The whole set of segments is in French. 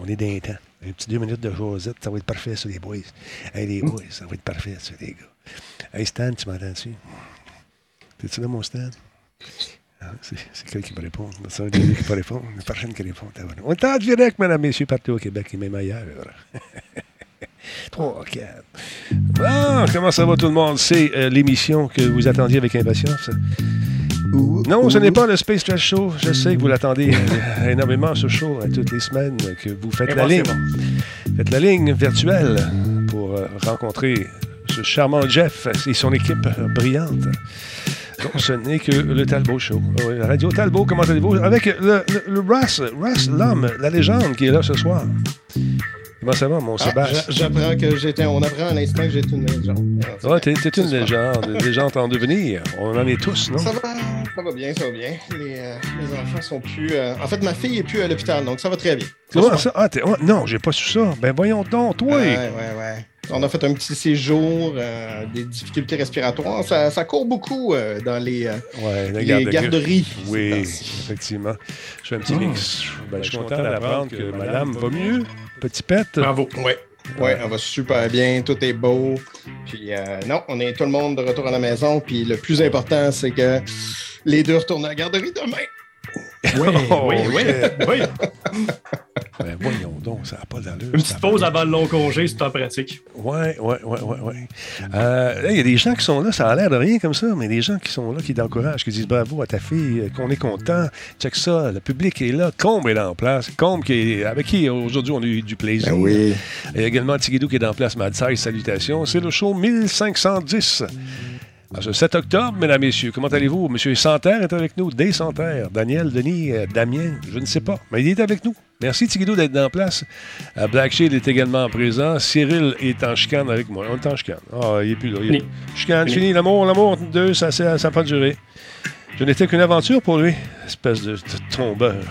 on est d'un temps. Un petit deux minutes de Josette, ça va être parfait sur les boys. Hey, les boys, ça va être parfait sur les gars. Hey, Stan, tu m'entends-tu? T'es-tu là, mon Stan? Ah, c'est quelqu'un qui me répond. C'est un qui peut répondre. A personne qui répond. On est en direct, mesdames, messieurs, partout au Québec et même ailleurs. 3, 4. Bon, comment ça va tout le monde? C'est euh, l'émission que vous attendiez avec impatience. Non, ce n'est pas le Space Trash Show. Je sais que vous l'attendez euh, énormément, ce show, à toutes les semaines, que vous faites la ligne. Faites la ligne virtuelle pour euh, rencontrer ce charmant Jeff et son équipe brillante. Donc, ce n'est que le Talbot Show. Radio Talbot, comment allez-vous? Avec le, le, Russ, Russ, l'homme, la légende qui est là ce soir. Comment ça va, mon ah, Sébastien? J'apprends que j'étais. On apprend à l'instant que j'étais une légende. Ouais, t'es, une légende, une légende en devenir. On en est tous, non? Ça va, ça va bien, ça va bien. Les, euh, les enfants sont plus. Euh, en fait, ma fille est plus à l'hôpital, donc ça va très bien. Comment ça? Ah, non, j'ai pas su ça. Ben voyons donc, toi. Ouais, ouais, ouais. On a fait un petit séjour, euh, des difficultés respiratoires. Ça, ça court beaucoup dans les, les garderies. Oui, effectivement. Je fais un petit mix. Ben, je suis content d'apprendre que madame va mieux. Petit pet. Bravo. Oui. Oui, on va super bien, tout est beau. Puis euh, non, on est tout le monde de retour à la maison. Puis le plus important, c'est que les deux retournent à la garderie demain. Oui, oui, oui, oui. Ben voyons donc, ça n'a pas d'allure. Une petite pause avant le long congé, c'est en pratique. Oui, oui, oui, oui. Ouais. Euh, il y a des gens qui sont là, ça a l'air de rien comme ça, mais des gens qui sont là, qui t'encouragent, qui disent bravo à ta fille, euh, qu'on est content, check ça, le public est là, Combe est là en place, Combe qui est, avec qui aujourd'hui on a eu du plaisir. Ben oui. Il y a également Tigidou qui est en place, Madsai, salutations. C'est le show 1510. Ah, ce 7 octobre, mesdames, messieurs, comment allez-vous? Monsieur Santerre est avec nous, des Santerre. Daniel, Denis, euh, Damien, je ne sais pas, mais il est avec nous. Merci, Tigidou, d'être en place. Euh, Black Shield est également présent. Cyril est en chicane avec moi. On est en chicane. Ah, il n'est plus là. Il est... Chicane, fini. L'amour, l'amour, deux, ça n'a pas duré. Je n'étais qu'une aventure pour lui. Espèce de, tombeur.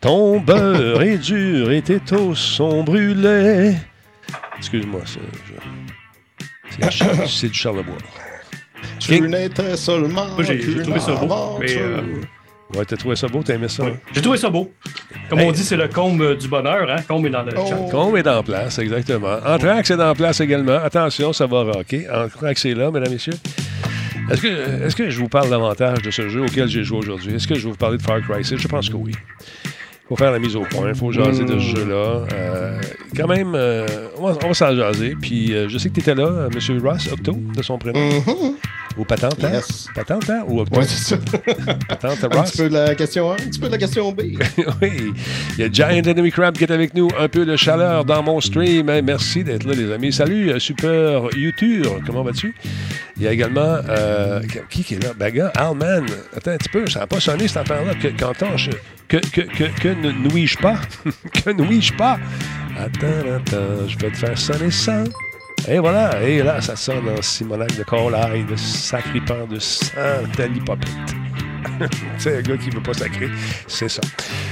Ton beurre est dur et tes toasts sont brûlés. Excuse-moi, c'est du Charlebois. Tu n'étais seulement. J'ai trouvé ça beau. Mais, euh... Ouais, t'as trouvé ça beau, t'as aimé ça? J'ai trouvé ça beau. Comme on dit, c'est le combe du bonheur, hein? Combe est dans le oh. chat. Combe est dans place, exactement. Anthrax est dans place également. Attention, ça va rocker. Anthrax est là, mesdames, et messieurs. Est-ce que, est que je vous parle davantage de ce jeu auquel j'ai joué aujourd'hui? Est-ce que je vais vous parler de Far Cry 6? Je pense que oui. Il faut faire la mise au point, il faut jaser de ce jeu-là. Euh, quand même, euh, on va, s'en jaser. Puis euh, je sais que tu étais là, M. Ross, Octo, de son prénom. Mm-hmm. Ou Patente, hein? Patente, hein? Ou? Oui, c'est ça. Patente. Un petit peu de la question A, un petit peu de la question B. oui. Il y a Giant Enemy Crab qui est avec nous. Un peu de chaleur dans mon stream. Merci d'être là, les amis. Salut, Super YouTube. Comment vas-tu? Il y a également... qui qui est là? Baga, Alman. Attends un petit peu, ça n'a pas sonné cette affaire-là. Quand on que, que, que, que ne nuis-je pas? que nuis-je pas? Attends, attends, je vais te faire sonner ça. Et voilà, et là, ça sonne en Simonac de Colaille, de sacripant de sang d'alipopette. c'est un gars qui veut pas sacrer, c'est ça.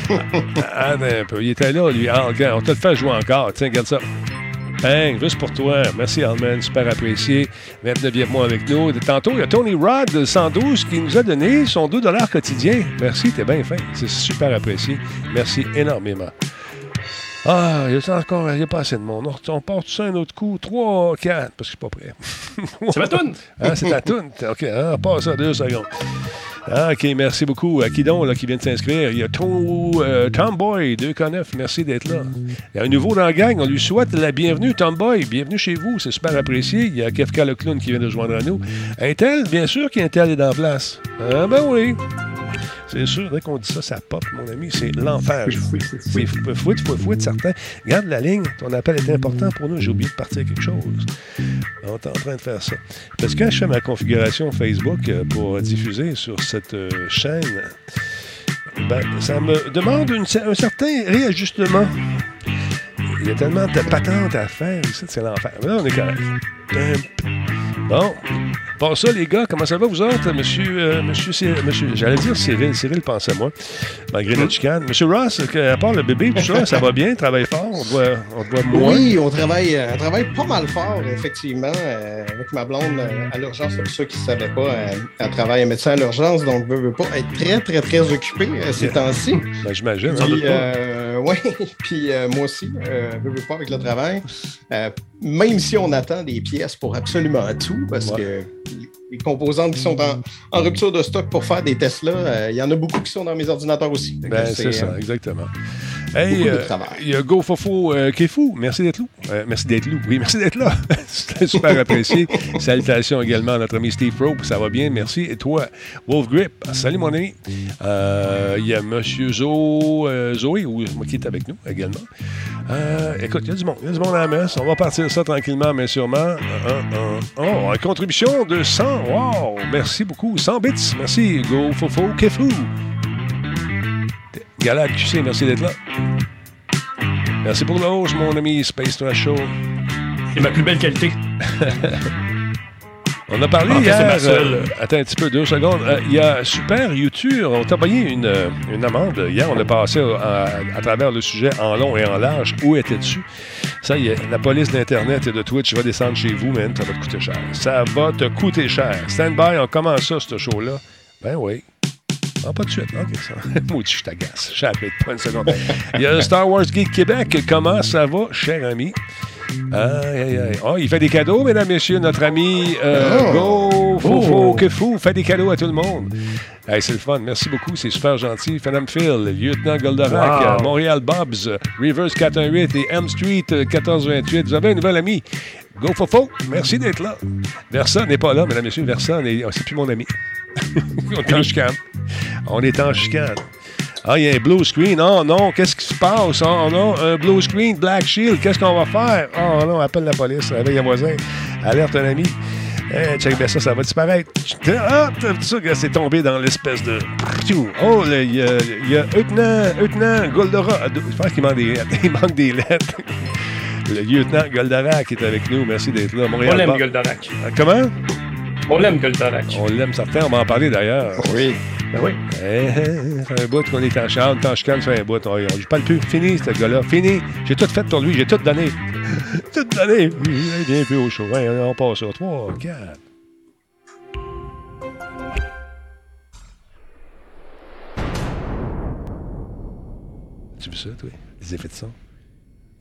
Attends un peu, il était là, lui. Ah, on te le fait jouer encore. Tiens, regarde ça. Bang, juste pour toi. Merci, Alman, super apprécié. 29e mois avec nous. Tantôt, il y a Tony Rod 112 qui nous a donné son 2 quotidien. Merci, t'es bien fin. C'est super apprécié. Merci énormément. Ah, il y a encore, il n'y a pas assez de monde. On, part tout ça un autre coup. 3, 4, parce que je suis pas prêt. c'est ma toune. Ah, c'est ta toune? OK, hein, passe ça deux secondes. Ah, OK, merci beaucoup. À qui donc là, qui vient de s'inscrire? Il y a Tom, euh, Tomboy, 2K9, merci d'être là. Il y a un nouveau dans la gang, on lui souhaite la bienvenue, Tomboy. Bienvenue chez vous, c'est super apprécié. Il y a Kefka le clown qui vient de joindre à nous. Intel, bien sûr qu'Intel est en place. Ah ben oui. C'est sûr, dès qu'on dit ça, ça pop, mon ami. C'est l'enfer. Fouit, fouit, fouit, fouit, certains. Garde la ligne. Ton appel est important pour nous. J'ai oublié de partir quelque chose. On est en train de faire ça. Parce que quand je fais ma configuration Facebook euh, pour diffuser sur cette euh, chaîne, ben, ça me demande un certain réajustement. Il y a tellement de patentes à faire ici, c'est l'enfer. Là, on est correct. Bon. Pour ça, les gars, comment ça va, vous autres? Monsieur, euh, monsieur, monsieur j'allais dire Cyril. Cyril pense à moi, malgré notre chicane. Monsieur Ross, à part le bébé, tout ça, ça va bien? Travaille fort? On doit, on doit moins? Oui, on travaille, euh, on travaille pas mal fort, effectivement, euh, avec ma blonde à l'urgence. Pour ceux qui ne savaient pas, elle travaille à médecin à l'urgence, donc ne veut pas être très, très, très occupée ces temps-ci. Ben, J'imagine. oui, puis moi aussi, je veux pas avec le travail. même si on attend des pièces pour absolument tout, parce que les composantes qui sont en, rupture de stock pour faire des Tesla, il y en a beaucoup qui sont dans mes ordinateurs aussi. Ben, c'est ça, exactement. Hey, euh, il y a GoFofo euh, qui est fou. Merci d'être là. Euh, merci d'être là. Oui, merci d'être là. C'était super apprécié. Salutations également à notre ami Steve Rope. Ça va bien, merci. Et toi, Wolf Grip. Salut, mon ami. Il y a Monsieur Zo, Zoé, qui est avec nous également. écoute, il y a du monde. Il y a du monde à la messe. On va partir ça tranquillement, mais sûrement. Oh, une contribution de 100. Wow! Merci beaucoup. 100 bits. Merci, GoFofo qui Galad QC, merci d'être là. Merci pour l'auge, mon ami Space Trash Show. C'est ma plus belle qualité. On a parlé hier. Euh, attends un petit peu, deux secondes. Euh, il y a Super YouTube. On t'a payé une, euh, une, amende. Hier, on a passé à, travers le sujet en long et en large. Où était-tu? Ça y est, la police d'Internet et de Twitch va descendre chez vous, man. Ça va te coûter cher. Ça va te coûter cher. Stand by, on commence ça, ce show-là. Ben oui. Ah, pas de suite. OK, ça. Maudit, je t'agace. J'arrête pas une seconde. Il y a Star Wars Geek Québec. Comment ça va, cher ami? Aïe, aïe, aïe. Oh, il fait des cadeaux, mesdames, messieurs. Notre ami euh, oh. Go, Fofo, oh. que fou, fait des cadeaux à tout le monde. Hey, c'est le fun. Merci beaucoup. C'est super gentil. Madame Phil, Lieutenant Goldorak, Montréal Bobs, Rivers 418 et M Street 1428. Vous avez un nouvel ami. Go Fofo, merci d'être là. Versa n'est pas là, mesdames, messieurs. Versa, c'est plus mon ami. On est en chicane. On est en chicane. Ah, il y a un blue screen. Oh non, qu'est-ce qui se passe? Oh non, un blue screen, Black Shield, qu'est-ce qu'on va faire? Oh non, appelle la police, réveille un voisin, alerte un ami. Hey, check bien ça, ça va disparaître. Ah, ça, c'est tombé dans l'espèce de. Oh, il y a, y a lieutenant, lieutenant Goldora. Je pense qu'il manque des, il manque des lettres. Le lieutenant Goldorak est avec nous. Merci d'être là. Montréal, On l'aime, Goldorak. Comment? On l'aime, Goldorak. On l'aime, certain. On va en parler d'ailleurs. Oui. Ben oui. Eh, eh, un bout qu'on est en charme, en chicane, fait un bout. On ne parle plus. Fini, ce gars-là. Fini. J'ai tout fait pour lui. J'ai tout donné. tout donné. Un peu au chaud. on passe à 3, 4. Tu vu ça, toi? Les effets de son?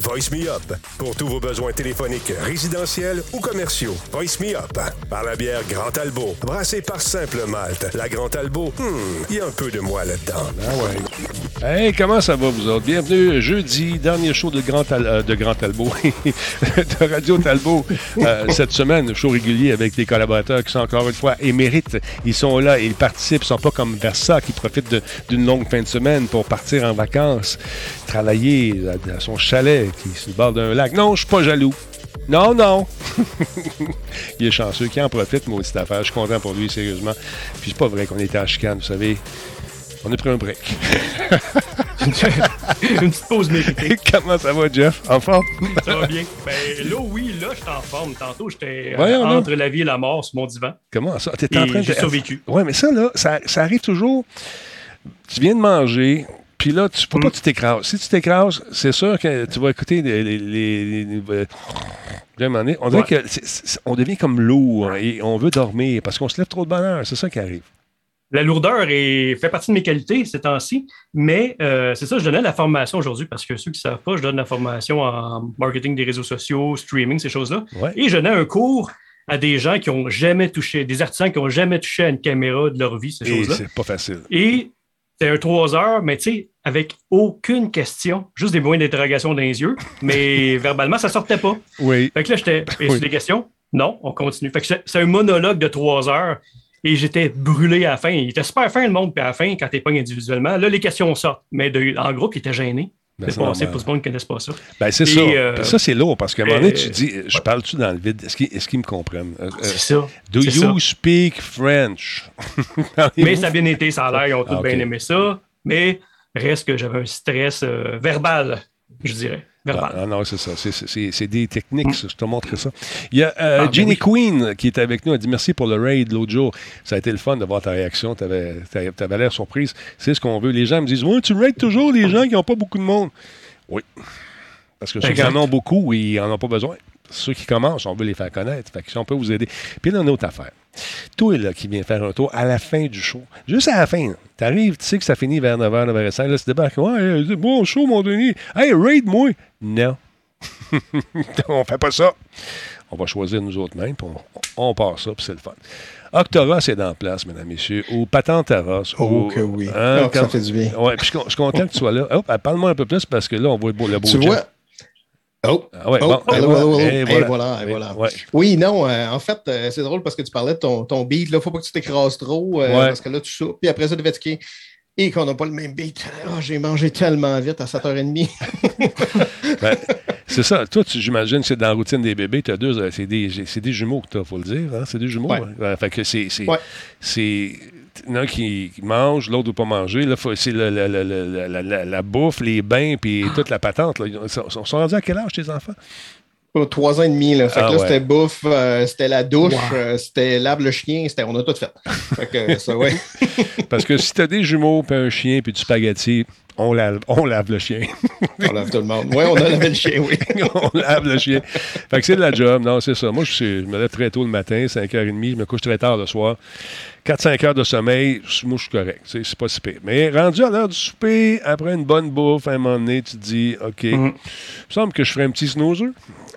Voice Me Up. Pour tous vos besoins téléphoniques, résidentiels ou commerciaux. Voice Me Up. Par la bière Grand Albo. Brassée par Simple Malte. La Grand Albo, hmm, il y a un peu de moi là-dedans. Ah ouais. Hey, comment ça va, vous autres? Bienvenue jeudi, dernier show de Grand, euh, de Grand de Radio Talbot. Euh, cette semaine, show régulier avec des collaborateurs qui sont encore une fois émérites. Ils sont là, ils participent. Ils sont pas comme Versa qui profite d'une longue fin de semaine pour partir en vacances, travailler à son chalet qui se bord d'un lac. Non, je suis pas jaloux. Non, non. il est chanceux. Qui en profite, maudite affaire. Je suis content pour lui, sérieusement. Puis c'est pas vrai qu'on était en chicane, vous savez. On a pris un break. Une petite pause méritée. Comment ça va, Jeff? En forme? ça va bien. Ben là, oui, là, je suis en forme. Tantôt, j'étais entre la vie et la mort sur mon divan. Comment ça? T'étais en train de. Survécu. Oui, mais ça, là, ça, ça arrive toujours. Tu viens de manger, puis là, tu peux pas mm. tu t'écrases. Si tu t'écrases, c'est sûr que tu vas écouter les. les, les, on dirait que on devient comme lourd et on veut dormir parce qu'on se lève trop de bonheur. C'est ça qui arrive. La lourdeur est, fait partie de mes qualités ces temps-ci, mais euh, c'est ça, je donnais la formation aujourd'hui parce que ceux qui ne savent pas, je donne la formation en marketing des réseaux sociaux, streaming, ces choses-là. Et je donnais un cours à des gens qui n'ont jamais touché, des artisans qui n'ont jamais touché à une caméra de leur vie, ces choses-là. C'est pas facile. Et c'était un trois heures, mais tu sais, avec aucune question, juste des moyens d'interrogation dans les yeux, mais verbalement, ça sortait pas. Oui. Fait que là, j'étais. Oui. des questions? Non, on continue. Fait que c'est un monologue de trois heures et j'étais brûlé à la fin. Il était super fin, le monde, puis à la fin, quand t'es pas individuellement, là, les questions sortent. Mais en groupe, il était gêné. Ben, c'est passé pour ce monde qui ne connaisse pas ça. Ben, c'est ça. Euh, ça, c'est lourd parce qu'à un moment donné, tu dis, je parle-tu dans le vide? Est-ce qu'ils me comprennent? Euh, c'est ça. Do you speak French? mais ça a bien été, ça a l'air, ils ont tous ah, bien aimé ça mais reste que j'avais un stress euh, verbal, je dirais. verbal. Ah, non, c'est ça. C'est des techniques, je te montre ça. Il y a euh, ah, Jenny Queen qui est avec nous. Elle dit merci pour le raid l'autre jour. Ça a été le fun de voir ta réaction. Tu avais, l'air surprise. C'est ce qu'on veut. Les gens me disent Ouais, tu raides toujours les gens qui n'ont pas beaucoup de monde. Oui. Parce que ceux qui en ont beaucoup, ils n'en ont pas besoin. Ceux qui commencent, on veut les faire connaître. Fait que si on peut vous aider. Puis il y a une autre affaire. Toi, là, qui vient faire un tour à la fin du show, juste à la fin, tu arrives, tu sais que ça finit vers 9h, 9h05, là, tu débarques, ouais, bon show, mon Denis. Hey, raid-moi. Non. on fait pas ça. On va choisir nous autres mêmes, puis on, part ça, puis c'est le fun. Octoras est dans place, mesdames, messieurs, ou Patantaras. Oh, que oui. Hein, oh, ça fait du bien. Oui, puis je, suis content que tu sois là. Parle-moi un peu plus parce que là, on voit le beau, le beau Tu vois, Oh, ah ouais, oh, bon, et, voilà. et voilà, Oui, non, euh, en fait, euh, c'est drôle parce que tu parlais de ton, ton beat. Il ne faut pas que tu t'écrases trop euh, parce que là, tu soupes. Puis après ça, te et qu'on n'a pas le même beat. Oh, j'ai mangé tellement vite à 7h30. ben, c'est ça. Toi, j'imagine que c'est dans la routine des bébés. Tu as deux. C'est des, des, jumeaux que tu as, il faut le dire. Hein? C'est des jumeaux. Hein? Fait que c'est. Il y en a un qui, mange, l'autre ne veut pas manger. Là, c'est la, la, la, la, bouffe, les bains, puis toute la patente. Là. Ils sont, sont rendus à quel âge, tes enfants? Trois ans et demi. Là. Fait que ah c'était bouffe, euh, c'était la douche, euh, c'était lave le chien, c'était, on a tout fait. fait que, ça, ouais. Parce que si tu as des jumeaux, puis un chien, puis du spaghetti, on lave, on lave le chien. on lave tout le monde. Oui, on a lavé le chien, oui. on lave le chien. Fait que c'est de la job. Non, c'est ça. Moi, je, je, me lève très tôt le matin, 5h30. Je me couche très tard le soir. 4-5 heures de sommeil, moi, je suis correct. C'est pas si pire. Mais rendu à l'heure du souper, après une bonne bouffe, à un moment donné, tu te dis, OK, mm-hmm. il me semble que je ferai un petit snoozer.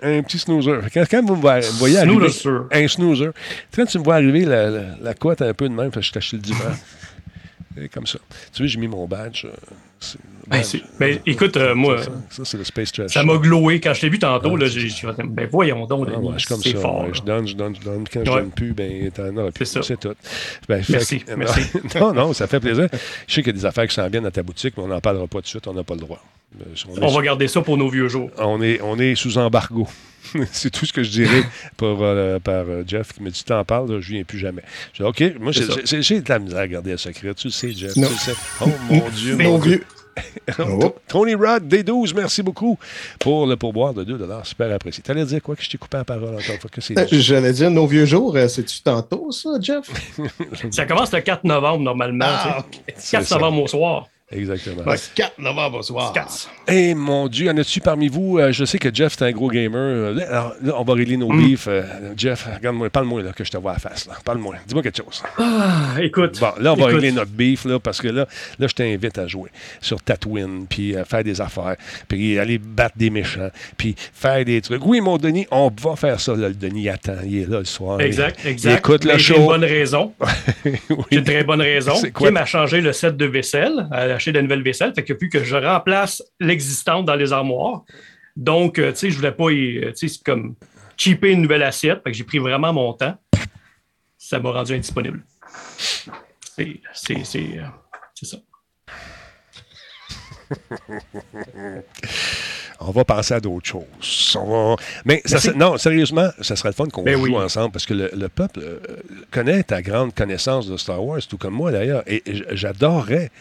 Un petit snoozer. Quand, quand vous me voyez arriver... Un snoozer. Quand tu me vois arriver, la, la, la couette un peu de même, je cache le divan. comme ça. Tu vois, j'ai mis mon badge. Euh, ben, ben, écoute, euh, moi, ça, c'est le Space Trash. Ça m'a glowé. Quand je t'ai vu tantôt, là, j'ai dit, ben voyons donc. Ah, ouais, ça. Fort, je donne, je donne, je donne. Quand je donne plus, ben t'en as plus. C'est tout. Ben, merci. merci. non, non, ça fait plaisir. Je sais qu'il y a des affaires qui s'en viennent dans ta boutique, mais on n'en parlera pas tout de suite. On n'a pas le droit. Euh, on, va garder ça pour nos vieux jours. On est, on est sous embargo. c'est tout ce que je dirais pour, euh, par Jeff qui me dit T'en parles, je ne viens plus jamais. Je dis OK, moi, j'ai de la misère à garder le secret. Tu le sais, Jeff. Tu le sais. Oh mon Dieu. Mon vieux. Oh. Tony Rod, D12, merci beaucoup pour le pourboire de 2 Super apprécié. Tu allais dire quoi que je t'ai coupé la parole encore fois? Que euh, J'allais dire nos vieux jours. Euh, c'est-tu tantôt, ça, Jeff? ça commence le 4 novembre, normalement. Ah, 4 novembre au soir. Exactement. 4 novembre au soir. Eh mon Dieu, y en a-tu parmi vous? Euh, je sais que Jeff, est un gros gamer. Euh, alors, là, on va régler nos mm. beefs. Euh, Jeff, regarde-moi, parle-moi là, que je te vois à la face. Parle-moi. Dis-moi quelque chose. Ah, écoute. Bon, là, on va régler notre beef là, parce que là, là je t'invite à jouer sur Tatooine, puis faire des affaires, puis aller battre des méchants, puis faire des trucs. Oui, mon Denis, on va faire ça. Là, le Denis attend. Il est là le soir. Exact, exact. écoute le show. J'ai une bonne raison. oui. J'ai une très bonne raison. Kim a changé le set de vaisselle de nouvelles vaisselles. Fait que plus que je remplace l'existante dans les armoires. Donc, euh, tu sais, je voulais pas, euh, tu sais, comme cheaper une nouvelle assiette. Fait que j'ai pris vraiment mon temps. Ça m'a rendu indisponible. C'est euh, ça. on va penser à d'autres choses. Mais non, sérieusement, ça serait le fun qu'on ben joue ensemble parce que le, peuple connaît ta grande connaissance de Star Wars, tout comme moi d'ailleurs. Et, j'adorerais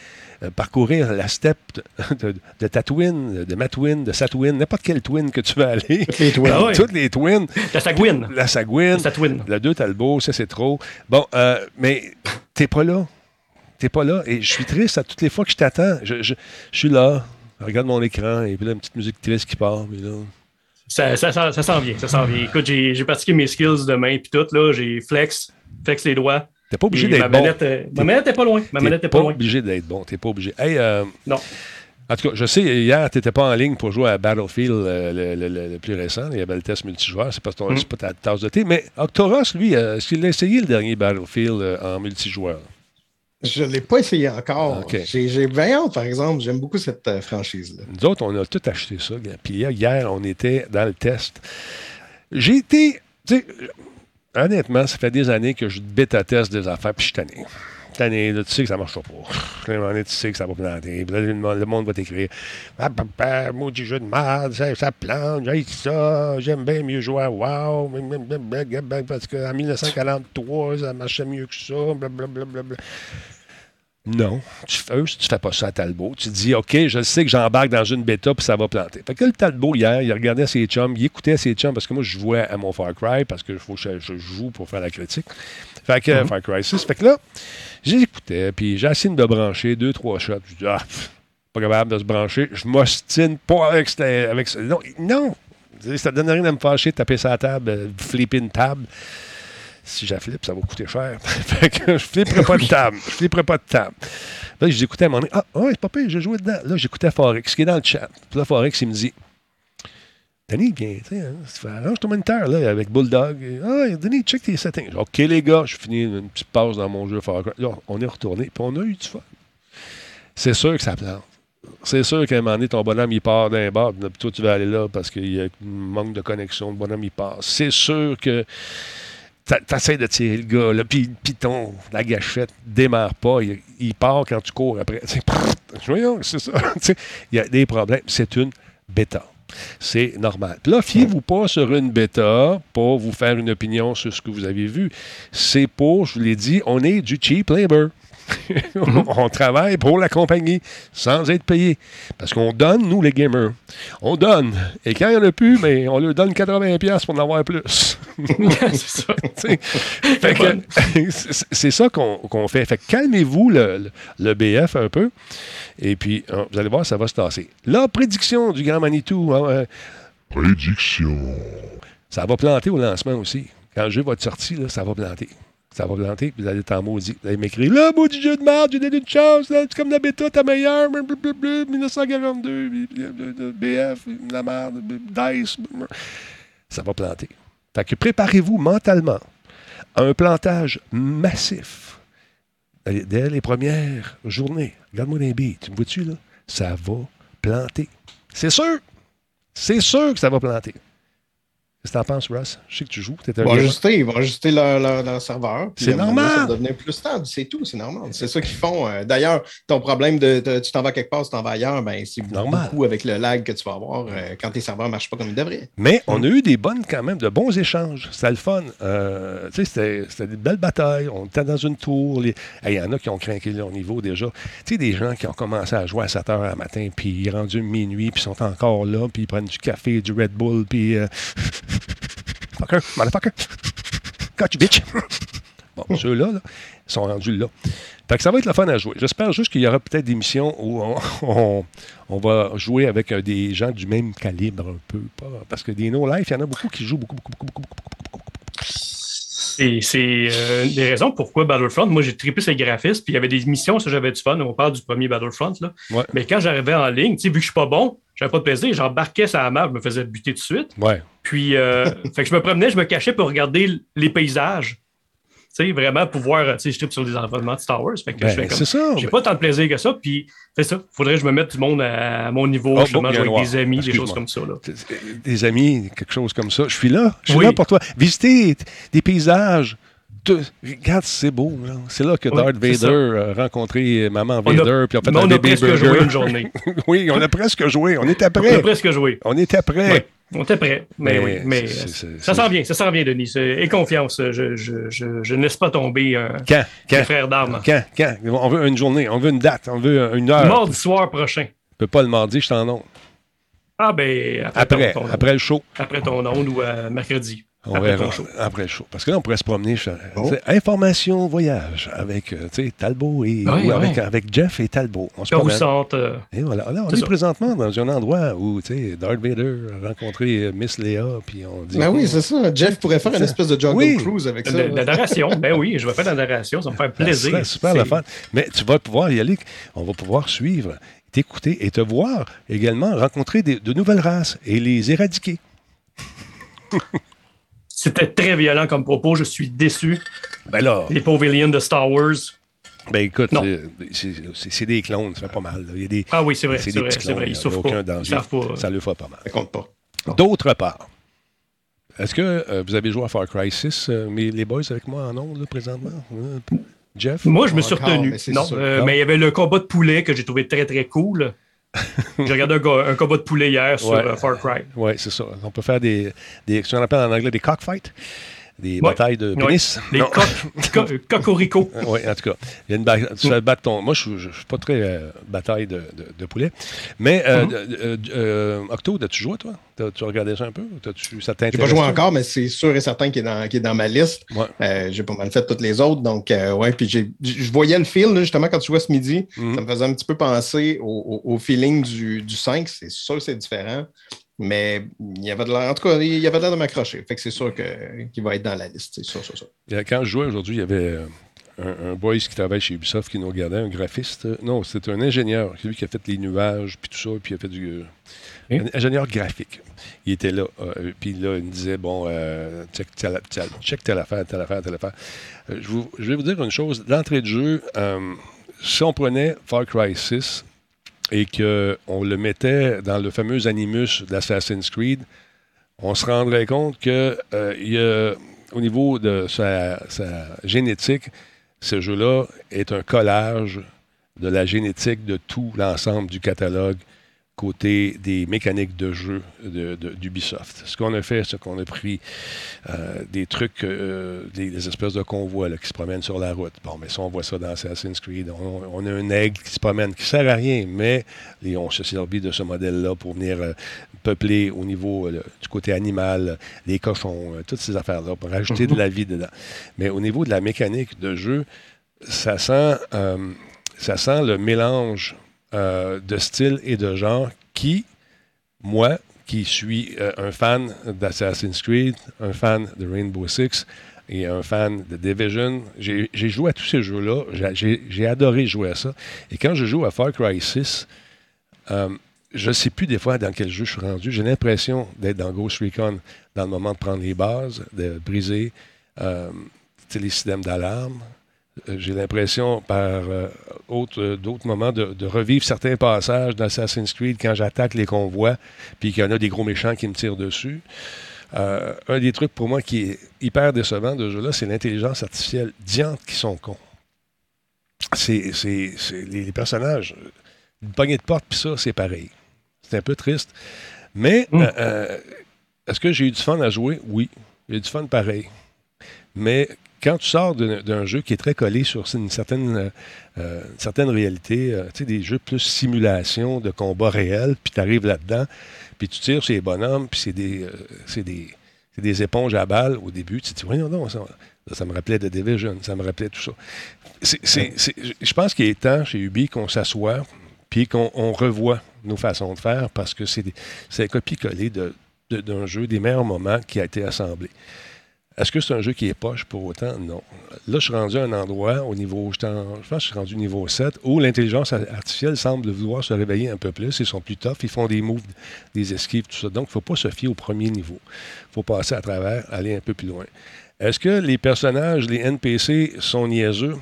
parcourir la steppe de, de, Tatooine, de Matwin, de Satwin, n'importe quel twin que tu veux aller. Toutes les twins. Ah Toutes les twins. La Sagouine. La Sagouine. La Le 2 Talbot, ça c'est trop. Bon, euh, mais t'es pas là. T'es pas là. Et je suis triste à toutes les fois que je t'attends. Je, je, suis là. Je regarde mon écran et puis là, une petite musique triste qui part. Mais là... Ça, ça, ça, ça s'en vient, ça s'en vient. Écoute, j'ai pratiqué mes skills de main puis tout, là, j'ai flex, flex les doigts. T'es pas obligé d'être bon. ma manette n'est pas loin. Ma manette n'est pas, pas obligé d'être bon. T'es pas obligé. Hey, euh, non. En tout cas, je sais, hier, tu n'étais pas en ligne pour jouer à Battlefield, euh, le, plus récent. Il y avait le test multijoueur. C'est pas, ton, mm. pas ta tasse de thé. Mais Octoros, lui, euh, est-ce qu'il a essayé le dernier Battlefield en multijoueur? Je ne l'ai pas essayé encore. J'ai bien hâte, par exemple. J'aime beaucoup cette franchise-là. Nous autres, on a tout acheté ça. Puis hier, on était dans le test. J'ai été honnêtement, ça fait des années que je bêta-teste des affaires, puis je suis tanné. Tanné, là, tu sais que ça ne marchera pas. tu sais que ça va planter. le, monde va t'écrire Ah, maudit jeu de merde, ça, ça plante, j'ai ça, j'aime bien mieux jouer à WoW, parce qu'en 1943, ça marchait mieux que ça, blablabla. Non. Tu fais, tu fais pas ça à Talbot. Tu dis, OK, je sais que j'embarque dans une bêta puis ça va planter. Fait que le Talbot, hier, il regardait ses chums, il écoutait ses chums parce que moi, je jouais à mon Far Cry parce que faut je, joue pour faire la critique. Fait que, mm-hmm. Far Cry 6. Fait que là, j'écoutais, puis essayé de brancher deux, trois shots. Je dis, ah, pas capable de se brancher. Je m'ostine pas avec, avec ça. Non, non. Ça ne donne rien de me fâcher, de taper sa table, euh, flipper une table si j'afflippe, ça va coûter cher. fait que je flipperai pas de table. Je flipperai pas de table. Là, j'écoutais à donné, ah, ouais, c'est pas pire, j'ai joué dedans. Là, j'écoutais Forex, qui est dans le chat. Puis là, Forex, il me dit, Denis, viens, tu sais, hein, arrange ton moniteur, là, avec Bulldog. Ah, Denis, check tes settings. OK, les gars, je finis une petite pause dans mon jeu Forex. On est retourné, puis on a eu du fun. C'est sûr que ça plante. C'est sûr qu'à un moment donné, ton bonhomme, il part d'un bar, puis toi, tu vas aller là parce qu'il y a un manque de connexion. Le bonhomme, il part. C'est sûr que T'essaies de tirer le gars, là, puis, ton, la gâchette démarre pas, il, part quand tu cours après. Voyons, c'est ça. Il y a des problèmes. C'est une bêta. C'est normal. Puis là, fiez-vous pas sur une bêta pour vous faire une opinion sur ce que vous avez vu. C'est pour, je vous l'ai dit, on est du cheap labor. on travaille pour la compagnie sans être payé. Parce qu'on donne, nous, les gamers. On donne. Et quand il n'y en a plus, mais on leur donne 80$ pour en avoir plus. c'est ça. c'est ça qu'on fait. Fait calmez-vous le, BF un peu. Et puis, hein, vous allez voir, ça va se tasser. La prédiction du Grand Manitou. Hein, prédiction. Ça va planter au lancement aussi. Quand le jeu va être sorti, ça va planter ça va planter, vous allez être maudit. Vous allez m'écrire Là, maudit jeu de merde, j'ai donné une chance, c'est comme la bêta, ta meilleure, 1942, BF, la merde, DICE. Ça va planter. Fait que préparez-vous mentalement à un plantage massif dès les premières journées. Regarde-moi les billes, tu me vois-tu, là? Ça va planter. C'est sûr! C'est sûr que ça va planter. Qu'est-ce que t'en penses, Russ? Je sais que tu joues. ils vont ajuster, ils vont ajuster leur, leur, serveur. C'est normal. Ça va devenir plus stable. C'est tout, c'est normal. C'est ça qu'ils font. Euh, d'ailleurs, ton problème de, tu t'en vas quelque part, tu t'en vas ailleurs, ben, c'est beaucoup avec le lag que tu vas avoir euh, quand tes serveurs ne marchent pas comme ils devraient. Mais on a eu des bonnes, quand même, de bons échanges. C'était le fun. Euh, c'était, c'était des belles batailles. On était dans une tour. Il y en a qui ont craqué leur niveau déjà. Tu sais, des gens qui ont commencé à jouer à 7 h le matin, puis ils sont rendus minuit, puis ils sont encore là, puis ils prennent du café, du Red Bull, puis. Fucker, motherfucker. Got you, bitch. Bon, ceux-là sont rendus là. Fait que ça va être le fun à jouer. J'espère juste qu'il y aura peut-être des missions où on, on, va jouer avec des gens du même calibre un peu. parce que des no-life, il y en a beaucoup qui jouent beaucoup, beaucoup, beaucoup, beaucoup, beaucoup, beaucoup, beaucoup. C'est euh, des raisons pourquoi Battlefront, moi j'ai trippé ses graphismes, puis il y avait des missions, ça j'avais du fun, on parle du premier Battlefront, là. mais quand j'arrivais en ligne, vu que je suis pas bon, j'avais pas de plaisir, j'embarquais sur la map, je me faisais buter tout de suite. Ouais. Puis, euh, fait que je me promenais, je me cachais pour regarder les paysages. Sais, vraiment pouvoir, tu sais, je tripe sur des environnements de Star Wars. Fait que je ben, fais comme, j'ai pas tant de plaisir que ça. Puis, c'est ça. Faudrait que je me mette du monde à, mon niveau, oh, justement, jouer avec des amis, des choses comme ça. Là. Des amis, quelque chose comme ça. Je suis là. Je suis là pour toi. Visiter des paysages. Regarde, c'est beau. C'est là que Darth Vader a rencontré Maman Vader, puis on fait on a presque joué une journée. oui, on a presque joué. On était prêts. On a presque joué. On était prêts. On était prêt. Mais, oui, mais ça s'en vient, ça s'en vient, Denis. Et confiance, je, je, je, je ne laisse pas tomber un, quand, quand, frère d'armes. Quand, quand? On veut une journée, on veut une date, on veut une heure. Mardi soir prochain. Je peux pas le mardi, je t'en onde. Ah ben, après, après, après le show. Après ton onde ou euh, mercredi. On après verra après le show. Parce que là, on pourrait se promener. Oh. Information voyage avec euh, Talbot et Avec, avec, Jeff et Talbot. On se promène. Euh, et voilà. Là, on est, présentement dans un endroit où Darth Vader a rencontré euh, Miss Léa. Puis on dit. Ben oui, c'est ça. Jeff pourrait faire une espèce de Jungle Cruise avec ça. La narration. ben oui, je vais faire la narration. Ça me fait plaisir. Super le fun. Mais tu vas pouvoir y aller. On va pouvoir suivre, t'écouter et te voir également rencontrer de nouvelles races et les éradiquer. C'était très violent comme propos. Je suis déçu. Ben là. Les pauvres aliens de Star Wars. Ben écoute, c'est des clones, ça fait pas mal. Il y a des, ah oui, c'est vrai, c'est vrai, vrai, Ils souffrent pas. Danger. Ils Ça le fait pas mal. Ça compte pas. D'autre part, est-ce que euh, vous avez joué à Far Cry 6, euh, mais les boys avec moi en ondes présentement? Euh, Jeff? Moi, je me suis retenu. non, mais il y avait le combat de poulet que j'ai trouvé très, très cool. J'ai regardé un, combat de poulet hier sur euh, Far Cry. Oui, c'est ça. On peut faire des, des ce qu'on appelle en anglais des cockfights. Des batailles de pénis? Les cocorico. oui, en tout cas. Il y a une bataille. tu fais battre ton... Moi, je ne suis pas très euh, bataille de, de, poulet. Mais, euh, mm-hmm. euh, Octo, as-tu joué, toi? tu regardé ça un peu? -tu, ça n'ai pas joué encore, mais c'est sûr et certain qu'il est dans, est dans ma liste. Ouais. j'ai pas mal fait toutes les autres. Donc, ouais, puis je voyais le feel, justement, quand tu jouais ce midi. Mm-hmm. Ça me faisait un petit peu penser au, au, feeling du, du 5. C'est sûr que c'est différent. Mais il y avait de l'air, en tout cas, il y avait l'air de m'accrocher. Fait que c'est sûr qu'il va être dans la liste. C'est sûr, sûr, sûr. Quand je jouais aujourd'hui, il y avait euh, un, un, boys qui travaille chez Ubisoft qui nous regardait, un graphiste. Non, c'était un ingénieur, lui qui a fait les nuages, puis tout ça, puis il a fait du. Un ingénieur graphique. Il était là. Euh, puis là, il me disait Bon, euh, check, telle, check telle affaire, telle affaire, telle affaire. je, je, vais vous dire une chose. D'entrée de jeu, si on prenait Far Cry 6, et qu'on le mettait dans le fameux animus d'Assassin's Creed, on se rendrait compte que euh, au niveau de sa, génétique, ce jeu-là est un collage de la génétique de tout l'ensemble du catalogue côté des mécaniques de jeu d'Ubisoft. Ce qu'on a fait, c'est qu'on a pris euh, des trucs, euh, des, espèces de convois qui se promènent sur la route. Bon, mais ça, on voit ça dans Assassin's Creed. On, a un aigle qui se promène, qui ne sert à rien, mais on se servi de ce modèle-là pour venir euh, peupler au niveau du côté animal, les cochons, toutes ces affaires-là, pour rajouter de la vie dedans. Mais au niveau de la mécanique de jeu, ça sent, ça sent le mélange euh, de style et de genre qui, moi, qui suis euh, un fan d'Assassin's Creed, un fan de Rainbow Six et un fan de Division, j'ai joué à tous ces jeux-là. J'ai adoré jouer à ça. Et quand je joue à Far Cry 6, euh, je ne sais plus des fois dans quel jeu je suis rendu. J'ai l'impression d'être dans Ghost Recon dans le moment de prendre les bases, de briser les systèmes d'alarme, j'ai l'impression, par euh, euh, d'autres moments, de, revivre certains passages d'Assassin's Creed quand j'attaque les convois, puis qu'il y en a des gros méchants qui me tirent dessus. un des trucs pour moi qui est hyper décevant de ce jeu-là, c'est l'intelligence artificielle. Diante qui sont cons. C'est les, personnages. Une poignée de porte, puis ça, c'est pareil. C'est un peu triste. Mais mm. est-ce que j'ai eu du fun à jouer? Oui. J'ai eu du fun pareil. Mais quand tu sors d'un jeu qui est très collé sur une certaine, euh, euh, certaine réalité, euh, tu sais, des jeux plus simulation de combat réel, puis tu arrives là-dedans, puis tu tires sur les bonhommes, puis c'est des, des, des, éponges à balles au début, tu te dis, voyons non, ça, me rappelait The Division, ça me rappelait tout ça. je pense qu'il est temps chez Ubi qu'on s'assoie, puis qu'on revoie nos façons de faire, parce que c'est copier-coller d'un jeu, des meilleurs moments qui a été assemblé. Est-ce que c'est un jeu qui est poche pour autant? Non. Là, je suis rendu à un endroit au niveau, je, pense que je suis rendu au niveau 7, où l'intelligence artificielle semble vouloir se réveiller un peu plus. Ils sont plus tough, ils font des moves, des esquives, tout ça. Donc, il ne faut pas se fier au premier niveau. Il faut passer à travers, aller un peu plus loin. Est-ce que les personnages, les NPC sont niaiseux?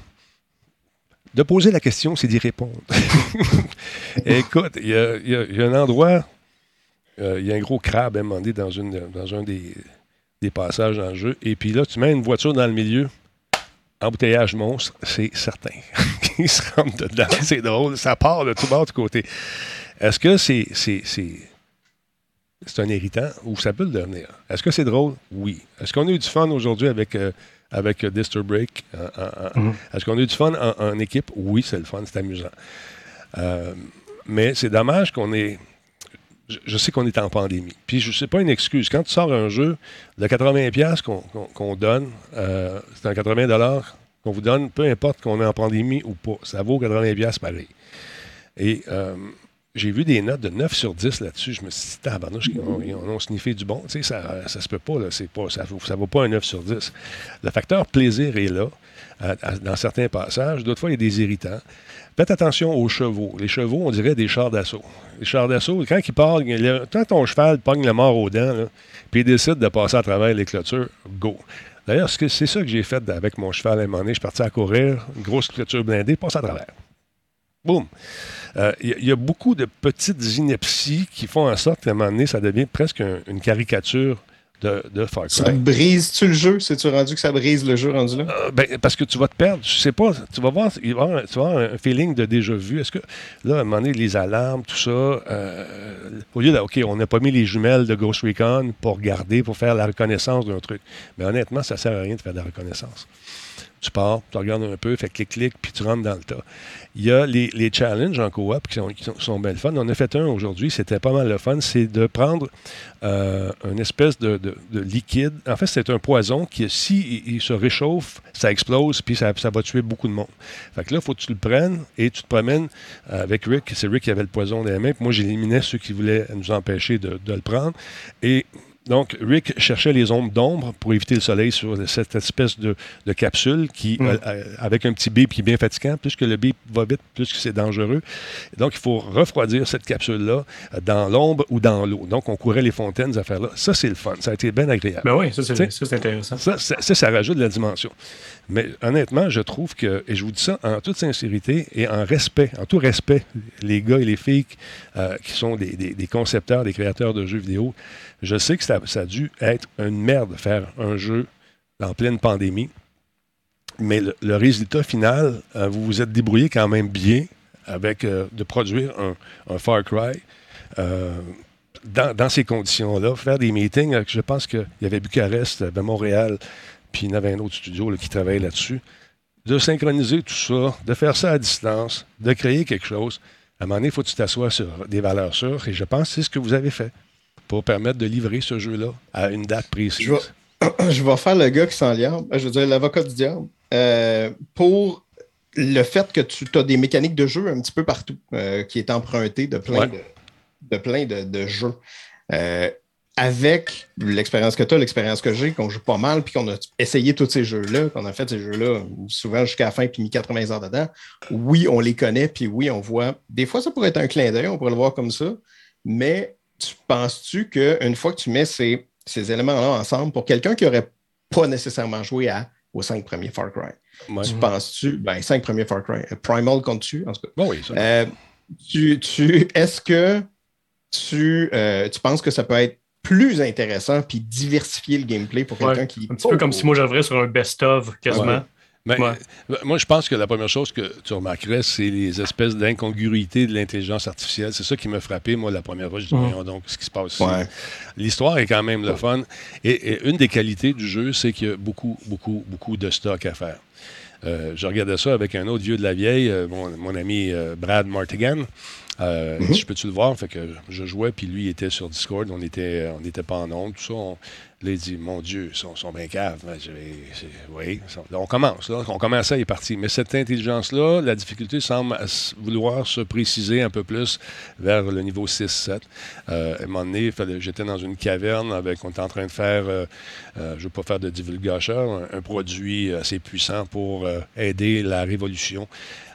De poser la question, c'est d'y répondre. Écoute, il y, a, un endroit, euh, il y a un gros crabe à donné dans, dans un des des passages dans le jeu. Et puis là, tu mets une voiture dans le milieu, embouteillage monstre, c'est certain. Il se rentre dedans, c'est drôle, ça part de tout bord du côté. Est-ce que c'est, c'est, c'est, un irritant ou ça peut le devenir? Est-ce que c'est drôle? Oui. Est-ce qu'on a eu du fun aujourd'hui avec, euh, avec Distur Break? Mm-hmm. Est-ce qu'on a eu du fun en, équipe? Oui, c'est le fun, c'est amusant. Euh, mais c'est dommage qu'on ait je, sais qu'on est en pandémie. Puis je sais pas une excuse. Quand tu sors un jeu de 80$ qu'on donne, euh, c'est un 80$ qu'on vous donne, peu importe qu'on est en pandémie ou pas, ça vaut 80$ pareil. Et euh, j'ai vu des notes de 9 sur 10 là-dessus. Je me suis dit, tabarnouche, on, on a sniffé du bon. Tu sais, ça, ça se peut pas, pas ça ne vaut pas un 9 sur 10. Le facteur plaisir est là, dans certains passages. D'autres fois, il y a des irritants. Faites attention aux chevaux. Les chevaux, on dirait des chars d'assaut. Les chars d'assaut, quand ils partent, quand ton cheval pogne le mort aux dents, puis il décide de passer à travers les clôtures, go. D'ailleurs, c'est ça que j'ai fait avec mon cheval à un moment donné. Je suis parti à courir, grosse clôture blindée, passe à travers. Boum. Euh, il y, a beaucoup de petites inepties qui font en sorte qu'à un moment donné, ça devient presque une caricature de, Far Cry. Ça brise-tu le jeu? C'est-tu rendu que ça brise le jeu rendu là? Euh, ben, parce que tu vas te perdre. Je sais pas. Tu vas voir, tu vas avoir un feeling de déjà vu. Est-ce que, là, à un moment donné, les alarmes, tout ça, euh, au lieu de, OK, on n'a pas mis les jumelles de Ghost Recon pour garder, pour faire la reconnaissance d'un truc. Mais honnêtement, ça sert à rien de faire de la reconnaissance tu pars, tu regardes un peu, fait clic-clic, puis tu rentres dans le tas. Il y a les, les challenges en coop qui sont, qui sont, bien le fun. On a fait un aujourd'hui, c'était pas mal le fun. C'est de prendre euh, une espèce de, de, liquide. En fait, c'est un poison qui, si il, se réchauffe, ça explose, puis ça, ça, va tuer beaucoup de monde. Fait que là, il faut que tu le prennes et tu te promènes avec Rick. C'est Rick qui avait le poison dans les mains. Puis moi, j'éliminais ceux qui voulaient nous empêcher de, de le prendre. Et donc, Rick cherchait les ombres d'ombre pour éviter le soleil sur cette espèce de, capsule qui, mm. euh, euh, avec un petit bip qui est bien fatigant. Plus que le bip va vite, plus que c'est dangereux. donc, il faut refroidir cette capsule-là euh, dans l'ombre ou dans l'eau. Donc, on courait les fontaines, ces affaires-là. Ça, c'est le fun. Ça a été bien agréable. Ben oui, ça, c'est intéressant. Ça, ça, ça, rajoute de la dimension. Mais honnêtement, je trouve que, et je vous dis ça en toute sincérité et en respect, en tout respect, les gars et les filles qui sont des, des concepteurs, des créateurs de jeux vidéo, je sais que ça, a dû être une merde de faire un jeu en pleine pandémie. Mais le, résultat final, euh, vous vous êtes débrouillé quand même bien avec euh, de produire un, Far Cry euh, dans, ces conditions-là. Faire des meetings, je pense qu'il y avait Bucarest, de Montréal, puis il y avait un autre studio qui travaillait là-dessus. De synchroniser tout ça, de faire ça à distance, de créer quelque chose. À un moment donné, il faut que tu t'assoies sur des valeurs sûres, et je pense que c'est ce que vous avez fait pour permettre de livrer ce jeu-là à une date précise. Je vais, faire le gars qui s'en je veux dire l'avocat du diable, euh, pour le fait que tu as des mécaniques de jeu un petit peu partout euh, qui est emprunté de plein, de, de, plein de, jeux. Euh, avec l'expérience que tu as, l'expérience que j'ai, qu'on joue pas mal, puis qu'on a essayé tous ces jeux-là, qu'on a fait ces jeux-là souvent jusqu'à la fin, puis mis 80 heures dedans, oui, on les connaît, puis oui, on voit. Des fois, ça pourrait être un clin d'œil, on pourrait le voir comme ça, mais tu penses-tu qu'une fois que tu mets ces, éléments-là ensemble, pour quelqu'un qui n'aurait pas nécessairement joué à, aux cinq premiers Far Cry, tu penses-tu, ben, cinq premiers Far Cry, euh, Primal compte-tu, en tout cas? oui, euh, tu, tu, Est-ce que tu, euh, tu penses que ça peut être plus intéressant puis diversifier le gameplay pour quelqu'un qui. Un petit peu comme si moi j'arriverais sur un best-of quasiment. Ben, moi, je pense que la première chose que tu remarquerais, c'est les espèces d'incongruité de l'intelligence artificielle. C'est ça qui m'a frappé, moi, la première fois. Je dis, donc, ce qui se passe L'histoire est quand même le fun. Et, une des qualités du jeu, c'est qu'il y a beaucoup, beaucoup, beaucoup de stock à faire. Euh, je regardais ça avec un autre vieux de la vieille, euh, mon, ami euh, Brad Martigan. Mm-hmm. Je peux-tu le voir? Fait que je jouais, puis lui, il était sur Discord. On n'était on pas en ondes, tout ça. Là, il dit, mon Dieu, ils sont, sont bien caves. oui, on commence. Là, on commence à y partir. Mais cette intelligence-là, la difficulté semble vouloir se préciser un peu plus vers le niveau 6-7. Euh, à un moment donné, j'étais dans une caverne avec, on était en train de faire, euh, euh, je ne veux pas faire de divulgation, un, produit assez puissant pour aider la révolution.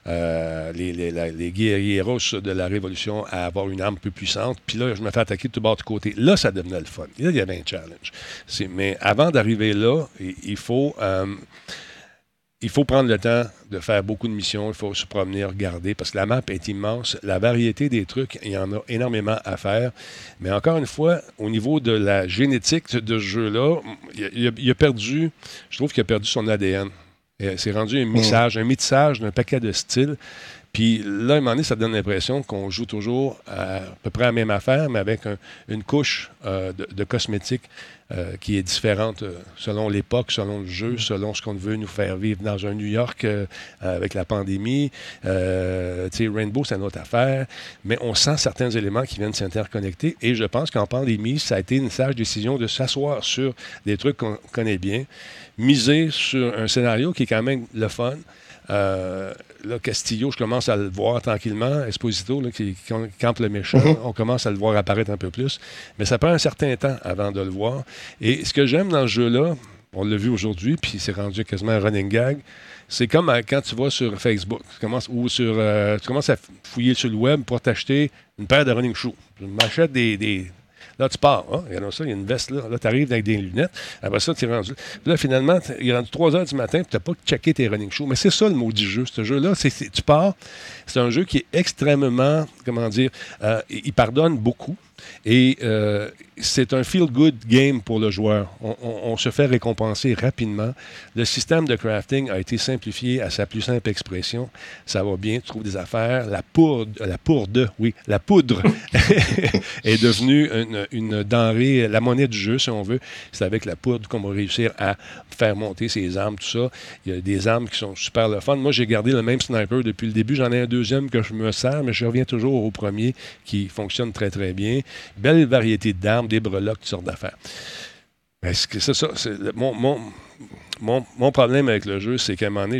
Euh, les, les, guerrieros de la Révolution à avoir une arme plus puissante. Puis là, je me fais attaquer de tout bord de côté. Là, ça devenait le fun. Là, il y avait un challenge. Mais avant d'arriver là, il faut... Euh, il faut prendre le temps de faire beaucoup de missions, il faut se promener, regarder, parce que la map est immense. La variété des trucs, il y en a énormément à faire. Mais encore une fois, au niveau de la génétique de ce jeu-là, il, a perdu, je trouve qu'il a perdu son ADN. C'est rendu un mixage, un mixage d'un paquet de styles. Puis là, à un moment donné, ça donne l'impression qu'on joue toujours à, peu près la même affaire, mais avec une couche euh, de, cosmétiques euh, qui est différente euh, selon l'époque, selon le jeu, selon ce qu'on veut nous faire vivre dans un New York avec la pandémie. tu sais, Rainbow, c'est une autre affaire, mais on sent certains éléments qui viennent s'interconnecter. Et je pense qu'en pandémie, ça a été une sage décision de s'asseoir sur des trucs qu'on connaît bien, miser sur un scénario qui est quand même le fun. Euh, là, Castillo, je commence à le voir tranquillement. Esposito, qui, campe le méchant, mhm. on commence à le voir apparaître un peu plus. Mais ça prend un certain temps avant de le voir. Et ce que j'aime dans ce jeu-là, on l'a vu aujourd'hui, puis c'est rendu quasiment un running gag. C'est comme quand tu vas sur Facebook tu commences, ou sur, euh, tu commences à fouiller sur le web pour t'acheter une paire de running shoes. Je m'achète des Là, tu pars. Hein? Regarde ça, il y a une veste là. Là, tu arrives avec des lunettes. Après ça, tu es rendu. Puis là, finalement, il est rendu 3 heures du matin, tu n'as pas checké tes running shows. Mais c'est ça le maudit jeu. Ce jeu-là, c'est, tu pars. C'est un jeu qui est extrêmement, comment dire, euh, il pardonne beaucoup. Et euh, c'est un feel-good game pour le joueur. On, se fait récompenser rapidement. Le système de crafting a été simplifié à sa plus simple expression. Ça va bien, tu trouves des affaires. La poudre, la poudre, oui, la poudre est devenue une, une, denrée, la monnaie du jeu, si on veut. C'est avec la poudre qu'on va réussir à faire monter ses armes, tout ça. Il y a des armes qui sont super le fun. Moi, j'ai gardé le même sniper depuis le début. J'en ai un deuxième que je me sers, mais je reviens toujours au premier qui fonctionne très, très bien. Belle variété d'armes, des breloques, toutes sortes d'affaires. Que c'est ça? mon, mon, mon, problème avec le jeu, c'est qu'à un moment donné,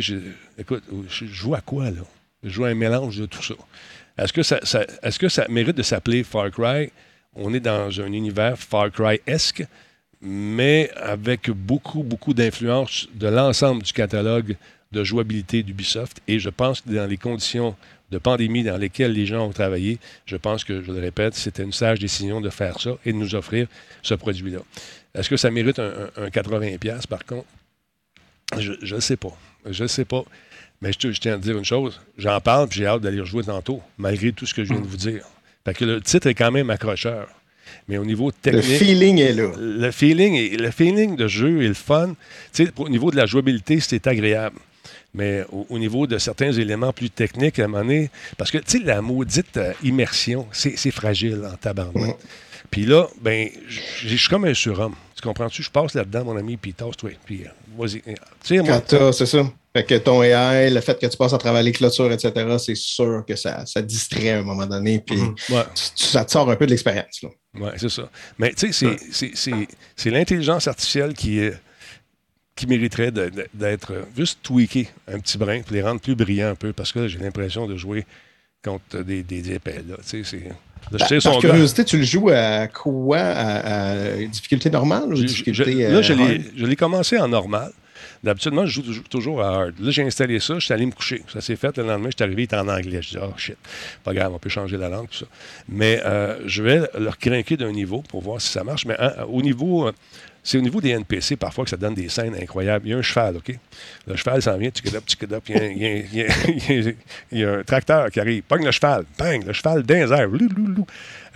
écoute, je joue à quoi, là? Je joue à un mélange de tout ça. Est-ce que ça, est-ce que ça mérite de s'appeler Far Cry? On est dans un univers Far Cry-esque, mais avec beaucoup, beaucoup d'influence de l'ensemble du catalogue de jouabilité d'Ubisoft. Et je pense que dans les conditions de pandémie dans lesquelles les gens ont travaillé, je pense que, je le répète, c'était une sage décision de faire ça et de nous offrir ce produit-là. Est-ce que ça mérite un, 80$ par contre? Je ne sais pas. Je ne sais pas. Mais je, tiens à dire une chose. J'en parle et j'ai hâte d'aller rejouer tantôt, malgré tout ce que je viens de vous dire. Parce que le titre est quand même accrocheur. Mais au niveau technique. Le feeling est là. Le feeling, le feeling de jeu et le fun. Au niveau de la jouabilité, c'est agréable. Mais au, niveau de certains éléments plus techniques, à un moment donné, parce que, tu sais, la maudite euh, immersion, c'est fragile en tabarnak. Puis là, ben, je suis comme un surhomme. Tu comprends-tu? Je passe là-dedans, mon ami, puis tasse-toi. Puis, euh, vas-y. Euh, c'est ça. Fait que ton AI, le fait que tu passes à travers les clôtures, etc., c'est sûr que ça, ça distrait à un moment donné, puis mhm. ça te sort un peu de l'expérience. Oui, c'est ça. Mais tu sais, c'est l'intelligence artificielle qui est qui mériterait d'être juste tweaké un petit brin pour les rendre plus brillants un peu, parce que j'ai l'impression de jouer contre des, des épais. Là. Tu sais, c'est, par curiosité, tu le joues à quoi? À, difficulté normale ou difficulté... là, je l'ai commencé en normal. D'habitude, moi, je joue toujours à hard. Là, j'ai installé ça, je suis allé me coucher. Ça s'est fait. Le lendemain, je suis arrivé, il était en anglais. Je dis, oh shit, pas grave, on peut changer la langue, tout ça. Mais euh, je vais leur craquer d'un niveau pour voir si ça marche. Mais hein, au niveau. Euh, c'est au niveau des NPC parfois que ça donne des scènes incroyables. Il y a un cheval, OK? Le cheval s'en vient, tu up, il y, il, y a, un tracteur qui arrive, pogne le cheval, bang, le cheval dans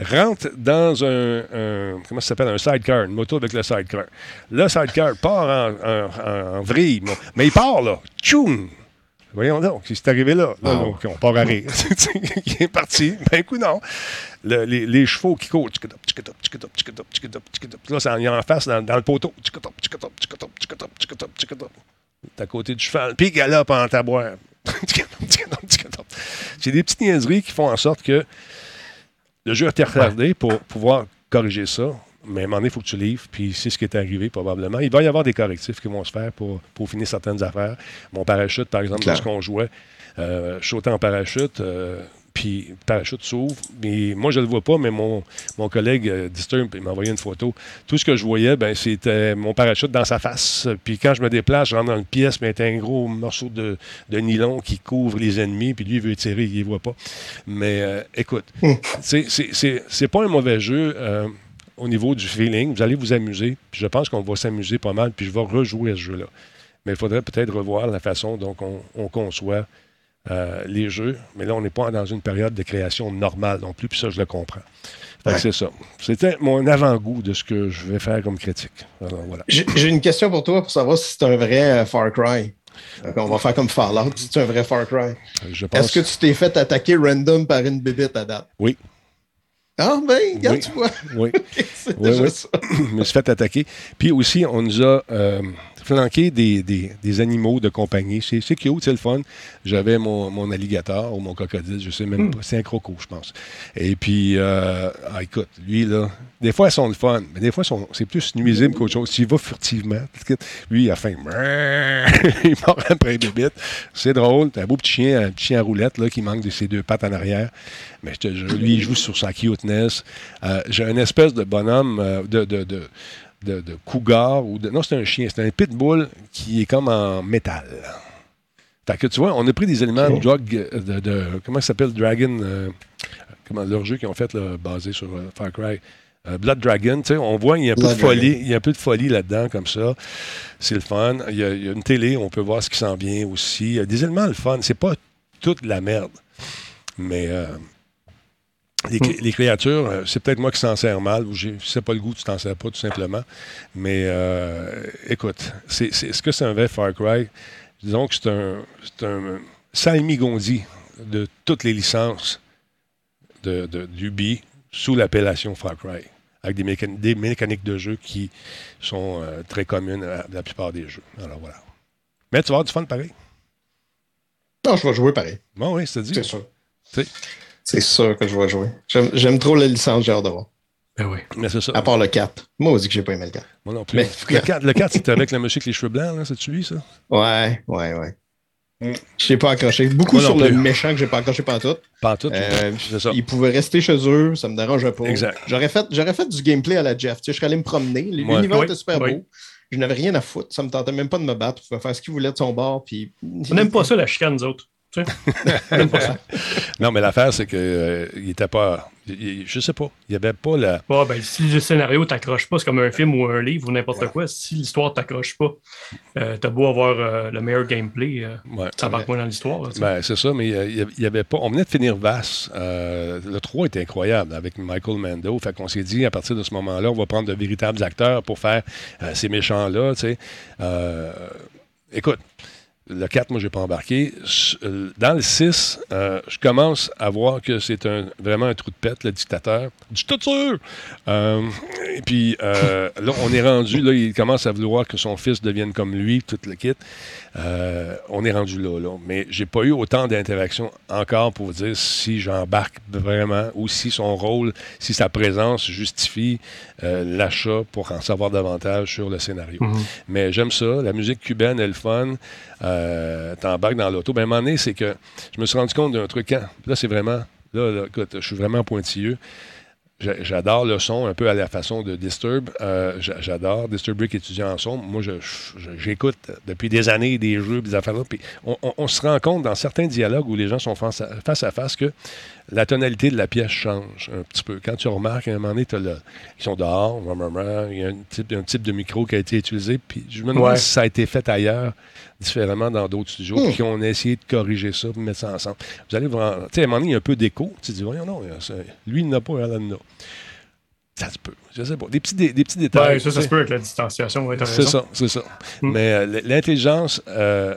rentre dans un, comment ça s'appelle, un sidecar, une moto avec le sidecar. Le sidecar part en, vrille, mais il part, là, tchoum! Voyons donc, qu'est-ce qui est arrivé là? là on part à rire. il est parti. Ben, coup, non les, chevaux qui courent. Là, ça, il est en face dans, le poteau. à côté du cheval. Puis il galope en taboire. C'est des petites niaiseries qui font en sorte que le jeu a été retardé pour pouvoir corriger ça. Mais à un moment donné, il faut que tu livres, puis c'est ce qui est arrivé probablement. Il va y avoir des correctifs qui vont se faire pour, pour finir certaines affaires. Mon parachute, par exemple, ce qu'on jouait, euh, en parachute, euh, puis le parachute s'ouvre. Mais moi, je ne le vois pas, mais mon, mon collègue euh, Disturb m'a envoyé une photo. Tout ce que je voyais, ben, c'était mon parachute dans sa face. Puis quand je me déplace, je rentre dans une pièce, mais c'est un gros morceau de, de, nylon qui couvre les ennemis, puis lui, il veut tirer, il ne voit pas. Mais euh, écoute, hmm. c'est pas un mauvais jeu. Euh, au niveau du feeling, vous allez vous amuser. Puis je pense qu'on va s'amuser pas mal, puis je vais rejouer à ce jeu-là. Mais il faudrait peut-être revoir la façon dont on, on conçoit euh, les jeux. Mais là, on n'est pas dans une période de création normale non plus, puis ça, je le comprends. C'est ça. C'était mon avant-goût de ce que je vais faire comme critique. voilà. J'ai une question pour toi pour savoir si c'est un vrai euh, Far Cry. Euh, on va faire comme Fallout, si c'est un vrai Far Cry. Est-ce que tu t'es fait attaquer random par une bébite à date? Oui. Ah, ben, regarde, tu vois. Oui. c'est déjà ça. je me suis fait attaquer. Puis aussi, on nous a flanquer des, des, animaux de compagnie. C'est cute, c'est le fun. J'avais mon, mon, alligator ou mon crocodile, je sais même hmm. pas. C'est un croco, je pense. Et puis, euh, ah, écoute, lui, là, des fois, elles sont le fun, mais des fois, c'est plus nuisible qu'autre chose. S'il va furtivement, lui, il a faim. il mord après les bébite. C'est drôle. C'est un beau petit chien, un petit chien à roulette là, qui manque de ses deux pattes en arrière. Mais je te, lui, il joue sur sa cuteness. Euh, j'ai un espèce de bonhomme euh, de, de, de de, cougar ou de. Non, c'est un chien, c'est un pitbull qui est comme en métal. Fait que tu vois, on a pris des éléments de drug, de, comment ça s'appelle, Dragon, euh, comment leur jeu qu'ils ont fait basé sur euh, Far Cry. Euh, Blood Dragon, tu sais, on voit il y a un peu de folie, il y a un peu de folie là-dedans comme ça. C'est le fun. Il y, a, une télé, on peut voir ce qui s'en vient aussi. Il y a des éléments le fun. C'est pas toute la merde, mais Les, créatures, euh, c'est peut-être moi qui s'en sers mal, ou c'est pas le goût, tu t'en sers pas tout simplement. Mais euh, écoute, c'est, est-ce que c'est un vrai Far Cry? Disons que c'est un, un salmigondi de toutes les licences de, de, d'Ubi sous l'appellation Far Cry, avec des, des mécaniques de jeu qui sont euh, très communes à la plupart des jeux. Alors voilà. Mais tu vas avoir du fun pareil. Non, je vais jouer pareil. Bon, oui, c'est dit. C'est sûr. C'est sûr que je vais jouer. J'aime trop la licence, j'ai hâte de voir. Ben oui. Mais c'est ça. À part le 4. Moi aussi que j'ai pas aimé le 4. Moi non plus. Mais... Le 4, le 4 c'était avec le monsieur avec les cheveux blancs, c'est-tu lui, ça? Ouais, ouais, ouais. Mm. Je n'ai pas accroché. Beaucoup sur le méchant que j'ai pas accroché pas tout. Pas tout. Euh, c'est ça. Ils pouvaient rester chez eux, ça me dérangeait pas. Exact. J'aurais fait, j'aurais fait du gameplay à la Jeff. Tu sais, je serais allé me promener. L'univers était super beau. Je n'avais rien à foutre. Ça me tentait même pas de me battre. Je pouvais faire ce qu'il voulait de son bord. Puis... On n'aime pas ça, la chicane, nous autres. non, mais l'affaire, c'est qu'il euh, n'était pas. je sais pas. Il n'y avait pas la. ben, si le scénario t'accroche pas, c'est comme un film ou un livre ou n'importe quoi. Si l'histoire t'accroche pas, euh, t'as beau avoir euh, le meilleur gameplay, ça embarque moins dans l'histoire. Ben, c'est ça, mais il y avait pas. On venait de finir Vass. le 3 était incroyable avec Michael Mando. Fait qu'on s'est dit, à partir de ce moment-là, on va prendre de véritables acteurs pour faire ces méchants-là. écoute. Le 4, moi, je n'ai pas embarqué. Euh, dans le 6, euh, je commence à voir que c'est un, vraiment un trou de pète, le dictateur. Dictateur! Euh, et puis, euh, là, on est rendu, là, il commence à vouloir que son fils devienne comme lui, tout le kit. on est rendu là, là. Mais j'ai pas eu autant d'interactions encore pour vous dire si j'embarque vraiment ou si son rôle, si sa présence justifie l'achat pour en savoir davantage sur le scénario. Mm-hmm. Mais j'aime ça. La musique cubaine est le fun euh, t'embarques dans l'auto. Ben, à un moment donné, c'est que je me suis rendu compte d'un truc. Hein. Là, c'est vraiment. Là, écoute, je suis vraiment pointilleux. J'adore le son un peu à la façon de Disturb. Euh, j'adore Disturb étudiant en son. Moi, j'écoute depuis des années des jeux, des affaires-là. Puis on, se rend compte dans certains dialogues où les gens sont face à face que la tonalité de la pièce change un petit peu. Quand tu remarques, à un moment donné, ils sont dehors, il y a un type, un type, de micro qui a été utilisé, puis je me demande si ça a été fait ailleurs, différemment dans d'autres studios, hmm. puis on a essayé de corriger ça, de mettre ça ensemble. Vous allez voir, tu sais, à un moment donné, il y a un peu d'écho. Tu te dis, voyons, non, lui, il n'a pas, elle en a. Ça se peut. Je sais pas. Des petits, des, petits détails. Ouais, ça, ça se peut avec la distanciation. c'est ça, c'est ça. Hmm. Mais euh, l'intelligence euh,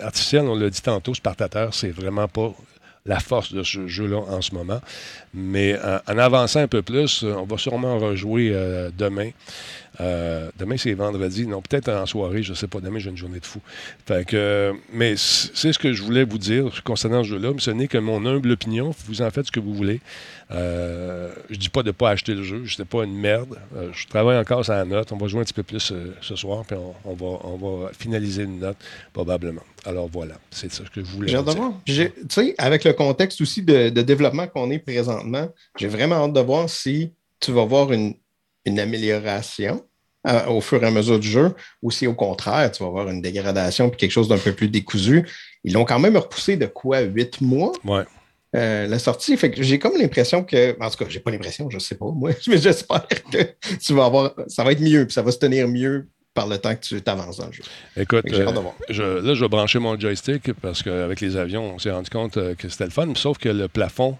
artificielle, on l'a dit tantôt, Spartateur, c'est vraiment pas la force de ce jeu-là en ce moment. Mais euh, en, avançant un peu plus, on va sûrement rejouer euh, demain. Euh, demain, c'est vendredi. Non, peut-être en soirée, je ne sais pas. Demain, j'ai une journée de fou. Fait que, mais c'est ce que je voulais vous dire concernant ce jeu-là. Mais ce n'est que mon humble opinion. Vous en faites ce que vous voulez. Euh, je dis pas de ne pas acheter le jeu. Je pas une merde. Euh, je travaille encore sur la note. On va jouer un petit peu plus euh, ce soir, puis on, va, on va finaliser une note, probablement. Alors voilà, c'est ça que je voulais dire. Tu sais, avec le contexte aussi de, développement qu'on est présentement, j'ai vraiment hâte de voir si tu vas voir une, amélioration au fur et à mesure du jeu, ou si au contraire, tu vas voir une dégradation puis quelque chose d'un peu plus décousu. Ils l'ont quand même repoussé de quoi, huit mois? Ouais. Euh, la sortie. Fait que j'ai comme l'impression que, en tout cas, j'ai pas l'impression, je sais pas, moi, mais j'espère que tu vas avoir, ça va être mieux, puis ça va se tenir mieux par le temps que tu t'avances dans le jeu. Écoute, euh, je, là, je vais brancher mon joystick parce qu'avec les avions, on s'est rendu compte euh, que c'était le fun, sauf que le plafond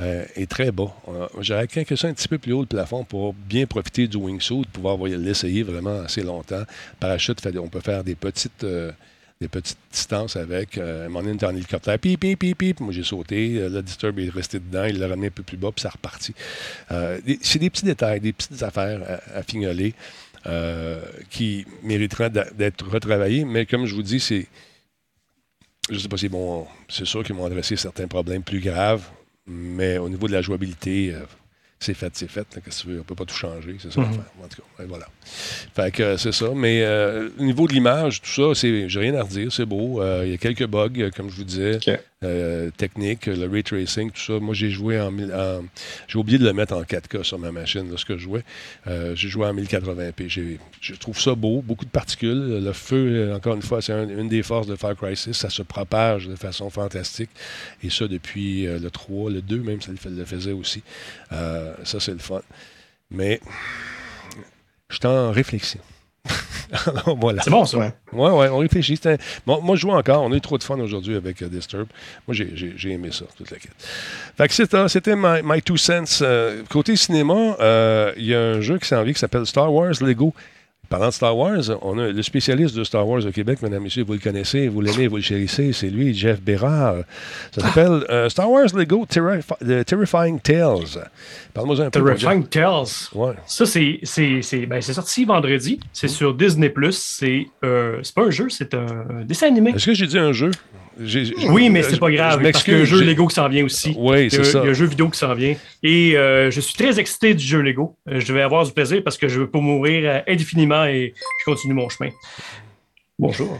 est très bas. J'aurais quelque chose un petit peu plus haut le plafond pour bien profiter du wingsuit, pouvoir l'essayer vraiment assez longtemps. Parachute, on peut faire des petites des petites distances avec. Euh, mon était en hélicoptère, pip, pip, pip, pip. Moi, j'ai sauté. Euh, le Disturb est resté dedans. Il l'a ramené un peu plus bas, puis ça reparti. Euh, c'est des petits détails, des petites affaires à, fignoler euh, qui mériteraient d'être retravaillées. Mais comme je vous dis, c'est. Je ne sais pas si bon. C'est sûr qu'ils m'ont adressé certains problèmes plus graves, mais au niveau de la jouabilité, c'est fait, c'est fait. Qu'est-ce que tu veux? On peut pas tout changer. C'est ça mhm. En tout cas, voilà. Fait que c'est ça. Mais euh, au niveau de l'image, tout ça, c'est, j'ai rien à redire. C'est beau. Euh, il y a quelques bugs, comme je vous disais. Euh, technique, le ray tracing, tout ça. Moi, j'ai joué en, j'ai oublié de le mettre en 4K sur ma machine lorsque je jouais. Euh, j'ai joué en 1080p. Je trouve ça beau, beaucoup de particules. Le feu, encore une fois, c'est une des forces de Far Cry 6. Ça se propage de façon fantastique. Et ça depuis euh, le 3, le 2 même, ça le faisait aussi. ça, c'est le fun. Mais je suis en réflexion. C'est bon, ça. Ouais, ouais, on réfléchit. moi, je joue encore. On a eu trop de fun aujourd'hui avec uh, Disturb. Moi, j'ai aimé ça, toute la quête. Fait que c'était my, my, Two Cents. Euh, côté cinéma, euh, il y a un jeu qui s'en vient qui s'appelle Star Wars Lego. Parlant de Star Wars, on a le spécialiste de Star Wars au Québec, mesdames et messieurs, vous le connaissez, vous l'aimez, vous le chérissez, c'est lui, Jeff Bérard. Ça s'appelle euh, Star Wars Lego Terrifying Tales. Parle-moi un peu. Terrifying Tales. Ouais. Ça, c'est ben, sorti vendredi. C'est sur Disney. C'est euh, pas un jeu, c'est un dessin animé. Est-ce que j'ai dit un jeu? Oui, mais c'est pas grave, parce qu'il y a un jeu Lego qui s'en vient aussi. Oui, c'est ça. Il y a un jeu vidéo qui s'en vient. Et euh, je suis très excité du jeu Lego. Euh, je vais avoir du plaisir parce que je veux pas mourir euh, indéfiniment et je continue mon chemin. Bonjour.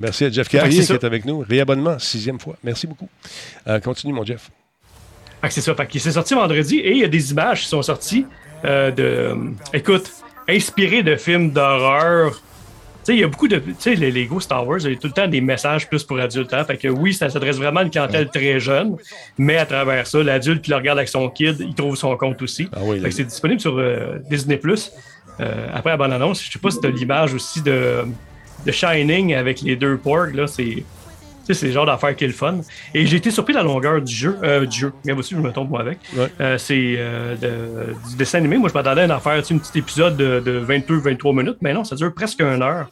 Merci à Jeff Carrier qui est avec nous. Réabonnement, sixième fois. Merci beaucoup. continue, mon Jeff. C'est ça. C'est sorti vendredi et il y a des images qui sont sorties de. écoute, inspirées de films d'horreur il y a beaucoup de. Tu sais, les Lego Star Wars, il y a tout le temps des messages plus pour adultes. Hein? Fait que oui, ça s'adresse vraiment à une clientèle très jeune, mais à travers ça, l'adulte qui le regarde avec son kid, il trouve son compte aussi. Ah c'est disponible sur euh, Disney. Euh, après la bonne annonce, je sais pas si tu as l'image aussi de, de Shining avec les deux porgs. Là, c'est c'est le genre d'affaire qui est le fun. Et j'ai été surpris de la longueur du jeu. Euh, du jeu. Mais aussi, je me trompe moi avec. Euh, c'est euh, du dessin animé. Moi, je m'attendais à une affaire, un petit épisode de, 22-23 minutes. Mais non, ça dure presque une heure.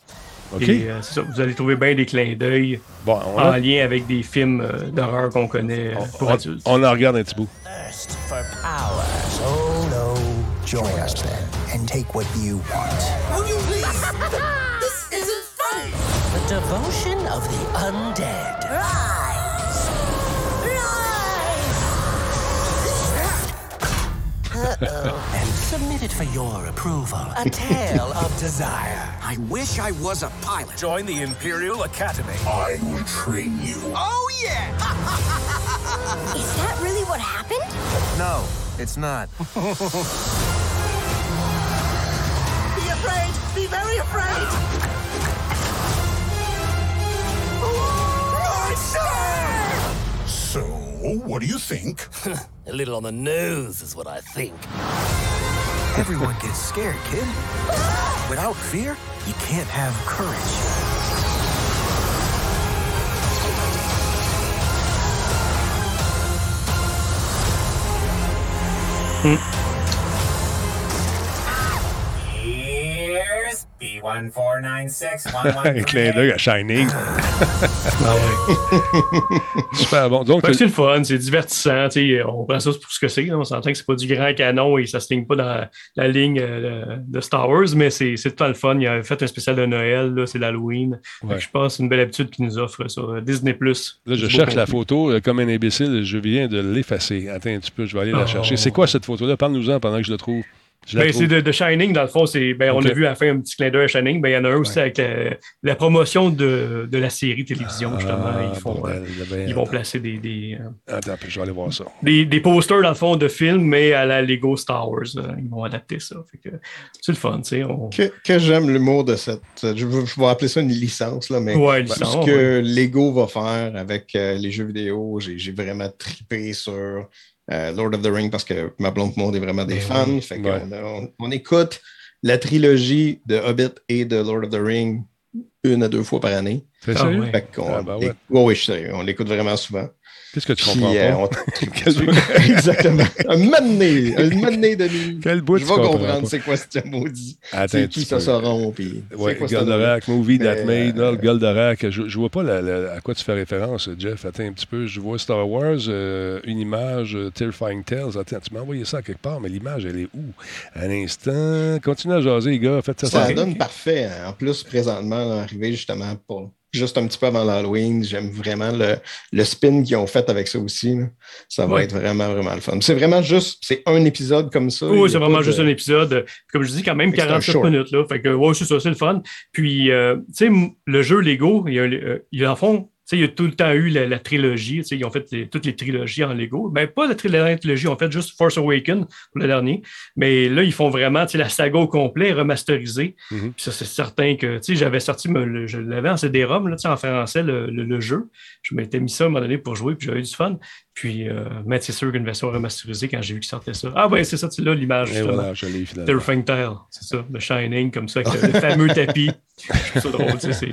Et ça, vous allez trouver bien des clins d'œil en lien avec des films d'horreur qu'on connaît pour adultes. On en regarde un petit bout. Join us then and take what you want. devotion of the undead. Rise! Rise! Uh-oh. and submitted for your approval. A tale of desire. I wish I was a pilot. Join the Imperial Academy. I will train you. Oh, yeah! Is that really what happened? No, it's not. Be afraid! Be very afraid! What do you think? A little on the nose is what I think. Everyone gets scared, kid. Without fear, you can't have courage. Hmm. B1496 clin d'œil à Shining. ah Super bon. Donc, c'est le fun, c'est divertissant. On prend ça pour ce que c'est. On s'entend que c'est pas du grand canon et ça se ligne pas dans la ligne euh, de Star Wars, mais c'est tout le fun. Il a fait un spécial de Noël, c'est l'Halloween. Je pense que c'est une belle habitude qu'il nous offre sur Disney. Là, je cherche la photo euh, comme un imbécile. Je viens de l'effacer. Attends un petit peu, je vais aller la oh. chercher. C'est quoi cette photo-là? Parle-nous-en pendant que je le trouve. Ben, c'est de, Shining, dans le fond. Ben, On a vu à la fin un petit clin d'œil à Shining. Ben, il y en a un aussi avec la, promotion de, de, la série télévision, ah, justement. ils, font, euh, ils vont placer des. des euh, Attends, je vais aller voir ça. Des, des, posters, dans le fond, de films, mais à la Lego Star Wars. Ils vont adapter ça. C'est le fun, tu sais. Que, que j'aime l'humour de cette. Je, vais appeler ça une licence, là, mais ouais, licence, ce que Lego va faire avec euh, les jeux vidéo, j'ai vraiment trippé sur euh, Lord of the Ring parce que ma blonde monde est vraiment des ben fans. Fait on, écoute la trilogie de Hobbit et de Lord of the Ring une à deux fois par année. C'est? Ah, ben ouais. oui, je sais. On l'écoute vraiment souvent. Qu'est-ce que tu comprends euh, pas? Exactement. Un mané, un mané de nuit. Quel bout Je vais comprendre c'est quoi ce maudit. C'est qui ça sauront. Puis ouais, Goldorak, Movie That Made, le Goldorak. Je, je vois pas à quoi tu fais référence, Jeff. Attends un petit peu. Je vois Star Wars, euh, une image, euh, Terrifying Tales. Attends, tu m'as envoyé ça quelque part, mais l'image, elle est où? À l'instant. Continue à jaser, les gars. Faites ça. Ça donne parfait. Hein. En plus, présentement, arrivé justement pour juste un petit peu avant l'Halloween. J'aime vraiment le, le spin qu'ils ont fait avec ça aussi. Ça va être vraiment, vraiment le fun. C'est vraiment juste, c'est un épisode comme ça. Oui, c'est vraiment juste un épisode. Comme je dis, quand même 47 minutes. Là. Fait que, ouais, c'est ça, c'est le fun. Puis, euh, tu sais, le jeu Lego, il y a, euh, il y a en fond, il y a tout le temps eu la, trilogie. Ils ont fait toutes les trilogies en Lego. Ben, pas la trilogie, ils ont fait juste Force Awakens pour le dernier. Mais là, ils font vraiment la saga au complet remasterisée. Mm-hmm. ça, c'est certain que j'avais sorti, je l'avais en CD-ROM en français, le, jeu. Je m'étais mis ça à un moment donné pour jouer, puis j'avais eu du fun. Puis, euh, mais c'est sûr qu'une version remasterisée, quand j'ai vu qu'il sortait ça. Ah, ben, c'est ça, tu là, l'image. Voilà. Terrifying Tale, c'est ça, le Shining, comme ça, avec le, fameux tapis. Je ça drôle, tu sais.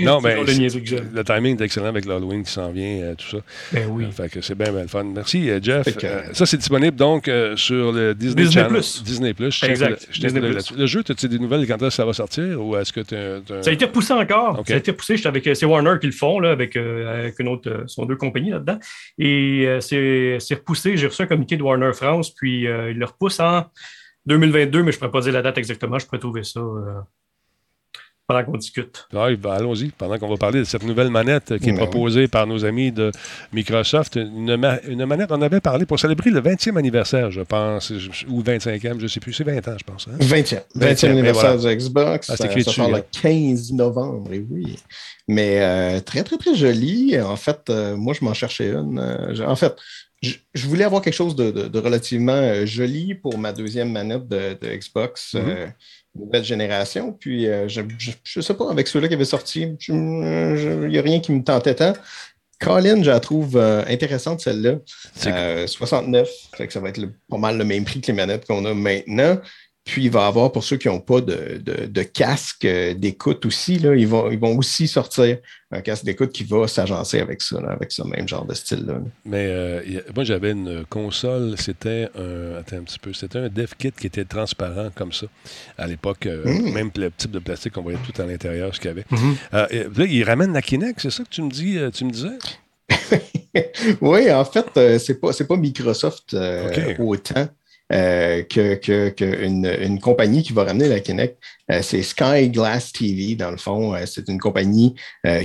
Non, mais le, timing est excellent avec l'Halloween qui s'en vient, euh, tout ça. Ben oui. fait que c'est bien, bien le fun. Merci, euh, Jeff. ça, c'est disponible donc sur le Disney, Disney Plus. Disney Plus. Exact. Disney Plus. Le jeu, as-tu des nouvelles quand ça va sortir ou est-ce que tu Ça a été repoussé encore. Ça a été repoussé. Avec, c'est Warner qui le font, là, avec, avec une autre, sont deux compagnies là-dedans. Et c'est c'est repoussé. J'ai reçu un communiqué de Warner France, puis euh, il le repousse en 2022, mais je ne pourrais pas dire la date exactement. Je pourrais trouver ça euh, pendant qu'on discute. Oui, ben, allons-y, pendant qu'on va parler de cette nouvelle manette qui est proposée par nos amis de Microsoft. Une, manette, on avait parlé pour célébrer le 20e anniversaire, je pense, ou 25e, je ne sais plus, c'est 20 ans, je pense. 20e. 20e, anniversaire de Xbox. Ah, ça, ça le 15 novembre, et oui. Mais euh, très, très, très joli. En fait, moi, je m'en cherchais une. en fait, je, voulais avoir quelque chose de, relativement euh, joli pour ma deuxième manette de, Xbox mm-hmm. euh, nouvelle génération. Puis, euh, je ne sais pas, avec ceux-là qui avaient sorti, il n'y a rien qui me tentait tant. Colin, je la trouve intéressante, celle-là. 69, fait que ça va être pas mal le même prix que les manettes qu'on a maintenant. Puis il va y avoir, pour ceux qui n'ont pas de, casque euh, d'écoute aussi, là, ils, vont, ils vont aussi sortir un casque d'écoute qui va s'agencer avec ça, avec ce même genre de style-là. Mais euh, moi, j'avais une console, c'était un. Attends un petit peu, c'était un dev kit qui était transparent comme ça. À l'époque, euh, hmm. même le type de plastique, on voyait tout à l'intérieur ce qu'il y avait. Mm-hmm. là, il ramène la Kinect, c'est ça que tu me dis, tu me disais? oui, en fait, c'est pas, pas Microsoft autant. Euh, qu'une une compagnie qui va ramener la Kinect. Euh, c'est Sky Glass TV, dans le fond. Euh, c'est une compagnie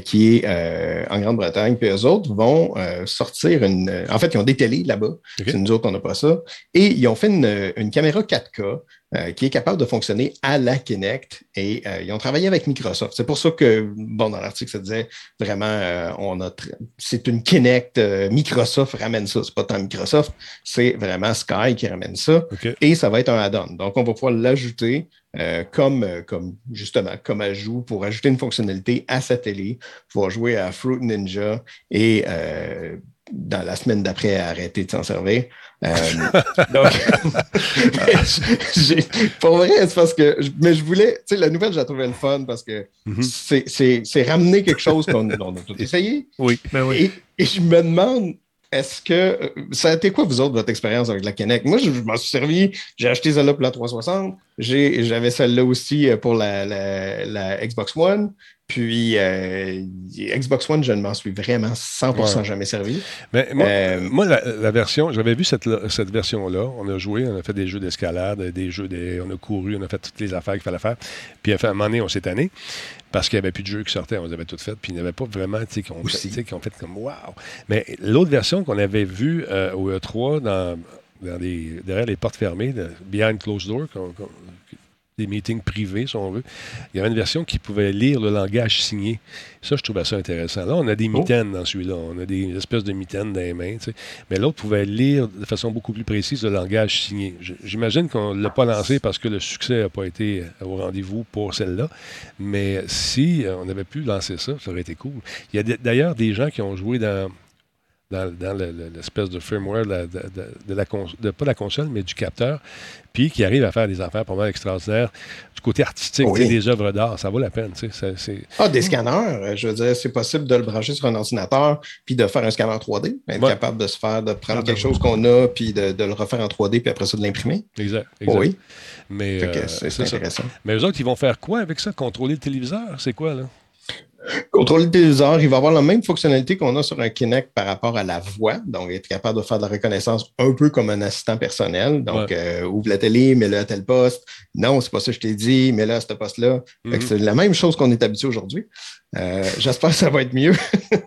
qui est en Grande-Bretagne. Puis eux autres vont sortir une. En fait, ils ont des télés là-bas. Nous autres, on n'a pas ça. Et ils ont fait une, une caméra 4K euh, qui est capable de fonctionner à la Kinect et euh, ils ont travaillé avec Microsoft. C'est pour ça que, bon, dans l'article, ça disait vraiment, euh, on a c'est une Kinect, Microsoft ramène ça. C'est pas tant Microsoft, c'est vraiment Sky qui ramène ça et ça va être un add-on. Donc, on va pouvoir l'ajouter comme, comme justement comme ajout pour ajouter une fonctionnalité à sa télé, pouvoir jouer à Fruit Ninja et dans la semaine d'après arrêter de s'en servir. Euh, donc, pour vrai, c'est parce que, mais je voulais, tu sais, la nouvelle, je la trouvais le fun parce que mhm. c'est ramener quelque chose qu'on a tout essayé. Oui, ben oui. Et, je me demande, est-ce que euh, ça a été quoi, vous autres, votre expérience avec la Kinect? Moi, je, m'en suis servi, j'ai acheté celle-là pour la 360, j'avais celle-là aussi pour la, la, Xbox One. Puis euh, Xbox One, je ne m'en suis vraiment 100% jamais servi. Mais moi, euh, la, version, j'avais vu cette, cette version-là. On a joué, on a fait des jeux d'escalade, des jeux, des, on a couru, on a fait toutes les affaires qu'il fallait faire. Puis à un moment donné, on s'est tanné parce qu'il n'y avait plus de jeux qui sortaient, on les avait toutes faites, puis il n'y avait pas vraiment, tu sais, qui ont, fait comme wow. Mais l'autre version qu'on avait vue euh, au E3 dans, derrière les portes fermées, de, behind closed door, des meetings privés, si on veut. Il y avait une version qui pouvait lire le langage signé. Ça, je trouvais ça intéressant. Là, on a des oh. mitaines dans celui-là. On a des espèces de mitaines dans les mains. Mais l'autre pouvait lire de façon beaucoup plus précise le langage signé. J'imagine qu'on ne l'a pas lancé parce que le succès n'a pas été au rendez-vous pour celle-là. Mais si on avait pu lancer ça, ça aurait été cool. Il y a d'ailleurs des gens qui ont joué dans dans, l'espèce de firmware de, la de, pas la console, mais du capteur, puis qui arrive à faire des affaires pas mal extraordinaires du côté artistique, des œuvres d'art. Ça vaut la peine. Ah, des scanners. Euh, je veux dire, c'est possible de le brancher sur un ordinateur puis de faire un scanner 3D, être capable de se faire, de prendre quelque chose qu'on a puis de, le refaire en 3D puis après ça de l'imprimer. Exact. Oui. Mais euh, c'est intéressant. Mais eux autres, ils vont faire quoi avec ça? Contrôler le téléviseur? C'est quoi, là? Contrôler le téléviseur, il va avoir la même fonctionnalité qu'on a sur un Kinect par rapport à la voix. Donc, être capable de faire de la reconnaissance un peu comme un assistant personnel. Donc, euh, ouvre la télé, mets-le à tel poste. Non, c'est pas ça que je t'ai dit, mets-le à ce poste-là. Mhm. C'est la même chose qu'on est habitué aujourd'hui. Euh, j'espère que ça va être mieux.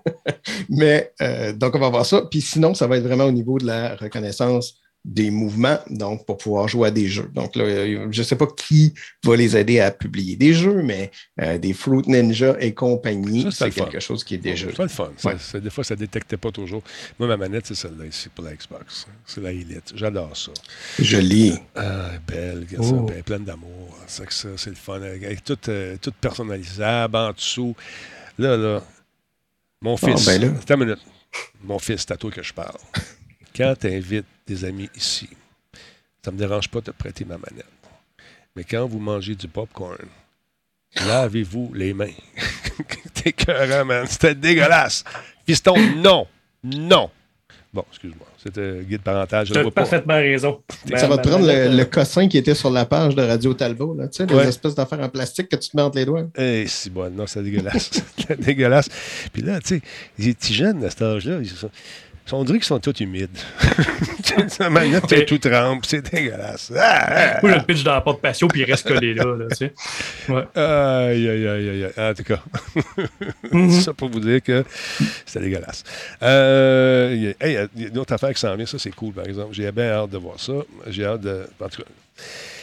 Mais euh, donc, on va voir ça. Puis sinon, ça va être vraiment au niveau de la reconnaissance des mouvements, donc pour pouvoir jouer à des jeux. Donc là, je ne sais pas qui va les aider à publier des jeux, mais euh, des Fruit Ninja et compagnie, c'est quelque chose qui est déjà. C'est le fun. des fois, ça ne détectait pas toujours. Moi, ma manette, c'est celle-là ici pour la Xbox. C'est la Elite. J'adore ça. Jolie. Ah, belle, ça, oh. ben, pleine d'amour. C'est ça, c'est le fun. Tout, euh, tout personnalisable en dessous. Là, là, mon ah, fils. Ben là. minute. Mon fils, c'est à toi que je parle. Quand tu invites des amis ici, ça ne me dérange pas de te prêter ma manette. Mais quand vous mangez du popcorn, lavez-vous les mains. T'es cœur, man. C'était dégueulasse. Fiston, non. Non. Bon, excuse-moi. C'était guide parental. Tu as parfaitement raison. Ça va te prendre le, cossin qui était sur la page de Radio Talbot, là, tu sais, les espèces d'affaires en plastique que tu te mets entre les doigts. Eh, si bon, non, c'est dégueulasse. c'est dégueulasse. Puis là, tu sais, les petits jeunes à cet âge-là, ils sont on dirait qu'ils sont tous humides. Sa manette est tout trempe, c'est dégueulasse. Ah, Moi, je le pitch dans la porte patio, puis il reste collé là. là tu sais. ouais. Aïe, aïe, aïe, aïe. En tout cas, mm-hmm. ça pour vous dire que c'est dégueulasse. Euh, il y a une autre affaire qui s'en vient, ça c'est cool, par exemple. J'ai bien hâte de voir ça. J'ai hâte de. En tout cas.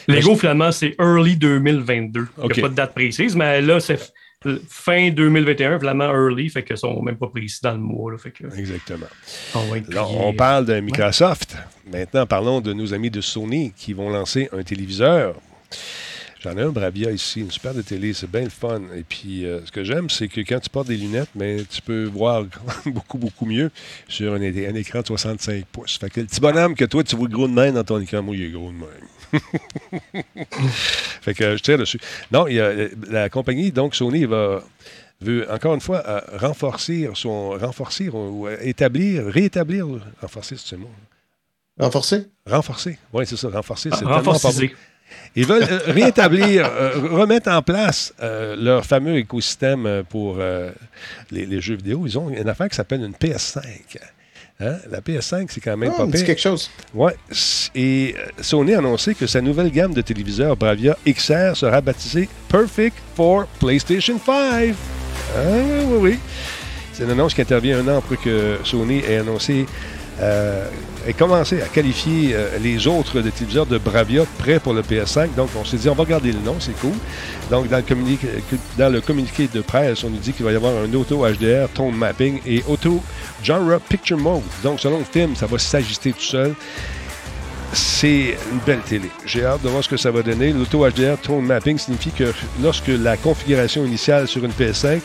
Lego, finalement, c'est early 2022. Il n'y a pas de date précise, mais là, c'est fin 2021, vraiment early, fait que sont même pas précis dans le mois. fait que, Exactement. On, parle de Microsoft. Maintenant, parlons de nos amis de Sony qui vont lancer un téléviseur. J'en ai un Bravia ici, une super de télé, c'est bien le fun. Et puis, euh, ce que j'aime, c'est que quand tu portes des lunettes, mais tu peux voir beaucoup, beaucoup mieux sur un, écran de 65 pouces. Fait que le petit bonhomme que toi, tu vois gros de main dans ton écran, moi, il est gros de main. fait que je tire dessus. Non, il y a, la compagnie, donc Sony, va veut encore une fois euh, renforcer son renforcer ou euh, établir, réétablir, renforcer, c'est le mot. Renforcer? Renforcer, oui, c'est ça, renforcer. C'est renforcer. Ils veulent euh, rétablir, remettre en place leur fameux écosystème pour les, les, jeux vidéo. Ils ont une affaire qui s'appelle une PS5. Hein? La PS5, c'est quand même ah, pas pire. quelque chose. Ouais. Et euh, Sony a annoncé que sa nouvelle gamme de téléviseurs Bravia XR sera baptisée Perfect for PlayStation 5. Ah, oui, oui. C'est une annonce qui intervient un an après que Sony ait annoncé euh, et commencé à qualifier euh, les autres téléviseurs de Bravia prêts pour le PS5. Donc, on s'est dit, on va garder le nom, c'est cool. Donc, dans le, communiqué, dans le communiqué de presse, on nous dit qu'il va y avoir un auto HDR, tone mapping et auto genre picture mode. Donc, selon le film, ça va s'ajuster tout seul. C'est une belle télé. J'ai hâte de voir ce que ça va donner. L'auto HDR tone mapping signifie que lorsque la configuration initiale sur une PS5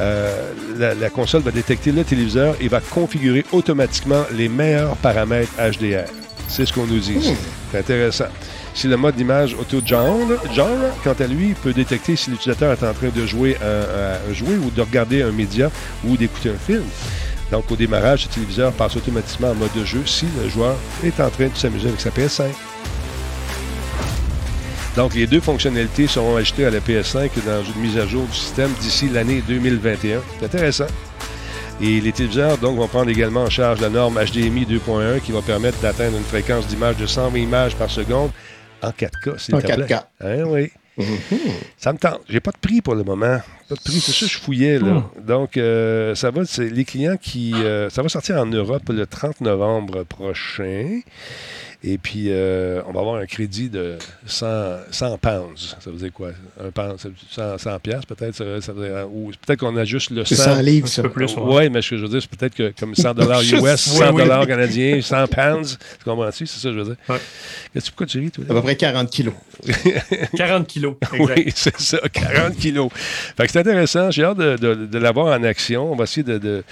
euh, la, console va détecter le téléviseur et va configurer automatiquement les meilleurs paramètres HDR. C'est ce qu'on nous dit. Hmm. C'est intéressant. Si le mode d'image auto-genre, genre, quant à lui, peut détecter si l'utilisateur est en train de jouer un, jouer ou de regarder un média ou d'écouter un film. Donc, au démarrage, le téléviseur passe automatiquement en mode de jeu si le joueur est en train de s'amuser avec sa PS5. Donc, les deux fonctionnalités seront ajoutées à la PS5 dans une mise à jour du système d'ici l'année 2021. C'est intéressant. Et les téléviseurs donc, vont prendre également en charge la norme HDMI 2.1 qui va permettre d'atteindre une fréquence d'image de 120 images par seconde en 4K, s'il En 4K. Hein, oui. Mm-hmm. Ça me tente. J'ai pas de prix pour le moment. Pas de prix, c'est ça, je fouillais. Là. Mm. Donc, euh, ça va, c'est les clients qui. Euh, ça va sortir en Europe le 30 novembre prochain. Et puis, euh, on va avoir un crédit de 100, 100 pounds. Ça veut dire quoi? Un pound, 100, 100 piastres, peut-être? ou peut-être qu'on a juste le 100. 100 livres, ça. plus. Oui, mais ce que je veux dire, c'est peut-être que comme 100 dollars US, 100 dollars canadiens, 100 pounds. Tu comprends-tu? C'est ça que je veux dire. Ouais. Pourquoi tu ris, toi? À peu près 40 kilos. 40 kilos, exact. Oui, c'est ça, 40 kilos. Fait que c'est intéressant. J'ai hâte de, de, de l'avoir en action. On va essayer de, de,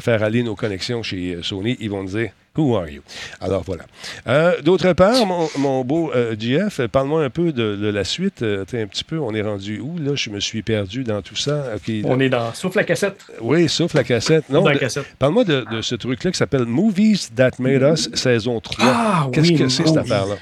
faire aller nos connexions chez Sony. Ils vont nous dire Who are you? Alors voilà. Euh, d'autre part, mon, beau euh, GF, parle-moi un peu de, la suite. Euh, un petit peu, on est rendu où? Là, je me suis perdu dans tout ça. on est dans Sauf la cassette. Oui, Sauf la cassette. Non, Parle-moi de, ce truc-là qui s'appelle Movies That Made Us, saison 3. Ah, Qu'est-ce que c'est, cette affaire-là?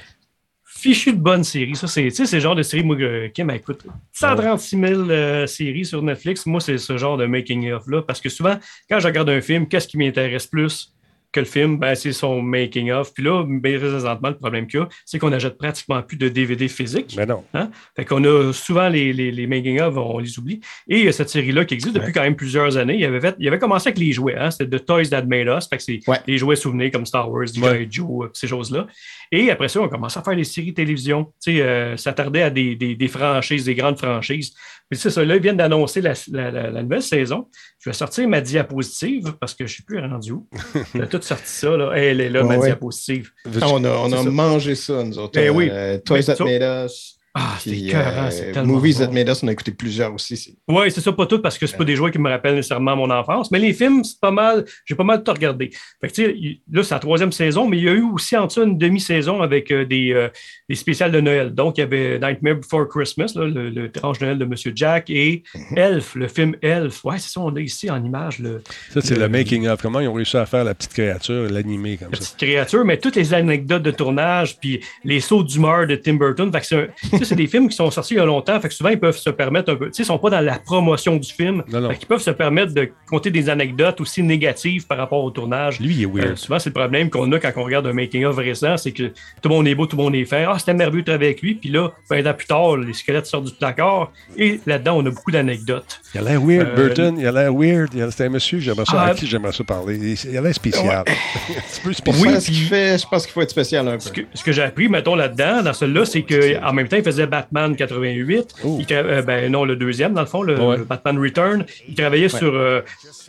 fichu de bonne série. Ça, c'est, c'est le genre de série, moi, Kim, écoute, 136 000 séries sur Netflix. Moi, c'est ce genre de making-of-là. Parce que souvent, quand je regarde un film, qu'est-ce qui m'intéresse plus? Que le film, ben, c'est son making-of. Puis là, ben, présentement, le problème qu'il y a, c'est qu'on n'achète pratiquement plus de DVD physiques. Mais non. Hein? Fait qu'on a souvent les, les, les making-of, on les oublie. Et il y a cette série-là qui existe depuis quand même plusieurs années. Il avait, fait, il avait commencé avec les jouets. Hein? C'était The Toys That Made Us. Fait que c'est les jouets souvenirs comme Star Wars, G.I. Joe, ces choses-là. Et après ça, on commence à faire des séries de télévision. Tu sais, euh, s'attarder à des, des, des, franchises, des grandes franchises. Puis c'est ça, là, ils viennent d'annoncer la, la, la, la, nouvelle saison. Je vais sortir ma diapositive parce que je ne sais plus rendu où. On a tout sorti ça, là. Elle est là, Ouais, ma ouais. diapositive. Ah, on a, on a ça. mangé ça, nous autres. Ben oui. Euh, Toys Mais That Made Us. Ah, c'est euh, c'est tellement Movies bon. That Made Us, on a écouté plusieurs aussi. Oui, c'est ça, pas tout, parce que c'est pas des jouets qui me rappellent nécessairement mon enfance, mais les films, c'est pas mal, j'ai pas mal tout regardé. Fait que, tu sais, il- là, c'est la troisième saison, mais il y a eu aussi en ça une demi-saison avec euh, des, euh, des spéciales de Noël. Donc, il y avait Nightmare Before Christmas, là, le, le étrange Noël de Monsieur Jack, et Mhm. Elf, le film Elf. Ouais, c'est ça, on a ici en image le, Ça, c'est Le- le making-of. Comment ils ont réussi à faire la petite créature, l'animer comme la ça? petite créature, mais toutes les anecdotes de tournage, puis les sauts d'humeur de Tim Burton. Fait que c'est un- c'est des films qui sont sortis il y a longtemps, fait que souvent ils peuvent se permettre un peu. Tu sais, ils sont pas dans la promotion du film. Non, non. Fait qu'ils peuvent se permettre de compter des anecdotes aussi négatives par rapport au tournage. Lui, il est weird. Euh, souvent, c'est le problème qu'on a quand on regarde un making-of récent, c'est que tout le monde est beau, tout le monde est fin. Ah, c'était merveilleux de travailler avec lui. Puis là, 20 ans plus tard, les squelettes sortent du placard. Et là-dedans, on a beaucoup d'anecdotes. Il a l'air weird, Euh, Burton. Il a l'air weird. Il a- C'était un monsieur, j'aimerais ça, Ah, à qui j'aimerais ça parler. Il a l'air spécial. un petit peu Pour spécial. faire ce qu'il fait, je pense qu'il faut être spécial un peu. Ce que, que j'ai appris, mettons, là-dedans, dans celui-là, c'est qu'en même temps, il faisait Batman 88. Oh. Il tra- euh, ben non, le deuxième, dans le fond, le, Ouais. le Batman Return. Il travaillait sur euh,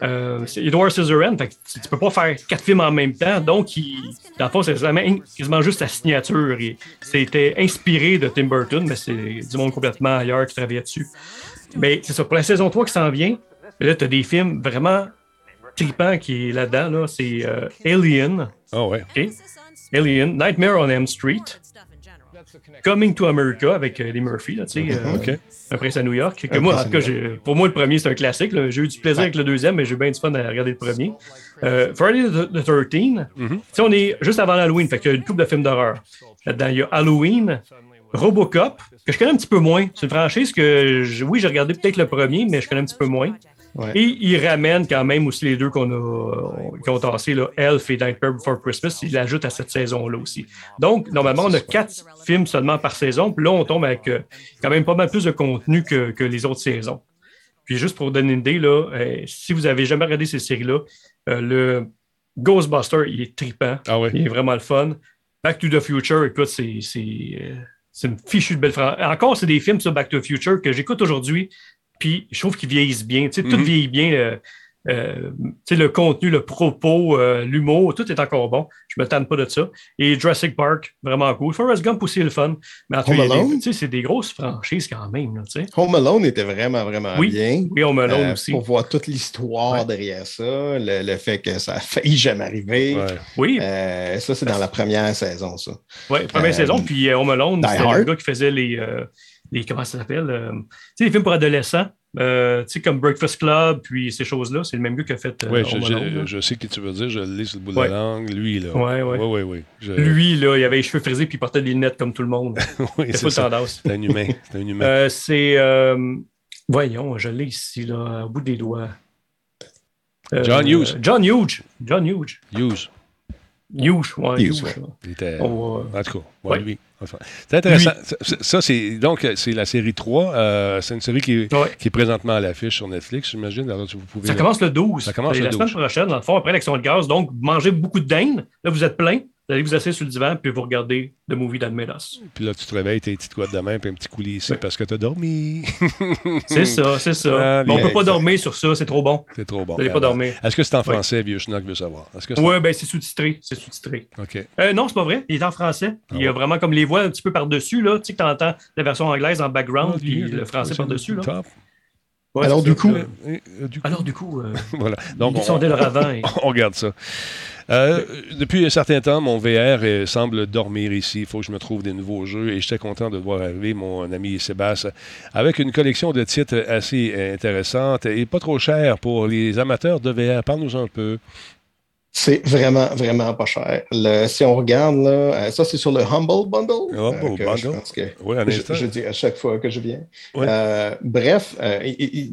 euh, Edward Scissorhands. Fait que tu tu peux pas faire quatre films en même temps. Donc, il, dans le fond, c'est vraiment quasiment juste sa signature. C'était inspiré de Tim Burton, mais c'est du monde complètement ailleurs qui travaillait dessus. Mais c'est ça. Pour la saison 3 qui s'en vient, là, tu as des films vraiment tripants qui est là-dedans. Là. C'est Alien. Ah ouais. Alien, Nightmare on Elm Street, Coming to America avec euh, les Murphy, là, tu sais, euh, OK. Un prince à New York. Que Un moi, en prince tout à cas, j'ai- pour moi, le premier, c'est un classique. J'ai eu du plaisir avec le deuxième, mais j'ai eu bien du fun à regarder le premier. Euh, Friday the, the 13, Mm-hmm. tu sais, on est juste avant Halloween, fait qu'il y a une couple de films d'horreur. Là-dedans, il y a Halloween, Robocop, que je connais un petit peu moins. C'est une franchise que, je- oui, j'ai regardé peut-être le premier, mais je connais un petit peu moins. Ouais. Et il ramène quand même aussi les deux qu'on a qui ont tassé, là, Elf et Nightmare Before Christmas. Il l'ajoute à cette saison-là aussi. Donc, normalement, on a quatre films seulement par saison. Puis là, on tombe avec euh, quand même pas mal plus de contenu que, que les autres saisons. Puis juste pour vous donner une idée, là, euh, si vous avez jamais regardé ces séries-là, euh, le Ghostbuster, il est trippant. Ah ouais. Il est vraiment le fun. Back to the Future, écoute, c'est c'est, une fichue de belle franchise. Encore, c'est des films, ça, Back to the Future, que j'écoute aujourd'hui. Puis je trouve qu'ils vieillissent bien. Tu sais, Tout Mhm. vieillit bien. euh, euh, le contenu, le propos, euh, l'humour, tout est encore bon. Je me tanne pas de ça. Et Jurassic Park, vraiment cool. Forrest Gump aussi le fun. Mais en tout cas, Home Alone? tu sais, c'est des grosses franchises quand même. Là. Home Alone était vraiment, vraiment Oui. bien. Oui, Home Alone Euh, aussi. Pour voir toute l'histoire Ouais. derrière ça, le, le fait que ça a failli jamais arriver. Ouais. Oui, Euh, ça, c'est dans la première saison, ça. ouais, première euh, saison. Puis Home Alone, c'était le gars qui faisait les. Les comment ça s'appelle euh, Tu sais, les films pour adolescents. euh, tu sais, comme Breakfast Club, puis ces choses-là. C'est le même gars qui a fait euh, Ouais, je, je- je sais ce que tu veux dire. Je le lis sur le bout Ouais. de la langue. Lui, là. Ouais, ouais. Ouais, ouais. Je- Lui, là, il avait les cheveux frisés puis il portait des lunettes comme tout le monde. oui, C'est ça. C'est un humain. C'est un humain. Euh, c'est. euh, voyons, je l'ai ici, là, au bout des doigts. John Hughes. John Hughes. John Hughes. Hughes. Hughes, ouais. Hughes, ouais. Il était... Va- En tout cas, Ouais. lui. C'est intéressant. Ça, ça, c'est donc c'est la série 3. Euh, c'est une série qui, est- Ouais. qui est présentement à l'affiche sur Netflix, j'imagine. Alors, vous pouvez Ça commence le 12. Ça commence le la 12. semaine prochaine, dans le fond, après l'action de gaz. Donc, mangez beaucoup de dinde. Là, vous êtes plein. Vous allez vous asseoir sur le divan puis vous regardez le movie d'Admedas. Puis là, tu te réveilles, t'as une petite couette de main, puis un petit coulis ici parce que t'as dormi. C'est ça, c'est ça. Ah, Mais on peut pas exact. dormir sur ça, c'est trop bon. C'est trop bon. Vous n'allez pas dormir. Est-ce que c'est en Ouais. français, vieux schnock veut savoir? Est-ce que c'est Ouais, ben c'est sous-titré. C'est sous-titré. OK. Euh, non, c'est pas vrai. Il est en français. Il y a Ah ouais. vraiment comme les voix un petit peu par-dessus. là. Tu sais que tu entends la version anglaise en background Ah, puis le français par-dessus. là. top. Ouais, Alors, c'est du ça. coup- Euh, euh, du coup, Alors, du coup, euh, voilà. Donc, ils sont dès le ravin. et- on regarde ça. Euh, depuis un certain temps, mon VR euh, semble dormir ici. Il faut que je me trouve des nouveaux jeux et j'étais content de voir arriver mon ami Sébastien avec une collection de titres assez euh, intéressante et pas trop cher pour les amateurs de VR. Parle-nous un peu. C'est vraiment, vraiment pas cher. Le, si on regarde, là, euh, ça, c'est sur le Humble Bundle. Humble euh, Je, Bundle. pense que Oui, je, je dis à chaque fois que je viens. Euh, bref, euh,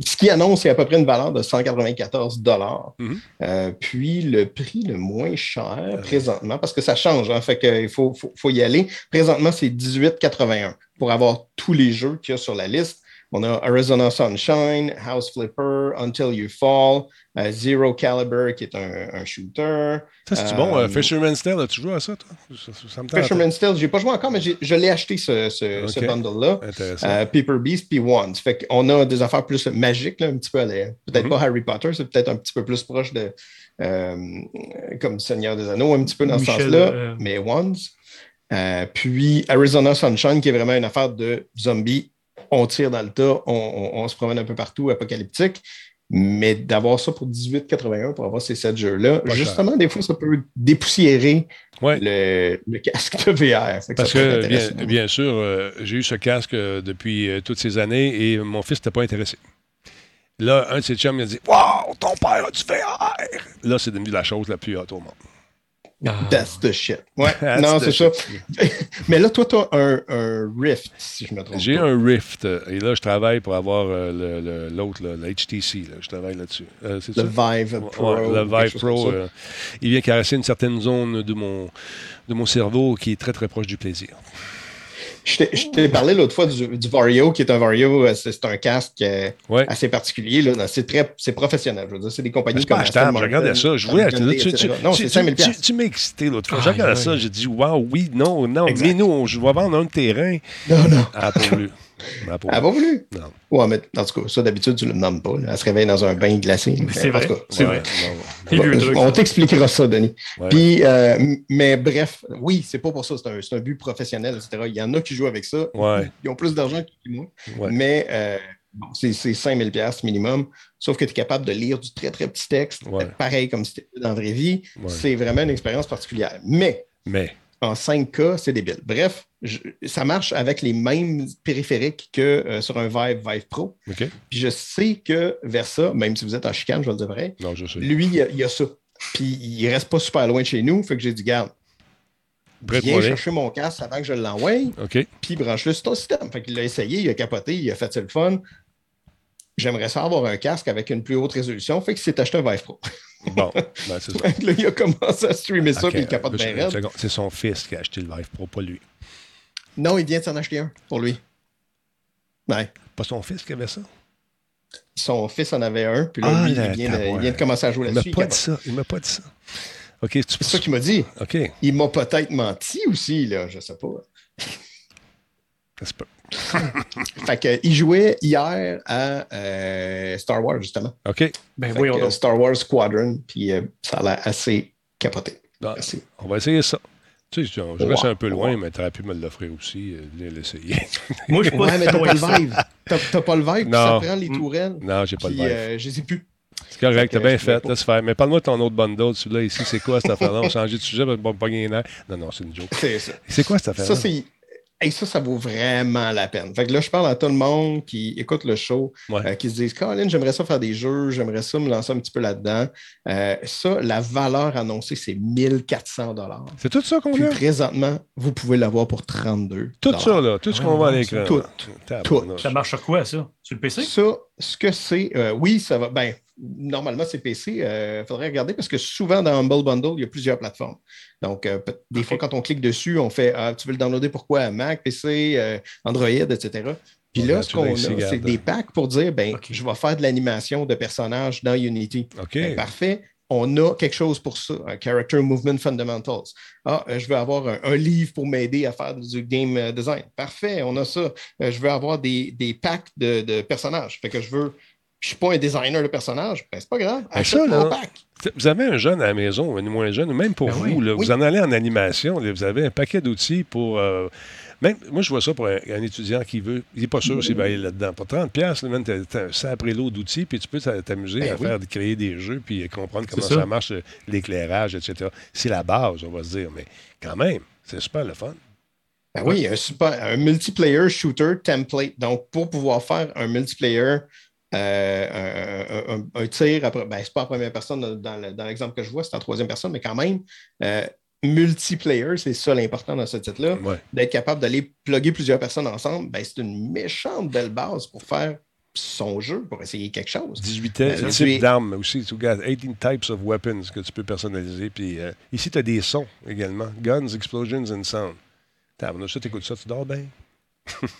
ce qui annonce, c'est à peu près une valeur de 194 dollars. Mhm. Euh, puis le prix le moins cher présentement, parce que ça change, hein, fait qu'il faut, faut, faut y aller. Présentement, c'est 18,81 pour avoir tous les jeux qu'il y a sur la liste. On a Arizona Sunshine, House Flipper, Until You Fall, euh, Zero Caliber qui est un, un shooter. Ça, c'est Euh, bon. euh, Fisherman's Tale, as-tu joué à ça, toi? Ça, ça- ça me tente. Fisherman's Tale, je n'ai pas joué encore, mais j'ai- je l'ai acheté ce, ce, ce Ok. bundle-là. Intéressant. Euh, Paper Beast puis Wands. Fait qu'on a des affaires plus magiques, là, un petit peu. à Peut-être Mhm. pas Harry Potter, c'est peut-être un petit peu plus proche de euh, comme Seigneur des Anneaux, un petit peu dans ce sens-là, euh, mais Wands. Euh, puis Arizona Sunshine, qui est vraiment une affaire de zombies. On tire dans le tas, on, on- on se promène un peu partout, apocalyptique. Mais d'avoir ça pour 18,81 pour avoir ces sept jeux-là, Pas cher. justement, des fois, ça peut dépoussiérer Ouais. le, le casque de VR. Que Parce que, bien, sûr, euh, j'ai eu ce casque euh, depuis euh, toutes ces années et mon fils n'était pas intéressé. Là, un de ses chums il a dit Wow, ton père a du VR Là, c'est devenu la chose la plus haute au monde. That's the shit. Ouais, That's non, c'est ça. Mais là, toi, tu as un, un Rift, si je me trompe. J'ai un Rift euh, et là, je travaille pour avoir euh, le- le- l'autre, le HTC. là. je travaille là-dessus. Euh, Le ça? Vive Pro. Ouais, le Vive Pro, euh, il vient caresser une certaine zone de mon, de mon cerveau qui est très, très proche du plaisir. Je t'ai- parlé l'autre fois du, du Vario, qui est un Vario, euh, c'est un casque euh, Ouais. assez particulier. là. C'est très c'est professionnel. Je veux dire, c'est des compagnies comme Aston je regardais ça. Je voulais acheter. Tu, tu. Non, c'est tu- 5000 tu- tu m'as excité l'autre fois. Ah, Je regardais ouais. ça, j'ai dit, waouh, oui, non, non, Exact. mais nous, je vais vendre un terrain. Non, non. Ah. Ah, pas Elle a pas voulu. Non. Ouais, mais en tout cas, ça, d'habitude, tu ne le nommes pas. là. Elle se réveille dans un bain glacé. C'est vrai. cas, C'est Ouais, vrai. non, On t'expliquera ça, Denis. Ouais. Puis, euh, mais bref, oui, c'est pas pour ça. C'est un, c'est un but professionnel, etc. Il y en a qui jouent avec ça. Ouais. Ils ont plus d'argent que moi. Ouais. Mais euh, bon, c'est c'est 5000 pièces minimum. Sauf que tu es capable de lire du très, très petit texte. Ouais. Pareil comme si tu étais dans la vraie vie. Ouais. C'est vraiment une expérience particulière. Mais Mais, en 5K, c'est débile. Bref, je- ça marche avec les mêmes périphériques que euh, sur un Vive Vive Pro. Puis je sais que Versa, même si vous êtes en chicane, je vais le dire vrai, Non, je sais. lui, il y a, il y a ça. Puis il reste pas super loin de chez nous. Fait que j'ai dit, garde, viens chercher mon casque avant que je l'envoie, OK. puis branche-le sur ton système. Fait qu'il l'a essayé, il a capoté, il a fait ça le fun. J'aimerais ça avoir un casque avec une plus haute résolution. Fait qu'il s'est acheté un Vive Pro. Bon, ben, c'est ça. Que là, il a commencé à streamer ça, puis il capote euh, bien. C'est son fils qui a acheté le Vive Pro, pas lui. Non, il vient de s'en acheter un pour lui. Ouais. Pas son fils qui avait ça? Son fils en avait un, puis là, Ah, lui, il, vient de, il tabarouette. vient de commencer à jouer Il m'a là-dessus. il pas dit ça. Il m'a pas dit ça. Tu C'est ça qu'il m'a dit. OK. Il m'a peut-être menti aussi, là, je sais pas. Ça se peut. Fait que, il jouait hier à euh, Star Wars, justement. OK. Ben Fait que, donc. Star Wars Squadron, puis euh, ça a l'air assez capoté. Ah, Assez. on va essayer ça. Tu sais, je je reste un peu loin, mais tu aurais pu me l'offrir aussi. euh, Viens l'essayer. Moi, je suis pas Ouais, mais t'as pas le vibe. T'as pas le vibe, puis ça prend les tourelles. non, j'ai pas le vibe. euh, je les ai plus. C'est correct, t'as bien fait, laisse faire. Mais parle-moi de ton autre bundle, celui-là ici, c'est quoi cette affaire-là? On va changer de sujet, on va pas gagner un air. Non, non, c'est une joke. C'est ça. C'est quoi cette affaire-là? Ça, c'est. Hey, ça, ça vaut vraiment la peine. Fait que là, je parle à tout le monde qui écoute le show, Ouais. euh, qui se disent Colin, j'aimerais ça faire des jeux, j'aimerais ça me lancer un petit peu là-dedans. Euh, ça, la valeur annoncée, c'est 1400 C'est tout ça qu'on Puis a? présentement, vous pouvez l'avoir pour 32 Tout ça, là, tout ce qu'on voit à l'écran. Tout. Tabarnouche. Ça marche sur quoi, ça? Sur le PC? Ça, ce que c'est, euh, oui, ça va. Ben, normalement, c'est PC. Il faudrait regarder parce que souvent dans Humble Bundle, il y a plusieurs plateformes. Donc, euh, des fois, quand on clique dessus, on fait ah, Tu veux le downloader pourquoi Mac, PC, euh, Android, etc. Puis là, ce qu'on a, c'est des packs pour dire ben, je vais faire de l'animation de personnages dans Unity. Ben, parfait. On a quelque chose pour ça, un Character Movement Fundamentals. Ah, euh, je veux avoir un, un livre pour m'aider à faire du game euh, design. Parfait, on a ça. Euh, je veux avoir des, des packs de, de personnages. Fait que je veux. Je suis pas un designer de personnages. Ben, c'est pas grave. Ben, Achète ça, là, pack. Vous avez un jeune à la maison, un moins jeune, même pour Ben vous, oui. là, Oui. vous en allez en animation, là, vous avez un paquet d'outils pour. euh, même, moi, je vois ça pour un, un étudiant qui veut. Il n'est pas sûr s'il va aller là-dedans. Pour 30$, piastres, là, man, t'as, t'as un sapré lot d'outils, puis tu peux t'a- t'amuser Ben à oui. faire, créer des jeux, puis comprendre comment ça. ça. marche, euh, l'éclairage, etc. C'est la base, on va se dire. Mais quand même, c'est super le fun. Ben oui, un, super, un multiplayer shooter template. Donc, pour pouvoir faire un multiplayer euh, un, un, tir, après, ben, c'est pas en première personne dans, l'exemple que je vois, c'est en troisième personne, mais quand même, euh, multiplayer, c'est ça l'important dans ce titre-là. D'être capable d'aller plugger plusieurs personnes ensemble, ben, c'est une méchante belle base pour faire son jeu, pour essayer quelque chose. 18 euh, types d'armes aussi. Tu regardes 18 types of weapons que tu peux personnaliser. Puis ici, tu as des sons également. Guns, explosions and sound. Ça, t'écoutes ça, tu dors bien?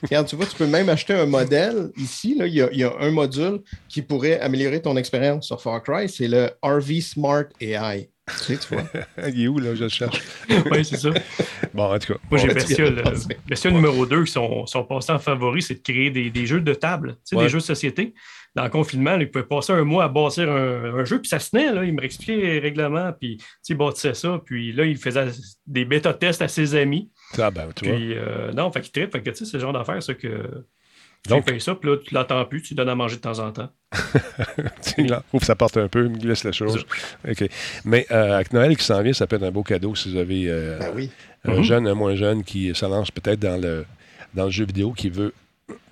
Regarde, tu vois, tu peux même acheter un modèle. Ici, là, il, y a, un module qui pourrait améliorer ton expérience sur Far Cry. C'est le RV Smart AI. Tu sais, tu vois. il est où, là? Je le cherche? oui, c'est ça. Bon, en tout cas. Moi, j'ai Bestiole. Euh, bestiole numéro 2, son, son passe-temps favori, c'est de créer des, des, jeux de table, tu sais, des jeux de société. Dans le confinement, il pouvait passer un mois à bâtir un, jeu, puis ça se tenait, là, il me réexpliquait les règlements, puis il bâtissait ça, puis là, il faisait des bêta-tests à ses amis. Ah ben, tu puis, euh, non, fait qu'il tripe, fait que tu sais, c'est le genre d'affaire, ça que. Donc, tu fais ça, puis là, tu l'attends plus, tu donnes à manger de temps en temps. là, ouf, ça porte un peu, il me glisse la chose. OK. Mais euh, avec Noël qui s'en vient, ça peut être un beau cadeau si vous avez euh, ben oui. un mm-hmm. jeune, un moins jeune qui se lance peut-être dans le, dans le jeu vidéo, qui veut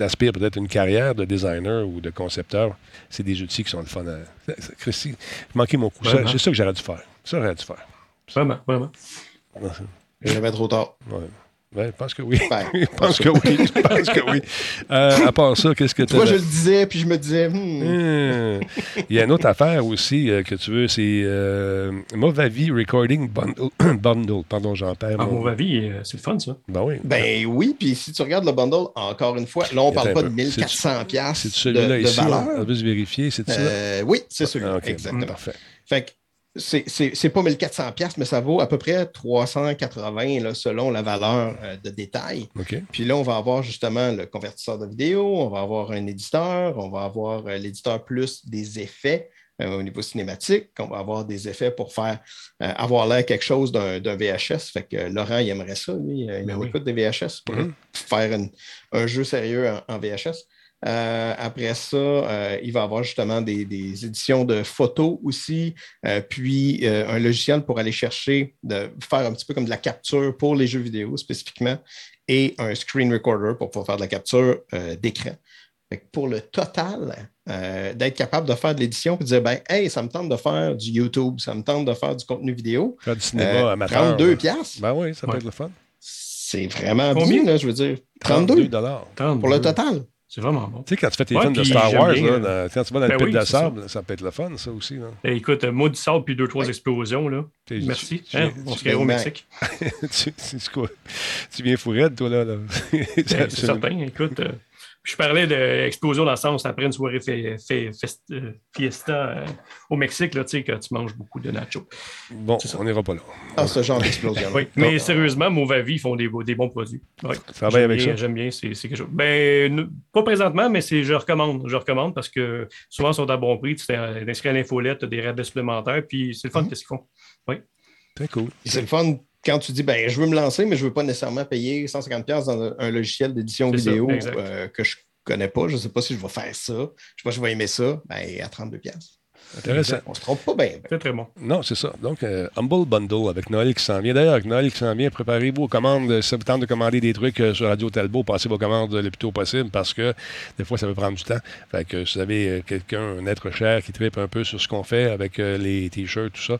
aspire peut-être une carrière de designer ou de concepteur. C'est des outils qui sont le fun. À... Christy, je manquais mon coup. C'est ça que j'aurais dû faire. Ça, j'aurais dû faire. Vraiment, vraiment. J'avais trop tard. Ouais. Ben, je pense que oui. Ben, je pense que oui. Je pense que oui. Euh, à part ça, qu'est-ce que tu Moi, je le disais, puis je me disais. Hmm. Hmm. Il y a une autre affaire aussi euh, que tu veux, c'est euh, Movavi Recording Bundle. bundle. Pardon, j'en perds. Ah, Movavi, euh, c'est le fun, ça. Ben oui. Ben oui, puis si tu regardes le bundle, encore une fois, là, on ne parle pas de 1400 pièces de, celui-là de ici, valeur. On va vérifier, c'est ça? oui, c'est celui-là. Ah, Exactement. Parfait. Fait que c'est pas 1400 pièces, mais ça vaut à peu près 380 là, selon la valeur euh, de détail. Puis là, on va avoir justement le convertisseur de vidéo, on va avoir un éditeur, on va avoir euh, l'éditeur plus des effets euh, au niveau cinématique, on va avoir des effets pour faire avoir l'air quelque chose d'un VHS. Fait que Laurent, il aimerait ça, lui, il ben écoute des VHS pour mm-hmm. faire un jeu sérieux en VHS. Euh, après ça, euh, il va avoir justement des, éditions de photos aussi, euh, puis un logiciel pour aller chercher, de faire un petit peu comme de la capture pour les jeux vidéo spécifiquement, et un screen recorder pour pouvoir faire de la capture d'écran. Pour le total, d'être capable de faire de l'édition et de dire ben, Hey, ça me tente de faire du YouTube, ça me tente de faire du contenu vidéo. Faire du cinéma amateur. 32 piastres. Ben oui, ça peut être le fun. C'est vraiment bien, là, je veux dire. 32 dollars. Pour le total. C'est vraiment bon. Tu sais, quand tu fais tes films de Star Wars, là, quand tu vas dans le ben pit de sable, ça. peut être le fun, ça aussi. Là. Ben, écoute, moi du sable puis deux, trois explosions. Là. Merci. Tu, hein, on se au Mexique. tu, tu, viens fourrette, toi, là. là. Ben, c'est certain. Écoute, euh, je parlais d'explosion dans le sens après une soirée euh, fiesta euh, au Mexique, là, tu sais, que tu manges beaucoup de nachos. Bon, on n'ira pas là. Ah, ce genre d'explosion. oui, mais sérieusement, Movavi, ils font des, des bons produits. Ça va bien avec ça. J'aime bien, c'est quelque chose. Ben, pas présentement, mais je recommande. Je recommande parce que souvent, ils sont à bon prix. Tu t'inscris à l'infolette, tu as des rabais supplémentaires, puis c'est le fun, mm-hmm. qu'est-ce qu'ils font. Oui. Très cool. C'est le fun quand tu dis ben, je veux me lancer, mais je ne veux pas nécessairement payer 150$ dans un, logiciel d'édition vidéo euh, que je ne connais pas, je ne sais pas si je vais faire ça, je ne sais pas si je vais aimer ça, ben, à 32$. Intéressant. On se trompe pas bien. C'est très bon. Non, c'est ça. Donc, euh, Humble Bundle avec Noël qui s'en vient. D'ailleurs, avec Noël qui s'en vient, préparez-vous aux commandes. Si ça vous tente de commander des trucs euh, sur Radio Talbot, passez vos commandes le plus tôt possible parce que des fois, ça peut prendre du temps. Fait que si vous avez euh, quelqu'un, un être cher qui tripe un peu sur ce qu'on fait avec les t-shirts, tout ça,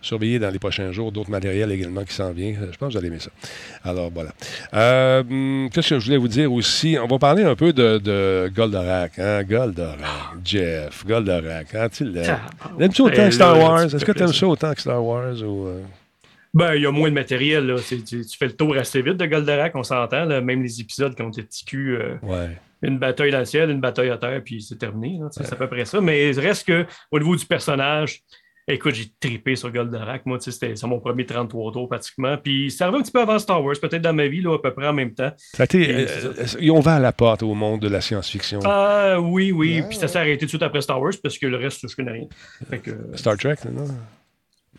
surveillez dans les prochains jours d'autres matériels également qui s'en viennent. Je pense que vous allez aimer ça. Alors, voilà. Qu'est-ce que je voulais vous dire aussi? On va parler un peu de, de Goldorak. Hein? Goldorak, Jeff, Goldorak. Hein, tu L'aimes-tu autant que Star Wars? Est-ce que tu aimes ça autant que Star Wars? Ou, euh? Ben, il y a moins de matériel. Là. Tu, fais le tour assez vite de Goldorak, on s'entend. Même les épisodes qui ont été TQ, euh, une bataille dans le ciel, une bataille à terre, puis c'est terminé. C'est à peu près ça. Mais il reste qu'au niveau du personnage, Écoute, j'ai tripé sur Goldorak. Moi, c'était mon premier 33 tours pratiquement. Puis ça arrive un petit peu avant Star Wars, peut-être dans ma vie, là, à peu près en même temps. Ça euh, ils ont ouvert la porte au monde de la science-fiction. Ah oui, oui. Puis ça s'est arrêté tout de suite après Star Wars parce que le reste, je connais rien. Star Trek, non?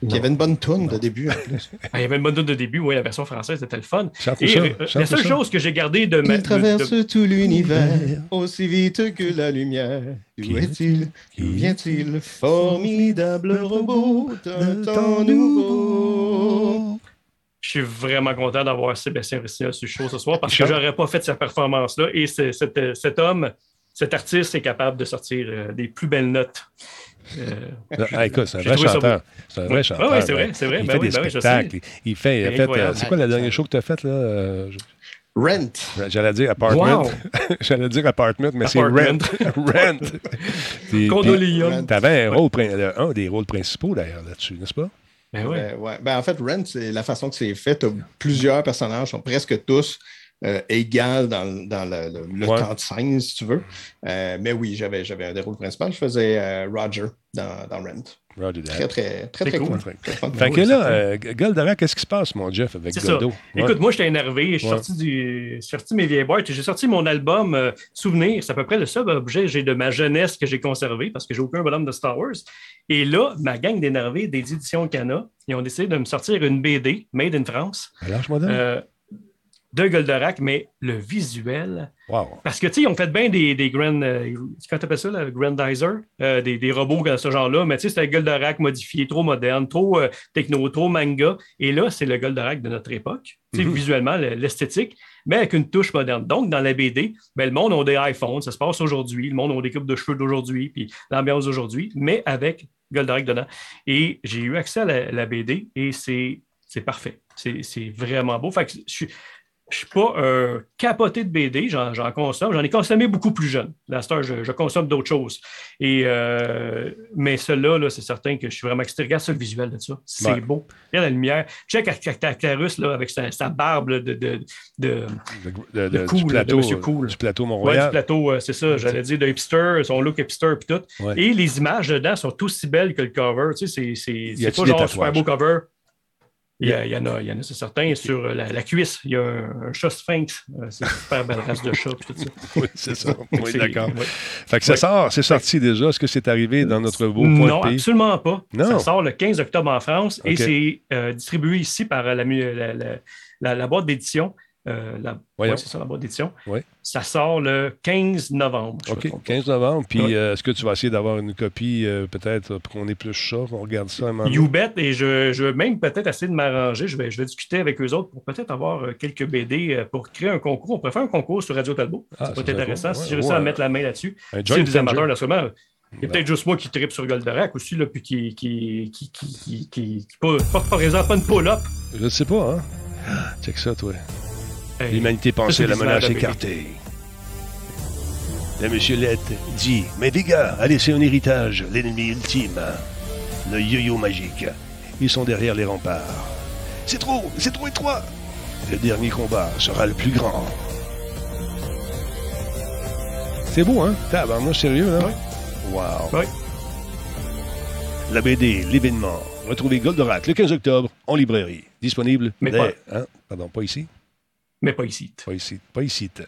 Il y avait une bonne tourne de début en plus. Ah, il y avait une bonne tourne de début, oui, la version française c'était le fun. Et euh, la seule chose que j'ai gardée de ma. Il traverse tout l'univers aussi vite que la lumière. Où est-il? D'où vient-il? Formidable robot d'un temps nouveau. Je suis vraiment content d'avoir Sébastien Rissina sur le show ce soir parce que j'aurais pas fait cette performance-là. Et cet, cet homme cet artiste est capable de sortir euh, des plus belles notes. Euh, ah, écoute, c'est un vrai chanteur. C'est un vrai ouais. chanteur. Oui, c'est vrai, c'est vrai. Il ben fait oui, des ben oui, spectacles. il fait, il a fait incroyable. c'est quoi la dernière show que tu as faite, là? Euh, je- Rent. J'allais dire apartment. Wow. J'allais dire apartment, mais c'est rent. rent. Puis- Condo puis Leon. T'avais un, rôle, un des rôles principaux, d'ailleurs, là-dessus, n'est-ce pas? Ben ouais. Euh, ouais. Ben, en fait, Rent, c'est la façon que c'est fait. T'as plusieurs personnages, sont presque tous euh, égales dans, le- dans le, le- le Ouais. temps de scène, si tu veux. Euh, mais oui, j'avais, j'avais un des rôles principaux. Je faisais euh, Roger dans, dans Rent. Roger. Très, très, très, très cool. cool. Fait Très fun. Fait que là, euh, Goldorak, qu'est-ce qui se passe, mon Jeff, avec C'est ça. Goldo? Ouais. Écoute, moi, j'étais énervé. Je suis Ouais. sorti, du, je suis sorti mes vieilles boîtes. J'ai sorti mon album euh, Souvenir. C'est à peu près le seul objet que j'ai de ma jeunesse que j'ai conservé parce que j'ai aucun bonhomme de Star Wars. Et là, ma gang d'énervés des éditions Cana, ils ont décidé de me sortir une BD made in France Lâche-moi donc. De Goldorak, mais le visuel. Wow. Parce que, tu sais, ils ont fait bien des, des grand. euh, comment t'appelles ça, le grandizer? Euh, des, des robots de ce genre-là. Mais tu sais, c'était un Goldorak modifié, trop moderne, trop euh, techno, trop manga. Et là, c'est le Goldorak de notre époque. Tu sais, Mhm. visuellement, le- l'esthétique, mais avec une touche moderne. Donc, dans la BD, ben, le monde a des iPhones, ça se passe aujourd'hui. Le monde a des coupes de cheveux d'aujourd'hui, puis l'ambiance d'aujourd'hui, mais avec Goldorak dedans. Et j'ai eu accès à la, la BD et c'est parfait. C'est c'est vraiment beau. Fait que je suis. Je suis pas un capoté de BD, j'en consomme. J'en ai consommé beaucoup plus jeune. Temps, je, je consomme d'autres choses. Et, euh, mais celui-là, là, c'est certain que je suis vraiment excité. Regarde ça, le visuel de ça. C'est Ouais. beau. Regarde la lumière. Check Actarus là, avec sa, sa barbe là, de, de, de, De- de- du cool, plateau, de Monsieur Cool. du plateau Ouais, du plateau, euh, c'est ça, j'allais dire de hipster, son look hipster puis tout. Ouais. Et les images dedans sont aussi belles que le cover. Tu sais, c'est- pas genre super tatouages? beau cover. Il y, a- il y en a, il y en a, c'est certain. Sur la, la cuisse, il y a un, un chat sphinx. Euh, C'est une super belle race de chat tout ça. Oui, c'est ça. Oui, d'accord. Fait que ça sort, c'est sorti déjà. Est-ce que c'est arrivé dans notre beau point Non, de pays? absolument pas. Non. Ça sort le 15 octobre en France et c'est euh, distribué ici par la boîte d'édition. Euh, la- ouais, c'est ça, la boîte d'édition. Ça sort le 15 novembre. OK, trompe 15 novembre. Puis Ouais. euh, est-ce que tu vas essayer d'avoir une copie, euh, peut-être, pour qu'on épluche ça, qu'on regarde ça un moment? You bet, et je, je vais même peut-être essayer de m'arranger. Je vais, je vais discuter avec eux autres pour peut-être avoir euh, quelques BD euh, pour créer un concours. On pourrait faire un concours sur Radio Talbot. Ah, ça peut ça être serait intéressant. Si j'ai réussi à mettre la main là-dessus. Si c'est des amateurs, là, sûrement. Il y a Ben. peut-être juste moi qui tripe sur Goldorak aussi, là, puis qui, qui, qui, qui, qui, qui- qui- pas, pas, par exemple, pas une pull-up. Je ne sais pas, hein? Check ça, toi. L'humanité à la menace la écartée. Le monsieur Lett dit Mais Vega a laissé un héritage, l'ennemi ultime, le yo-yo magique. Ils sont derrière les remparts. C'est trop, c'est trop étroit. Le dernier combat sera le plus grand. C'est beau, hein? Tabarnouche, sérieux, là? Wow. Ouais. La BD, l'événement. Retrouvez Goldorak le 15 octobre en librairie. Disponible Mais dès- hein? Pardon, pas ici? Mais pas ici. Pas ici. Pas ici. T'as-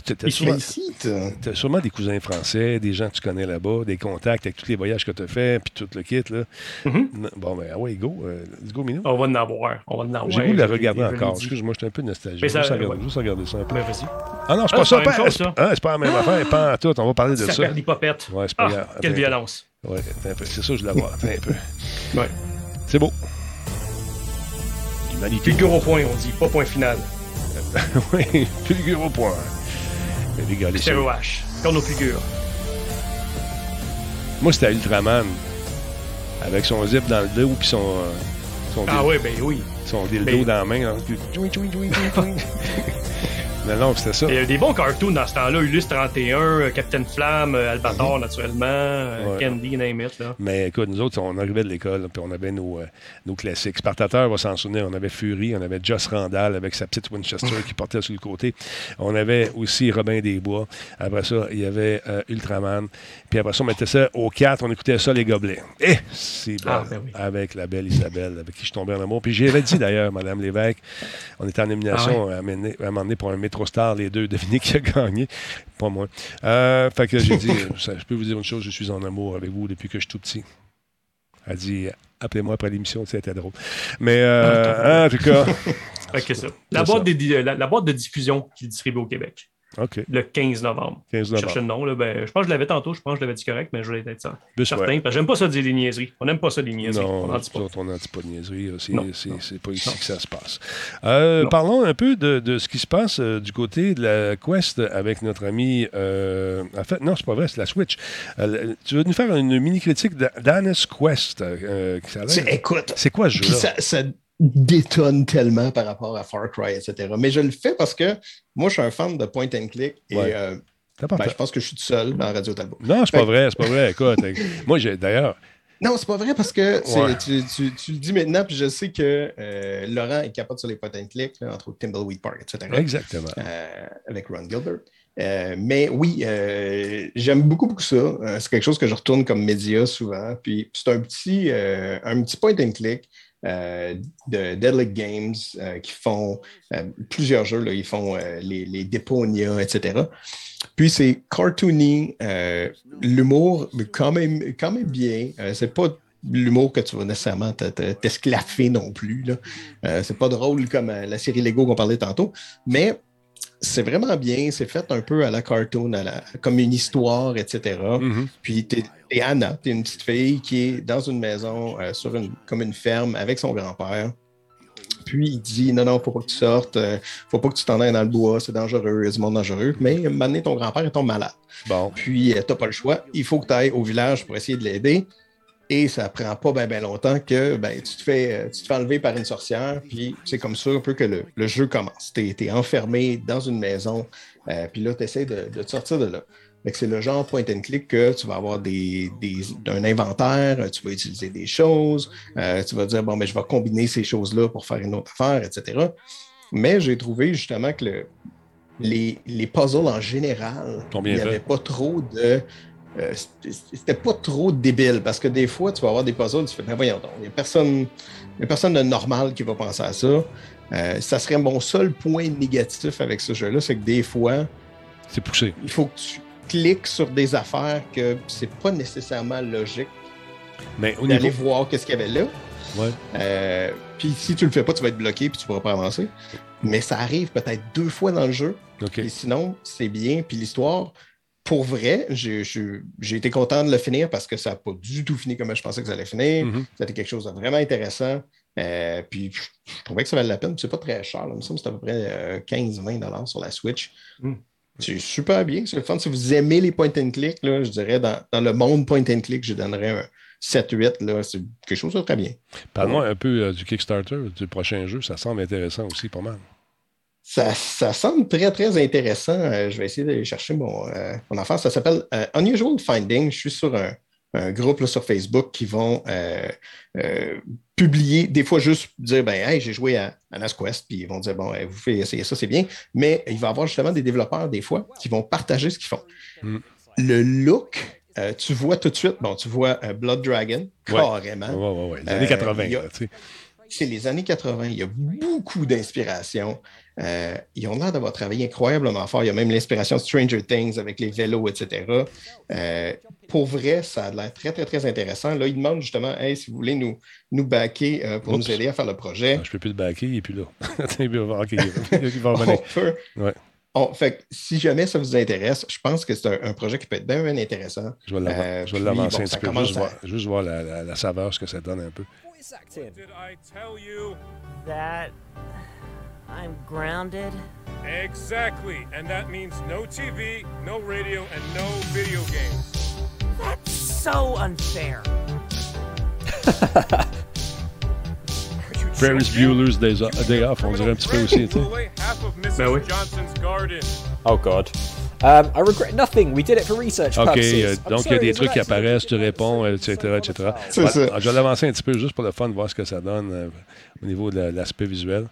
t'as- t'as- sûrement- Ici, t'as- sûrement des cousins français, des gens que tu connais là-bas, des contacts avec tous les voyages que tu as fait, puis tout le kit. Là. Mhm. Non, Bon, ben, ah ouais, go. euh, let's go, Minou. On va en avoir. On va en avoir. J'ai le goût de la regarder encore. Excuse-moi, je suis un peu nostalgique. Mais ça- juste, regarder, ouais. juste regarder ça un peu. Ben, vas-y. Ah non, c'est Ah, pas c'est ça. pas la même pas- chose, c'est ça. ah, c'est pas la même affaire. Pas en tout. On va parler de Ça ça. perd popettes. Ouais, c'est pas Ah, quelle violence. Ouais, un peu. C'est ça, je la vois. Attends un peu. Ouais. C'est beau. L'humanité. Figure au point, on dit, pas point final. oui, figure au point. Les gars, les C'est H. Comme nos figures. Moi, c'était Ultraman. Avec son zip dans le dos puis son, euh, son, Ah oui, ben oui. son dildo Ben- dans la main. hein. non, non, c'était ça. Il y a eu des bons cartoons dans ce temps-là. Ulysse 31, euh, Captain Flamme, euh, Albator, naturellement, euh, Mhm. Ouais. Candy, name it. Là. Mais écoute, nous autres, on arrivait de l'école, puis on avait nos, euh, nos classiques. Spartateur va s'en souvenir. On avait Fury, on avait Joss Randall avec sa petite Winchester qui portait sur le côté. On avait aussi Robin Desbois. Après ça, il y avait euh, Ultraman. Puis après ça, on mettait ça au 4, on écoutait ça, les gobelets. Eh, c'est. Ah, ben oui. Avec la belle Isabelle, avec qui je tombais en amour. Puis j'avais dit d'ailleurs, Madame Lévesque, on était en nomination Ah à, mener- à un moment donné pour un Métro-Star, les deux. Devinez qui a gagné. Pas moi. Euh, fait que j'ai dit, je peux vous dire une chose, je suis en amour avec vous depuis que je suis tout petit. Elle dit, appelez-moi après l'émission, c'était drôle. Mais euh, en tout cas, Fait que ça. La boîte, ça. des di- la, la boîte de diffusion qui est distribuée au Québec. Le 15 novembre. 15 novembre. Je cherchais le nom. Là, ben, je pense que je l'avais tantôt, je pense que je l'avais dit correct, mais je voulais être certain. Ben, certain parce que j'aime pas ça dire des niaiseries. On n'aime pas ça des niaiseries. Non, on n'en dit pas. on n'en dit pas de niaiseries. C'est pas ici que ça se passe. Euh, parlons un peu de, de, ce qui se passe euh, du côté de la Quest avec notre ami. Euh, en fait, non, c'est pas vrai, c'est la Switch. Euh, tu veux nous faire une mini-critique d'Anna's Quest. écoute, c'est quoi ce jeu-là? Ça, ça détonne tellement par rapport à Far Cry, etc. Mais je le fais parce que moi, je suis un fan de point and click et ben, je pense que je suis tout seul dans Radio Talbot. Non, c'est pas vrai, c'est pas vrai. Écoute, moi, j'ai d'ailleurs. Non, c'est pas vrai parce que tu, tu, tu, le dis maintenant, puis je sais que euh, Laurent est capable sur les point and click, là, entre autres Timbleweed Park, etc. Exactement. Euh, avec Ron Gilbert. Euh, mais oui, j'aime beaucoup, beaucoup ça. c'est quelque chose que je retourne comme média souvent. Puis c'est un petit, un petit point and click de Deadly Games qui font plusieurs jeux. Là, ils font les, les Deponia, etc. Puis c'est cartoony, euh, l'humour, quand même, quand même bien. Euh, c'est pas l'humour que tu vas nécessairement t'esclaffer non plus. Là. Euh, c'est pas drôle comme la série Lego qu'on parlait tantôt, mais c'est vraiment bien. C'est fait un peu à la cartoon, comme une histoire, etc. Mm-hmm. Puis t'es, es Anna, t'es une petite fille qui est dans une maison, sur une, comme une ferme avec son grand-père. Puis il dit non, non, faut pas que tu sortes, euh, faut pas que tu t'en ailles dans le bois, c'est dangereux, c'est monde dangereux. Mais maintenant, ton grand-père est ton malade. Bon. Puis euh, t'as pas le choix, il faut que tu ailles au village pour essayer de l'aider. Et ça prend pas bien longtemps que ben, tu, te fais, euh, tu te fais enlever par une sorcière. Puis c'est comme ça un peu que le, jeu commence. Tu es, enfermé dans une maison, puis là, tu essaies de, de te sortir de là c'est le genre point and click que tu vas avoir des, un inventaire, tu vas utiliser des choses, euh, tu vas dire, bon, mais je vais combiner ces choses-là pour faire une autre affaire, etc. Mais j'ai trouvé justement que les, puzzles en général, il n'y avait pas trop de. Euh, c'était pas trop débile parce que des fois, tu vas avoir des puzzles, tu fais, ben voyons donc, il n'y a personne, personne de normal qui va penser à ça. Euh, ça serait mon seul point négatif avec ce jeu-là, c'est que des fois, c'est poussé. Il faut que tu cliques sur des affaires que c'est pas nécessairement logique mais d'aller voir qu'est-ce qu'il y avait là. Ouais. Euh, puis si tu le fais pas, tu vas être bloqué puis tu pourras pas avancer. Mais ça arrive peut-être deux fois dans le jeu. Et sinon, c'est bien. Puis l'histoire, pour vrai, j'ai été content de le finir parce que ça n'a pas du tout fini comme je pensais que ça allait finir. Mm-hmm. C'était quelque chose de vraiment intéressant. Euh, puis je, trouvais que ça valait la peine. C'est pas très cher. Il me semble que c'est à peu près 15-20 euh, sur la Switch. Mm. C'est super bien, c'est le fun. Si vous aimez les point and click, là, je dirais dans, dans, le monde point and click, je donnerais un 7-8. C'est quelque chose de très bien. Parle-moi un peu euh, du Kickstarter, du prochain jeu. Ça semble intéressant aussi, pas mal. Ça, ça semble très, très intéressant. Euh, je vais essayer d'aller chercher mon, euh, mon enfant. Ça s'appelle Unusual Finding. Je suis sur un, un groupe là, sur Facebook qui vont euh, euh, publier, des fois juste dire ben hey, j'ai joué à, à Quest, puis ils vont dire bon, vous faites essayer ça, c'est bien. Mais il va y avoir justement des développeurs, des fois, qui vont partager ce qu'ils font. Mm. Le look, euh, tu vois tout de suite, bon, tu vois Blood Dragon, carrément. Ouais, ouais, Les années 80, c'est les années 80. Il y a beaucoup d'inspiration. Euh, ils ont l'air d'avoir travaillé incroyablement fort. Il y a même l'inspiration de Stranger Things avec les vélos, etc. Euh, pour vrai, ça a l'air très, très, très intéressant. Là, ils demandent justement hey, si vous voulez nous, nous backer euh, pour nous aider à faire le projet. Ah, je ne peux plus le backer, il n'est plus là. il va revenir. Ouais. fait si jamais ça vous intéresse, je pense que c'est un, projet qui peut être bien, bien intéressant. Je vais l'avancer un petit peu, juste, voir, juste voir la, la, la, saveur, ce que ça donne un peu. Did I'm grounded? Exactly, and that means no TV, no radio, and no video games. That's so unfair. Ferris Bueller's Day Off, on dirait un petit peu aussi, tu sais. Ben oui. Oh God. Um, I regret nothing. We did it for research OK, purposes. donc il y a des trucs qui apparaissent, tu réponds, etc., etc. C'est ça. Je vais l'avancer un petit peu juste pour le fun, voir ce que ça donne euh, au niveau de l'aspect visuel.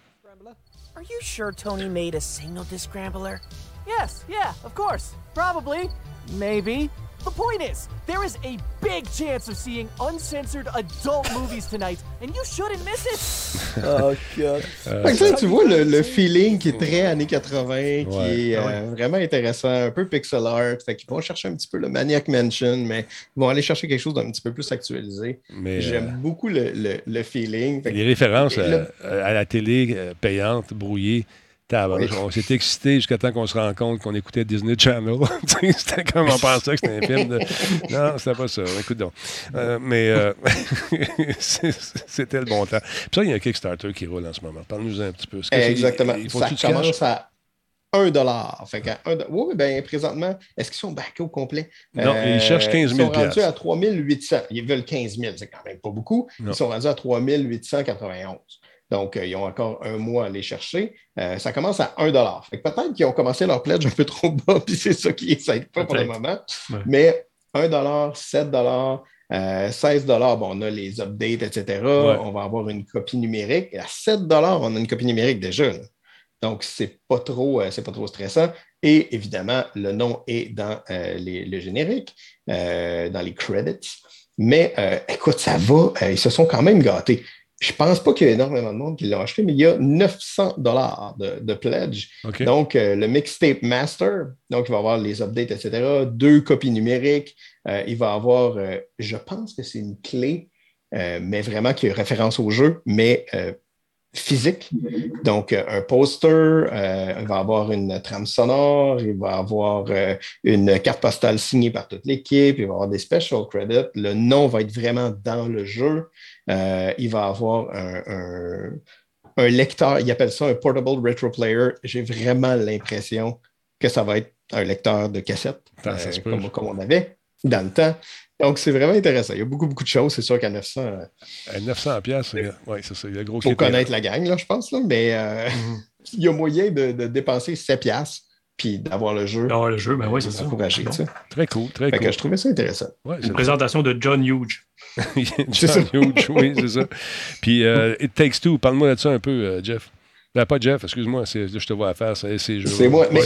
Are you sure Tony made a signal descrambler? Yes, yeah, of course. Probably. Maybe. The point is, there is a big chance of seeing uncensored adult movies tonight, and you shouldn't miss it. oh, God. Euh, tu vois le, le, feeling qui est très années 80, qui est euh, vraiment intéressant, un peu pixel art. Fait qu'ils vont chercher un petit peu le Maniac Mansion, mais ils vont aller chercher quelque chose d'un petit peu plus actualisé. J'aime euh, beaucoup le, le, le feeling. les références à, à, la télé payante, brouillée, On s'est excité jusqu'à temps qu'on se rende compte qu'on écoutait Disney Channel. C'était comme on pensait que c'était un film de. Non, c'était pas ça. Écoute donc. Euh, mais euh, c'était le bon temps. Puis ça, il y a un Kickstarter qui roule en ce moment. Parle-nous un petit peu. Que Exactement. il faut Ça que commence à 1 dollar. Fait qu'à un do- Oui, ben présentement, est-ce qu'ils sont backés au complet? Non, ils cherchent 15 000 Ils sont rendus à 3 800. Ils veulent 15 000, c'est quand même pas beaucoup. Non. Ils sont rendus à 3 891. Donc, euh, ils ont encore un mois à aller chercher. Euh, ça commence à 1 dollar. Fait que peut-être qu'ils ont commencé leur pledge un peu trop bas, puis c'est ça qui ne pas pour le moment. Ouais. Mais 1 dollar, 7 dollars, euh, 16 dollars, bon, on a les updates, etc. On va avoir une copie numérique. Et à 7 dollars, on a une copie numérique déjà. là. Donc, c'est pas trop, euh, c'est pas trop stressant. Et évidemment, le nom est dans euh, les- le générique, dans les credits. Mais écoute, ça va. ils se sont quand même gâtés. Je pense pas qu'il y a énormément de monde qui l'ont acheté, mais il y a 900 dollars de, de pledge. Donc, euh, le mixtape master, donc il va avoir les updates, etc. Deux copies numériques. Euh, il va avoir, euh, je pense que c'est une clé, mais vraiment qui a référence au jeu, mais physique. Donc, euh, un poster, euh, il va avoir une trame sonore, il va avoir euh, une carte postale signée par toute l'équipe, il va avoir des special credits. Le nom va être vraiment dans le jeu. Euh, il va avoir un, un- un lecteur, il appelle ça un portable retro player. J'ai vraiment l'impression que ça va être un lecteur de cassette, comme, comme on avait dans le temps. Donc, c'est vraiment intéressant. Il y a beaucoup, beaucoup de choses. C'est sûr qu'à 900, euh, À 900 pièces, oui, c'est ça. Il y a gros faut connaître la gang, là, je pense. Là, mais euh, il y a moyen de, de dépenser 7 piastres puis d'avoir le jeu. D'avoir le jeu, ben oui, c'est ça. Encourager, tu sais. Très cool, très Fait cool. que je trouvais ça intéressant. Ouais, Une présentation de John ça. John Hughes, oui, c'est ça. Puis euh, It Takes Two, parle-moi de ça un peu, euh, Jeff. Ben, pas Jeff, excuse-moi, c'est- je te vois à faire, c'est. C'est moi. Mais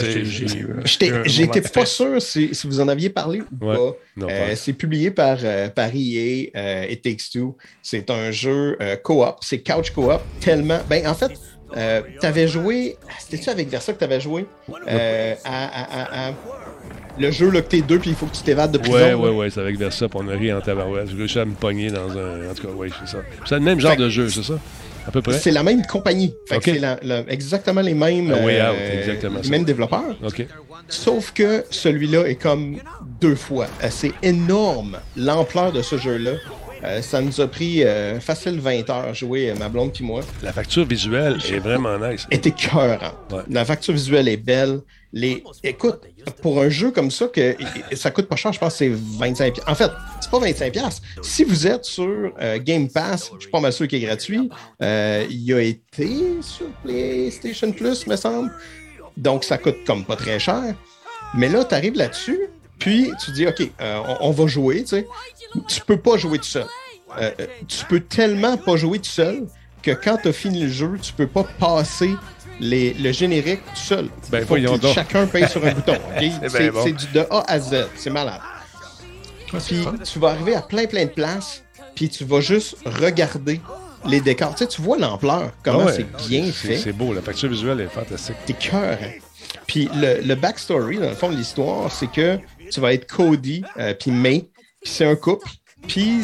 j'étais- pas sûr si, si vous en aviez parlé ou Ouais. pas. Non, Euh, c'est publié par, euh, par EA, euh, It Takes Two. C'est un jeu euh, co-op. C'est couch co-op tellement. Ben, en fait, euh, tu avais joué. C'était-tu avec Versa que tu avais joué à, à- à- à- le jeu là, que t'es deux puis il faut que tu t'évades de prison? Ouais, ouais, ouais, c'est avec Versa, on a ri en tabarouette. J'ai réussi à me pogner dans un. En tout cas, oui, c'est ça. C'est le même genre de jeu, c'est ça? À peu près? C'est la même compagnie. Fait que Ok. c'est la- la- exactement les mêmes, Way euh, Out, exactement les ça. mêmes développeurs. Sauf que celui-là est comme deux fois. C'est énorme l'ampleur de ce jeu-là. Euh, ça nous a pris euh, facile 20 heures à jouer, euh, ma blonde puis moi. La facture visuelle est vraiment nice. est. La facture visuelle est belle. Les... Écoute, pour un jeu comme ça, que ça coûte pas cher, je pense que c'est 25 pi- En fait, c'est pas 25 pièces. Si vous êtes sur euh, Game Pass, je suis pas mal sûr qu'il est gratuit. Euh, il a été sur PlayStation Plus, me semble. Donc, ça coûte comme pas très cher. Mais là, tu arrives là-dessus, puis tu dis, OK, euh, on, on va jouer, tu sais. Tu peux pas jouer tout seul. Tu peux tellement pas jouer tout seul que quand tu as fini le jeu, tu peux pas passer les, le générique tout seul. Ben, Faut voyons que donc. chacun paye sur un bouton. C'est bon. du de A à Z. C'est malade. Puis tu vas arriver à plein, plein de places, puis tu vas juste regarder les décors. Tu sais, tu vois l'ampleur, comment Ah ouais, c'est bien fait. C'est beau, la facture visuelle est fantastique. T'es cœur. Puis le, le backstory, dans le fond de l'histoire, c'est que tu vas être Cody euh, puis May, puis c'est un couple. Puis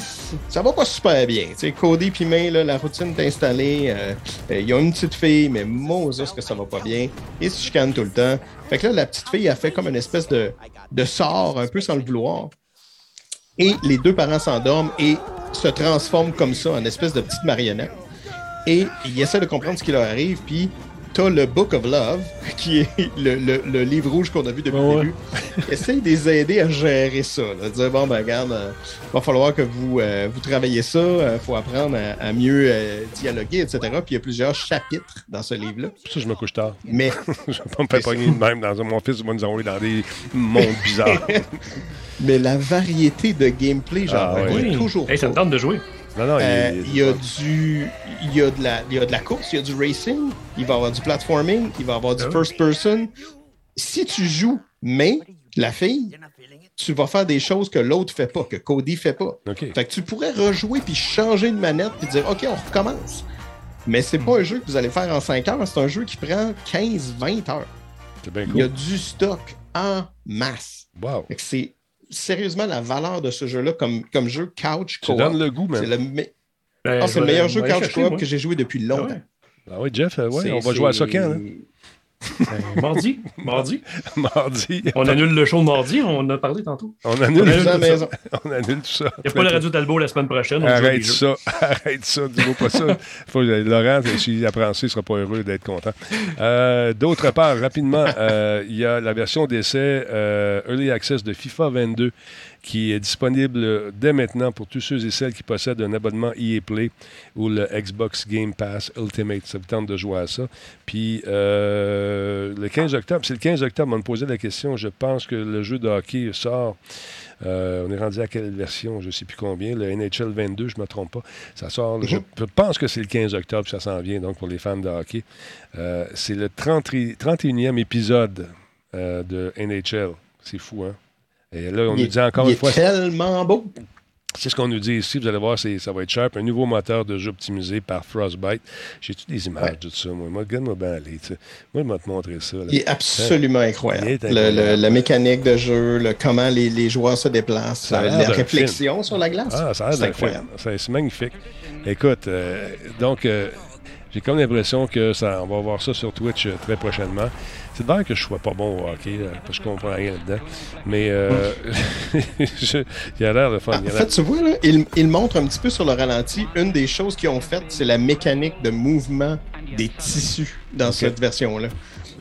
ça va pas super bien. Tu sais, Cody puis May, là, la routine est installée. euh, euh, Ils ont une petite fille, mais Moses que ça va pas bien. Ils se chicanent tout le temps. Fait que là, la petite fille a fait comme une espèce de, de sort, un peu sans le vouloir. Et les deux parents s'endorment et se transforment comme ça en espèce de petite marionnette. Et ils essaient de comprendre ce qui leur arrive, puis t'as le Book of Love, qui est le, le- le livre rouge qu'on a vu depuis le début. Essaye de les aider à gérer ça. Là. Dire, bon, ben regarde, euh, va falloir que vous, euh, vous travaillez ça, il faut apprendre à, à mieux euh, dialoguer, etc. Puis il y a plusieurs chapitres dans ce livre-là. Ça, je me couche tard. Mais je vais pas me faire pogner de même dans un. Mon fils va nous envoyer dans des mondes bizarres. Mais la variété de gameplay, j'en Ah, oui. toujours. Hey, ça me pas. tente de jouer. Non, non, il- Euh, il- il y a du il y a de la il y a de la course, il y a du racing, il va y avoir du platforming, il va y avoir du Ah first person. Si tu joues mais la fille, tu vas faire des choses que l'autre fait pas, que Cody fait pas. Fait que tu pourrais rejouer puis changer de manette puis dire OK, on recommence. Mais c'est pas un jeu que vous allez faire en 5 heures, c'est un jeu qui prend 15-20 heures. Bien Il y a du stock en masse. Wow. C'est sérieusement la valeur de ce jeu-là comme, comme jeu couch Tu co donnes le goût, man. C'est le, me- Ben, Ah, c'est le meilleur je jeu couch co-op moi. que j'ai joué depuis longtemps. Ah oui, Jeff, euh, ouais, on va jouer à ça quand, là? Ben, mardi. Mardi. mardi. On annule le show de mardi, on en a parlé tantôt. On annule, On annule tout la ça. On annule tout ça. Il n'y a pas le Radio Talbot la semaine prochaine. on Arrête ça, arrête ça, dis-moi pas ça. Faut, Laurent, s'il apprend ça, il sera pas heureux d'être content. Euh, D'autre part, rapidement, euh, il y a la version d'essai euh, Early Access de FIFA 22 qui est disponible dès maintenant pour tous ceux et celles qui possèdent un abonnement EA Play ou le Xbox Game Pass Ultimate. Ça vous tente de jouer à ça. Puis euh, le 15 octobre, c'est le 15 octobre, on me posait la question. Je pense que le jeu de hockey sort. Euh, on est rendu à quelle version? Je ne sais plus combien. Le NHL 22, je ne me trompe pas. Ça sort, je je pense que c'est le 15 octobre, ça s'en vient, donc pour les fans de hockey. Euh, c'est le 30 31e épisode de NHL. C'est fou, hein? Et là, on Il nous dit encore il une fois. est tellement beau. C'est ce qu'on nous dit ici. Vous allez voir, ça va être sharp. Un nouveau moteur de jeu optimisé par Frostbite. J'ai-tu des images de tout ça, moi? Moi, regarde-moi bien aller. Moi, je vais te montrer ça. là. Il est absolument incroyable. est Le- incroyable. le- la mécanique de jeu, le, comment les, les joueurs se déplacent, la réflexion film. sur la glace. Ah, ça a l'air c'est incroyable. C'est magnifique. Écoute, euh, donc, euh, j'ai comme l'impression que ça, on va voir ça sur Twitch euh, très prochainement. C'est vrai que je ne sois pas bon au hockey, là, parce que je comprends rien là-dedans. Mais euh, je- il a l'air de Il en fait, tu vois, là, il, il montre un petit peu sur le ralenti. Une des choses qu'ils ont faites, c'est la mécanique de mouvement des tissus dans cette version-là.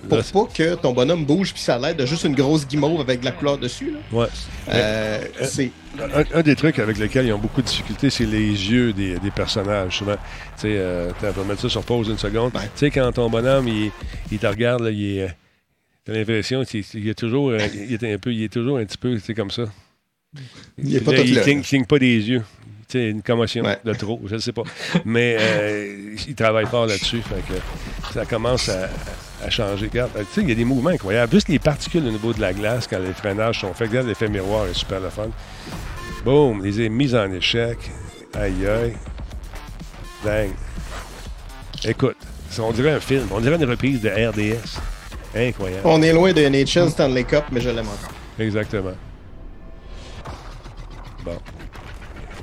Pour Là, pas que ton bonhomme bouge puis ça a l'air de juste une grosse guimauve avec de la couleur dessus. Là. Ouais. Euh, Mais, c'est un, un des trucs avec lesquels ils ont beaucoup de difficultés, c'est les yeux des, des personnages. Souvent, tu sais, euh, on va mettre ça sur pause une seconde. Tu sais, quand ton bonhomme, il, il te regarde, là, il est. T'as l'impression qu'il il est toujours, euh, il est un peu, il est toujours un petit peu, sais, comme ça. Il là. cligne, cligne pas des yeux. Tu sais, une commotion de trop, je ne sais pas. Mais euh, il travaille fort là-dessus. Ça commence à, à changer. Regarde, tu sais, il y a des mouvements incroyables. Juste les particules au niveau de la glace, quand les freinages sont faits. Regarde, l'effet miroir est super le fun. Boum, les mises en échec. Aïe, aïe. Dingue. Écoute, on dirait un film. On dirait une reprise de RDS. Incroyable. On est loin de NHL Stanley Cup, mais je l'aime encore. Exactement. Bon.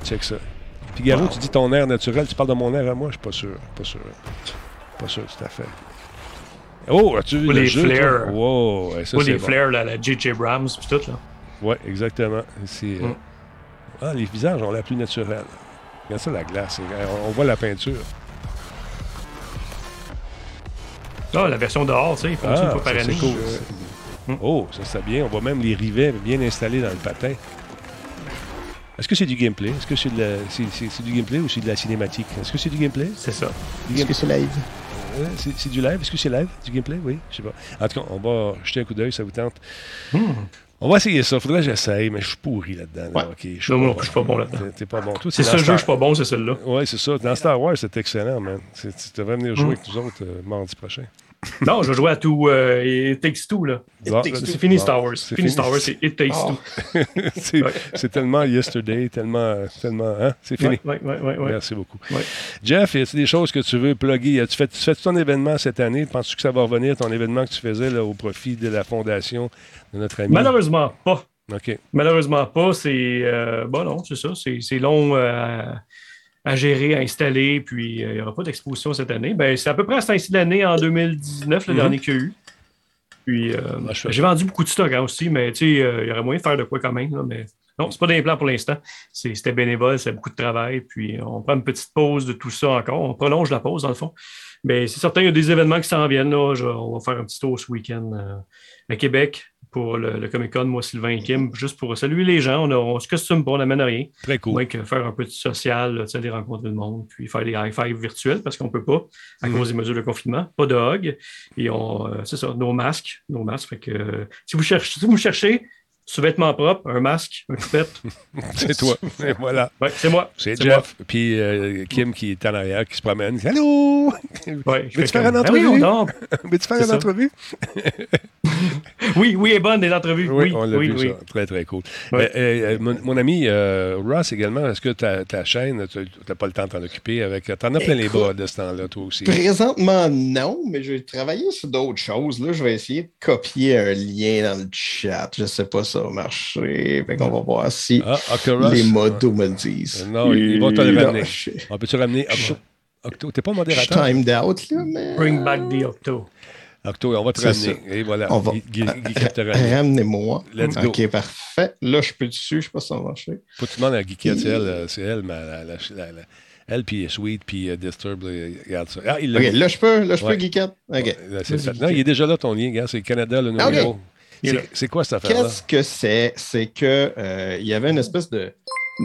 Check ça. Figaro, tu dis ton air naturel, tu parles de mon air à moi, je suis pas sûr. Pas sûr. Pas sûr tout à fait. Oh, as-tu vu Ou le les jeu? toi? flares. Wow, ouais, ça Ou les bon. flares, là, la J.J. Abrams, puis tout, là. Oui, exactement. C'est, euh, Mm. Ah, les visages ont l'air plus naturels. Regarde ça, la glace. On voit la peinture. Ah, la version dehors, tu sais, ils font ça une Ah, fois par ça, année. Euh, Oh, ça c'est bien. On voit même les rivets bien installés dans le patin. Est-ce que c'est du gameplay? Est-ce que c'est, de la- c'est, c'est- c'est du gameplay ou c'est de la cinématique? Est-ce que c'est du gameplay? C'est ça. Est-ce que c'est live? Ouais, c'est, c'est du live? Est-ce que c'est live? Du gameplay? Oui, je sais pas. En tout cas, on va jeter un coup d'œil, ça vous tente? On va essayer ça. Faudrait que j'essaye, mais je suis pourri là-dedans. là. Ouais. Non, non, je suis pas bon là-dedans. T'es, pas bon. C'est ce jeu, Star- je suis pas bon, c'est celui-là. Oui, c'est ça. Dans Star Wars, c'est excellent, man. Tu devrais venir jouer Mm. avec nous autres euh, mardi prochain. Non, je vais jouer à tout euh, It Takes Two, là. Ah, C'est fini Star Wars. c'est fini. Star Wars, c'est It Takes Oh. Two. c'est, Ouais. tellement yesterday, tellement, tellement, hein? C'est fini. Ouais, ouais. Merci beaucoup. Jeff, y a-t-il des choses que tu veux plugger? As-tu fait, tu fais ton événement cette année? Penses-tu que ça va revenir, ton événement que tu faisais là, au profit de la fondation de notre ami? Malheureusement pas. OK. Malheureusement pas. C'est euh, bon, non, c'est ça. C'est, c'est long euh, à, gérer, à installer, puis euh, il n'y aura pas d'exposition cette année. Ben, c'est à peu près à ce temps-ci de l'année, en 2019, le Mhm. dernier qu'il y a eu. Puis euh, j'ai vendu beaucoup de stock hein, aussi, mais tu sais, euh, il y aurait moyen de faire de quoi quand même. là, mais non, c'est pas dans les plans pour l'instant. C'était bénévole, c'est beaucoup de travail. Puis on prend une petite pause de tout ça encore. On prolonge la pause, dans le fond. Mais c'est certain, il y a des événements qui s'en viennent. Là. Je- on va faire un petit tour ce week-end à Québec pour le, le Comic Con, moi, Sylvain et Kim, juste pour saluer les gens. On, a- on se costume pas, on n'amène rien. Très cool. Moins que faire un peu de social, là, tu sais, aller rencontrer le monde, puis faire des high five virtuels parce qu'on peut pas à Mhm. cause des mesures de confinement. Pas de hug. Et on, euh, c'est ça, nos masques. Nos masques. Fait que, euh, si, vous cherchez, si vous cherchez sous-vêtements propres, un masque, un coupette. C'est toi. Et voilà. Ouais, c'est moi. C'est Jeff. Puis euh, Kim qui est en arrière, qui se promène. Allô? Ouais, je Veux-tu fais faire comme, une Ah oui, entrevue? non. Veux-tu faire C'est une ça. entrevue? Oui, oui, est bonne, les entrevues. Oui, Oui, on l'a oui, vu, oui. ça. Très, très cool. Ouais. Euh, euh, mon, mon ami euh, Ross également, est-ce que ta, ta chaîne, tu n'as pas le temps de t'en occuper avec. T'en as plein les bras de ce temps-là, toi aussi. Présentement, non, mais je vais travailler sur d'autres choses. Là, je vais essayer de copier un lien dans le chat. Je sais pas si ça va marcher. Fait qu'on va voir si Ah, les modos me le disent. Euh, Non, ils vont te le ramener. je- On peut-tu ramener Octo? Octo, t'es pas Je modérateur? timed out, là, mais. Bring back the Octo. Octo, on va te ramener. Et voilà. On va... Ramenez-moi. Let's go. OK, parfait. Là, je peux dessus. Je sais pas si ça va marcher. Faut que tu demandes à Guy c'est elle, c'est elle, mais la, la, la, la elle, puis Sweet, puis uh, Disturb, regarde ça. Ah, il OK, là, je peux, là, je ouais. peux, Geekette. OK. Ouais, fait. Non, il est déjà là, ton lien, gars. C'est Canada, le. Okay. C'est quoi cette affaire-là? Qu'est-ce que c'est? C'est qu'il euh, y avait une espèce de,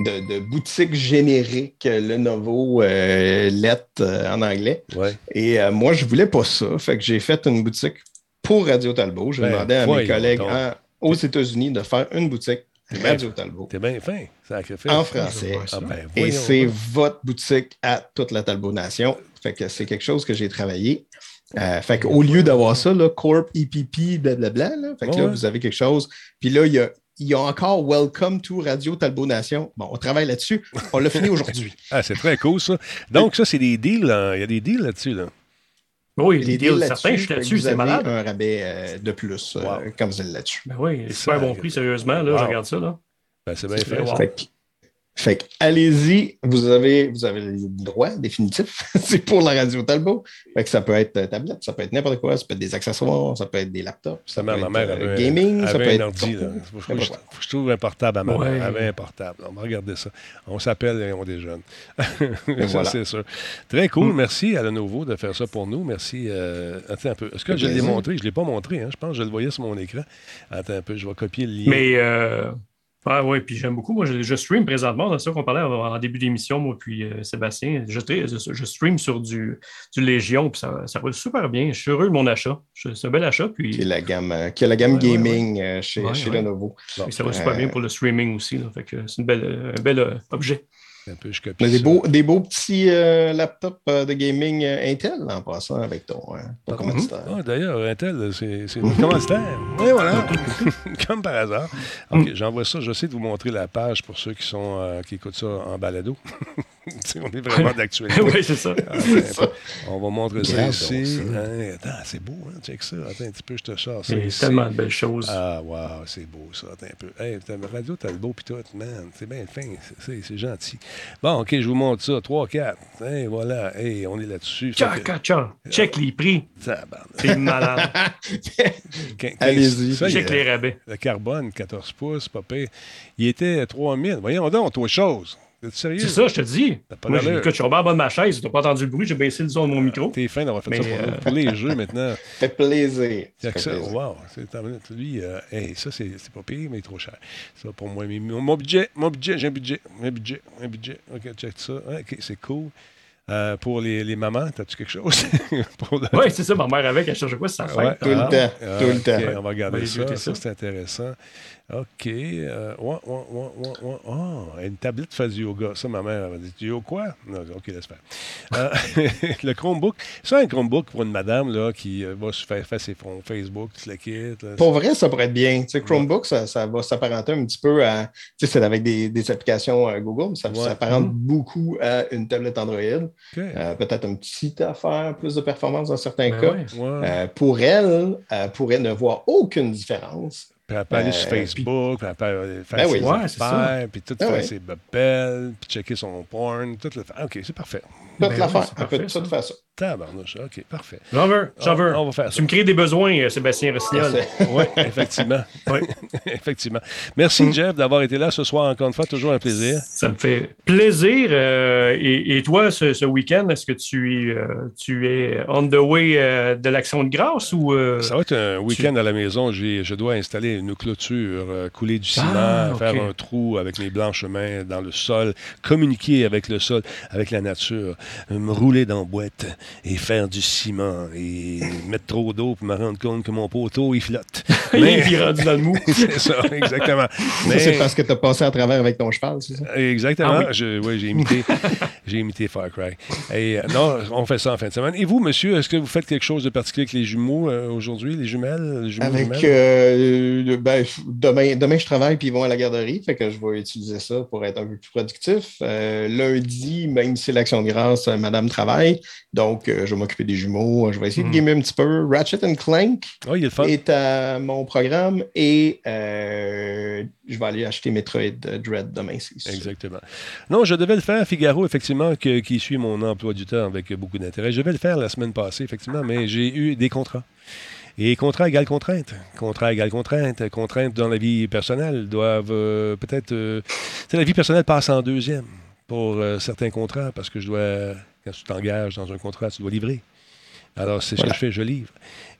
de, de boutique générique Lenovo euh, Let euh, en anglais. Ouais. Et euh, moi, je voulais pas ça. Fait que j'ai fait une boutique pour Radio Talbot. Je ben, demandais à mes collègues en, aux États-Unis de faire une boutique Radio Talbot. T'es bien fin, sacrifice. En français. Ah, ben, Et c'est votre boutique à toute la Talbot Nation. Fait que c'est quelque chose que j'ai travaillé. Euh, fait qu'au lieu d'avoir ça, là, Corp, EPP, blablabla, là, fait que ouais. là, vous avez quelque chose. Puis là, il y a, il y a encore Welcome to Radio Talbot Nation. Bon, on travaille là-dessus. On l'a fini aujourd'hui. ah, c'est très cool, ça. Donc, ça, c'est des deals. Hein. Il y a des deals là-dessus, là. Oui, les deals, certains, je suis là-dessus, c'est malade. un rabais euh, de plus wow. euh, quand vous êtes là-dessus. Ben oui, super bon prix, sérieusement. Là, wow. je regarde ça. Là. Ben, c'est bien fait. Wow. fait fait que, allez-y, vous avez, vous avez le droit définitif. c'est pour la radio Talbot. Fait que ça peut être tablette, ça peut être n'importe quoi, ça peut être des accessoires, ça peut être des laptops. Ça peut ma mère être, avait, gaming, avait ça peut un être. ordi. Là. Faut, faut, faut, je trouve un portable à ma ouais. mère. Elle avait un portable. On va regarder ça. On s'appelle et on déjeune. ça, voilà. c'est sûr. Très cool. Mm. Merci à Lenovo de faire ça pour nous. Merci. Euh, attends un peu. Est-ce que je l'ai montré? Je ne l'ai pas montré. Hein? Je pense que je le voyais sur mon écran. Attends un peu. Je vais copier le lien. Mais. Euh... Ah oui, puis j'aime beaucoup. Moi, je, je, stream présentement, c'est ça qu'on parlait en début d'émission, moi, puis euh, Sébastien. Je, stream sur du, du Légion, puis ça, ça roule super bien. Je suis heureux de mon achat. C'est un bel achat. Puis... Qui est la gamme, qui est la gamme ouais, gaming ouais, ouais. chez, chez Lenovo. Ça roule super bien pour le streaming aussi. Là, fait que c'est un bel euh, objet. Un peu, je Mais des, beaux, des beaux petits euh, laptops euh, de gaming euh, Intel en passant avec ton, ton ah, commanditaire. Ah, D'ailleurs, Intel, c'est le commanditaire. Oui, voilà. Comme par hasard. OK, j'envoie ça. J'essaie de vous montrer la page pour ceux qui sont euh, qui écoutent ça en balado. on est vraiment d'actualité. oui, c'est ça. Ah, ça. On va montrer ça ici. Hein, attends, c'est beau, hein? Check ça. Attends un petit peu, je te. Il y a tellement de belles choses. Ah, wow, c'est beau ça. Attends un peu. Hey, radio, t'as le beau pis tout, man. C'est bien fin. C'est gentil. Bon, OK, je vous montre ça. 3, 4. Hey, voilà. Hey, on est là-dessus. Tcha, que... tcha. Check les prix. C'est malade. Allez-y. Check les rabais. Le carbone, 14 pouces, pire. Il était 3000. Voyons donc, toi, chose. C'est ça, je te dis. Moi, écoute, je suis en bas de ma chaise. Tu n'as pas entendu le bruit, j'ai baissé le son de mon micro. T'es fin d'avoir fait Mais ça pour, euh... pour, les jeux maintenant. fait plaisir. Ça fait plaisir. Wow. Lui, euh, hey, ça, c'est pas pire, mais trop cher. Ça, pour moi, mais, mon budget, mon budget, j'ai un budget. Un budget, un budget. OK, check ça. OK, c'est cool. Euh, pour les, les mamans, as-tu quelque chose? le... Oui, c'est ça, ma mère avec, elle cherche quoi, sa fête. Ouais, tout ah, le temps, ah, tout le temps. On va regarder ouais, ça, ça, ça c'est intéressant. OK. Euh, ouais, ouais, ouais, ouais, ouais. Oh, une tablette fait du yoga. Ça, ma mère m'a dit, du yoga quoi? Non, OK, laisse faire. Euh, le Chromebook, c'est un Chromebook pour une madame là, qui va se faire, faire ses fonds Facebook, tu le quittes. Là, pour vrai, ça pourrait être bien. Tu sais, Chromebook, ouais. ça, ça va s'apparenter un petit peu à, tu sais, c'est avec des, des applications euh, Google, ça ouais. s'apparente mmh. beaucoup à une tablette Android. Okay. Euh, peut-être un petit affaire, plus de performance dans certains Ben cas. Euh, pour elle, elle pourrait ne voir aucune différence. Puis elle peut aller sur Facebook, puis elle peut faire ben ses affaires, puis tout ben faire oui. ses bebelles, puis checker son porn, tout le faire. OK, c'est parfait. Toute ben l'affaire, oui, elle peut tout faire ça. Tabarnouche, OK, parfait. J'en veux, j'en veux. On va faire ça. Tu me crées des besoins, Sébastien Rossignol. oui, effectivement. oui, effectivement. Merci, mm. Jeff, d'avoir été là ce soir encore une fois. Toujours un plaisir. Ça me fait plaisir. Euh, et, et, toi, ce, ce week-end, est-ce que tu, euh, tu es on the way euh, de l'Action de grâce ou... euh, Ça va être un week-end tu... à la maison. Je dois installer une clôture, euh, couler du ciment, ah, okay. faire un trou avec mes blanches mains dans le sol, communiquer avec le sol, avec la nature, me rouler dans la boîte et faire du ciment et mettre trop d'eau pour me rendre compte que mon poteau, il flotte. Mais... il est rendu dans le mou. c'est ça, exactement. Mais... C'est parce que tu as passé à travers avec ton cheval, c'est ça? Exactement. Ah, oui, j'ai imité, j'ai imité Far Cry. Et, euh, non, on fait ça en fin de semaine. Et vous, monsieur, est-ce que vous faites quelque chose de particulier avec les jumeaux euh, aujourd'hui, les jumelles? Les jumeaux, avec, jumelles? Euh, ben, demain, demain, je travaille puis ils vont à la garderie, fait que je vais utiliser ça pour être un peu plus productif. lundi, même si c'est l'action de grâce, vacances, Madame travaille. Donc, je vais m'occuper des jumeaux. Je vais essayer de gamer un petit peu. Ratchet Clank oh, est, est, à mon programme et je vais aller acheter Metroid Dread demain. Exactement. Non, je devais le faire, Figaro, effectivement, qui suit mon emploi du temps avec beaucoup d'intérêt. Je vais le faire la semaine passée, effectivement, mais j'ai eu des contrats. Et contrat égale contrainte. Contrat égale contrainte. Contrainte dans la vie personnelle doivent euh, peut-être. Euh, la vie personnelle passe en deuxième pour euh, certains contrats parce que je dois. Quand tu t'engages dans un contrat, tu dois livrer. Alors, c'est ce que je fais, je livre.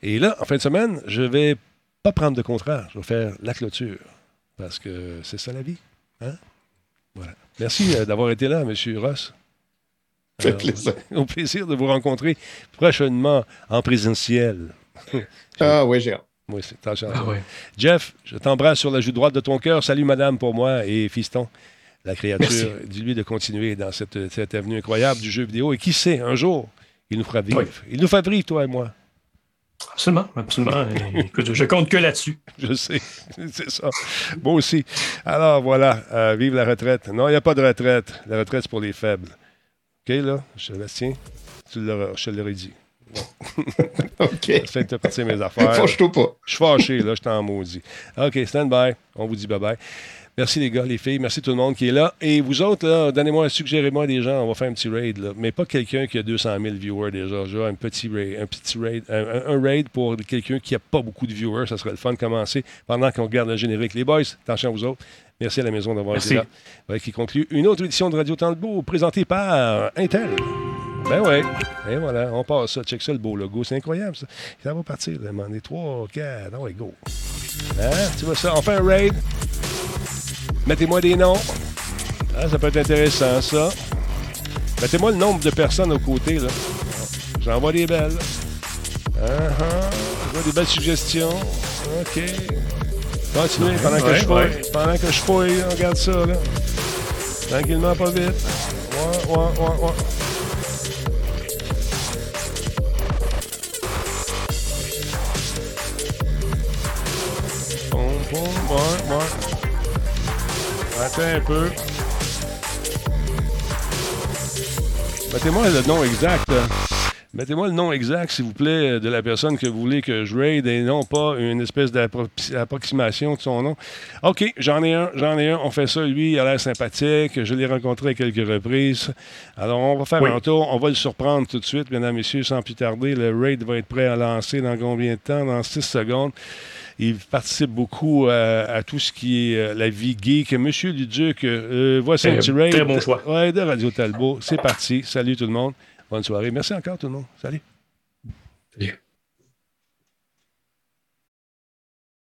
Et là, en fin de semaine, je vais pas prendre de contrat. Je vais faire la clôture. Parce que c'est ça la vie. Hein? Voilà. Merci d'avoir été là, M. Ross. fait plaisir. Au plaisir de vous rencontrer prochainement en présentiel. ah oui, j'ai Oui, c'est ah, Jeff, je t'embrasse sur la joue droite de ton cœur. Salut, madame, pour moi et fiston. La créature, dis-lui de continuer dans cette, cette, avenue incroyable du jeu vidéo. Et qui sait, un jour, il nous fera vivre. Il nous fera vivre, toi et moi. Absolument, absolument. Écoute, je compte que là-dessus. Je sais, c'est ça. Moi aussi. Alors voilà, euh, vive la retraite. Non, il n'y a pas de retraite. La retraite, c'est pour les faibles. OK, là, Sébastien, tu je te l'aurais dit. OK. Ça fait partie mes affaires. Fâche-toi pas. Je suis fâché, là, je t'en maudit. OK, stand by. On vous dit bye-bye. Merci les gars, les filles. Merci tout le monde qui est là. Et vous autres, là, donnez-moi, suggérez-moi des gens. On va faire un petit raid. Là. Mais pas quelqu'un qui a 200 000 viewers déjà. Genre un petit raid. Un, petit raid, un, raid pour quelqu'un qui n'a pas beaucoup de viewers. Ça serait le fun de commencer pendant qu'on regarde le générique. Les boys, attention à vous autres. Merci à la maison d'avoir été là. qui conclut une autre édition de Radio Temps présentée par Intel. Ben ouais. Et voilà, on passe ça. Check ça, le beau logo. C'est incroyable, ça. Ça va partir. On est 3, 4. Non, ouais, go. Hein? Tu vois ça? On fait un raid. Mettez-moi des noms. Ah, ça peut être intéressant, ça. Mettez-moi le nombre de personnes aux côtés, là. J'envoie des belles. Uh -huh. Je vois des belles suggestions. OK. Continuez pendant, que je fouille. pendant que je fouille. On regarde ça, là. Tranquillement, pas vite. Ouais, ouais, ouais, ouais. Bon, ouais, ouais. Attends un peu. Mettez-moi le nom exact. Mettez-moi le nom exact, s'il vous plaît, de la personne que vous voulez que je raid et non pas une espèce d'approximation de son nom. OK, j'en ai un, j'en ai un. On fait ça. Lui, il a l'air sympathique. Je l'ai rencontré à quelques reprises. Alors, on va faire un tour. On va le surprendre tout de suite, mesdames, messieurs, sans plus tarder. Le raid va être prêt à lancer dans combien de temps? Dans six secondes. Il participe beaucoup à, tout ce qui est euh, la vie geek. Monsieur Luduc, euh, voici un petit raid. Très bon choix. Ouais, de Radio Talbot. C'est parti. Salut tout le monde. Bonne soirée. Merci encore tout le monde. Salut. Salut.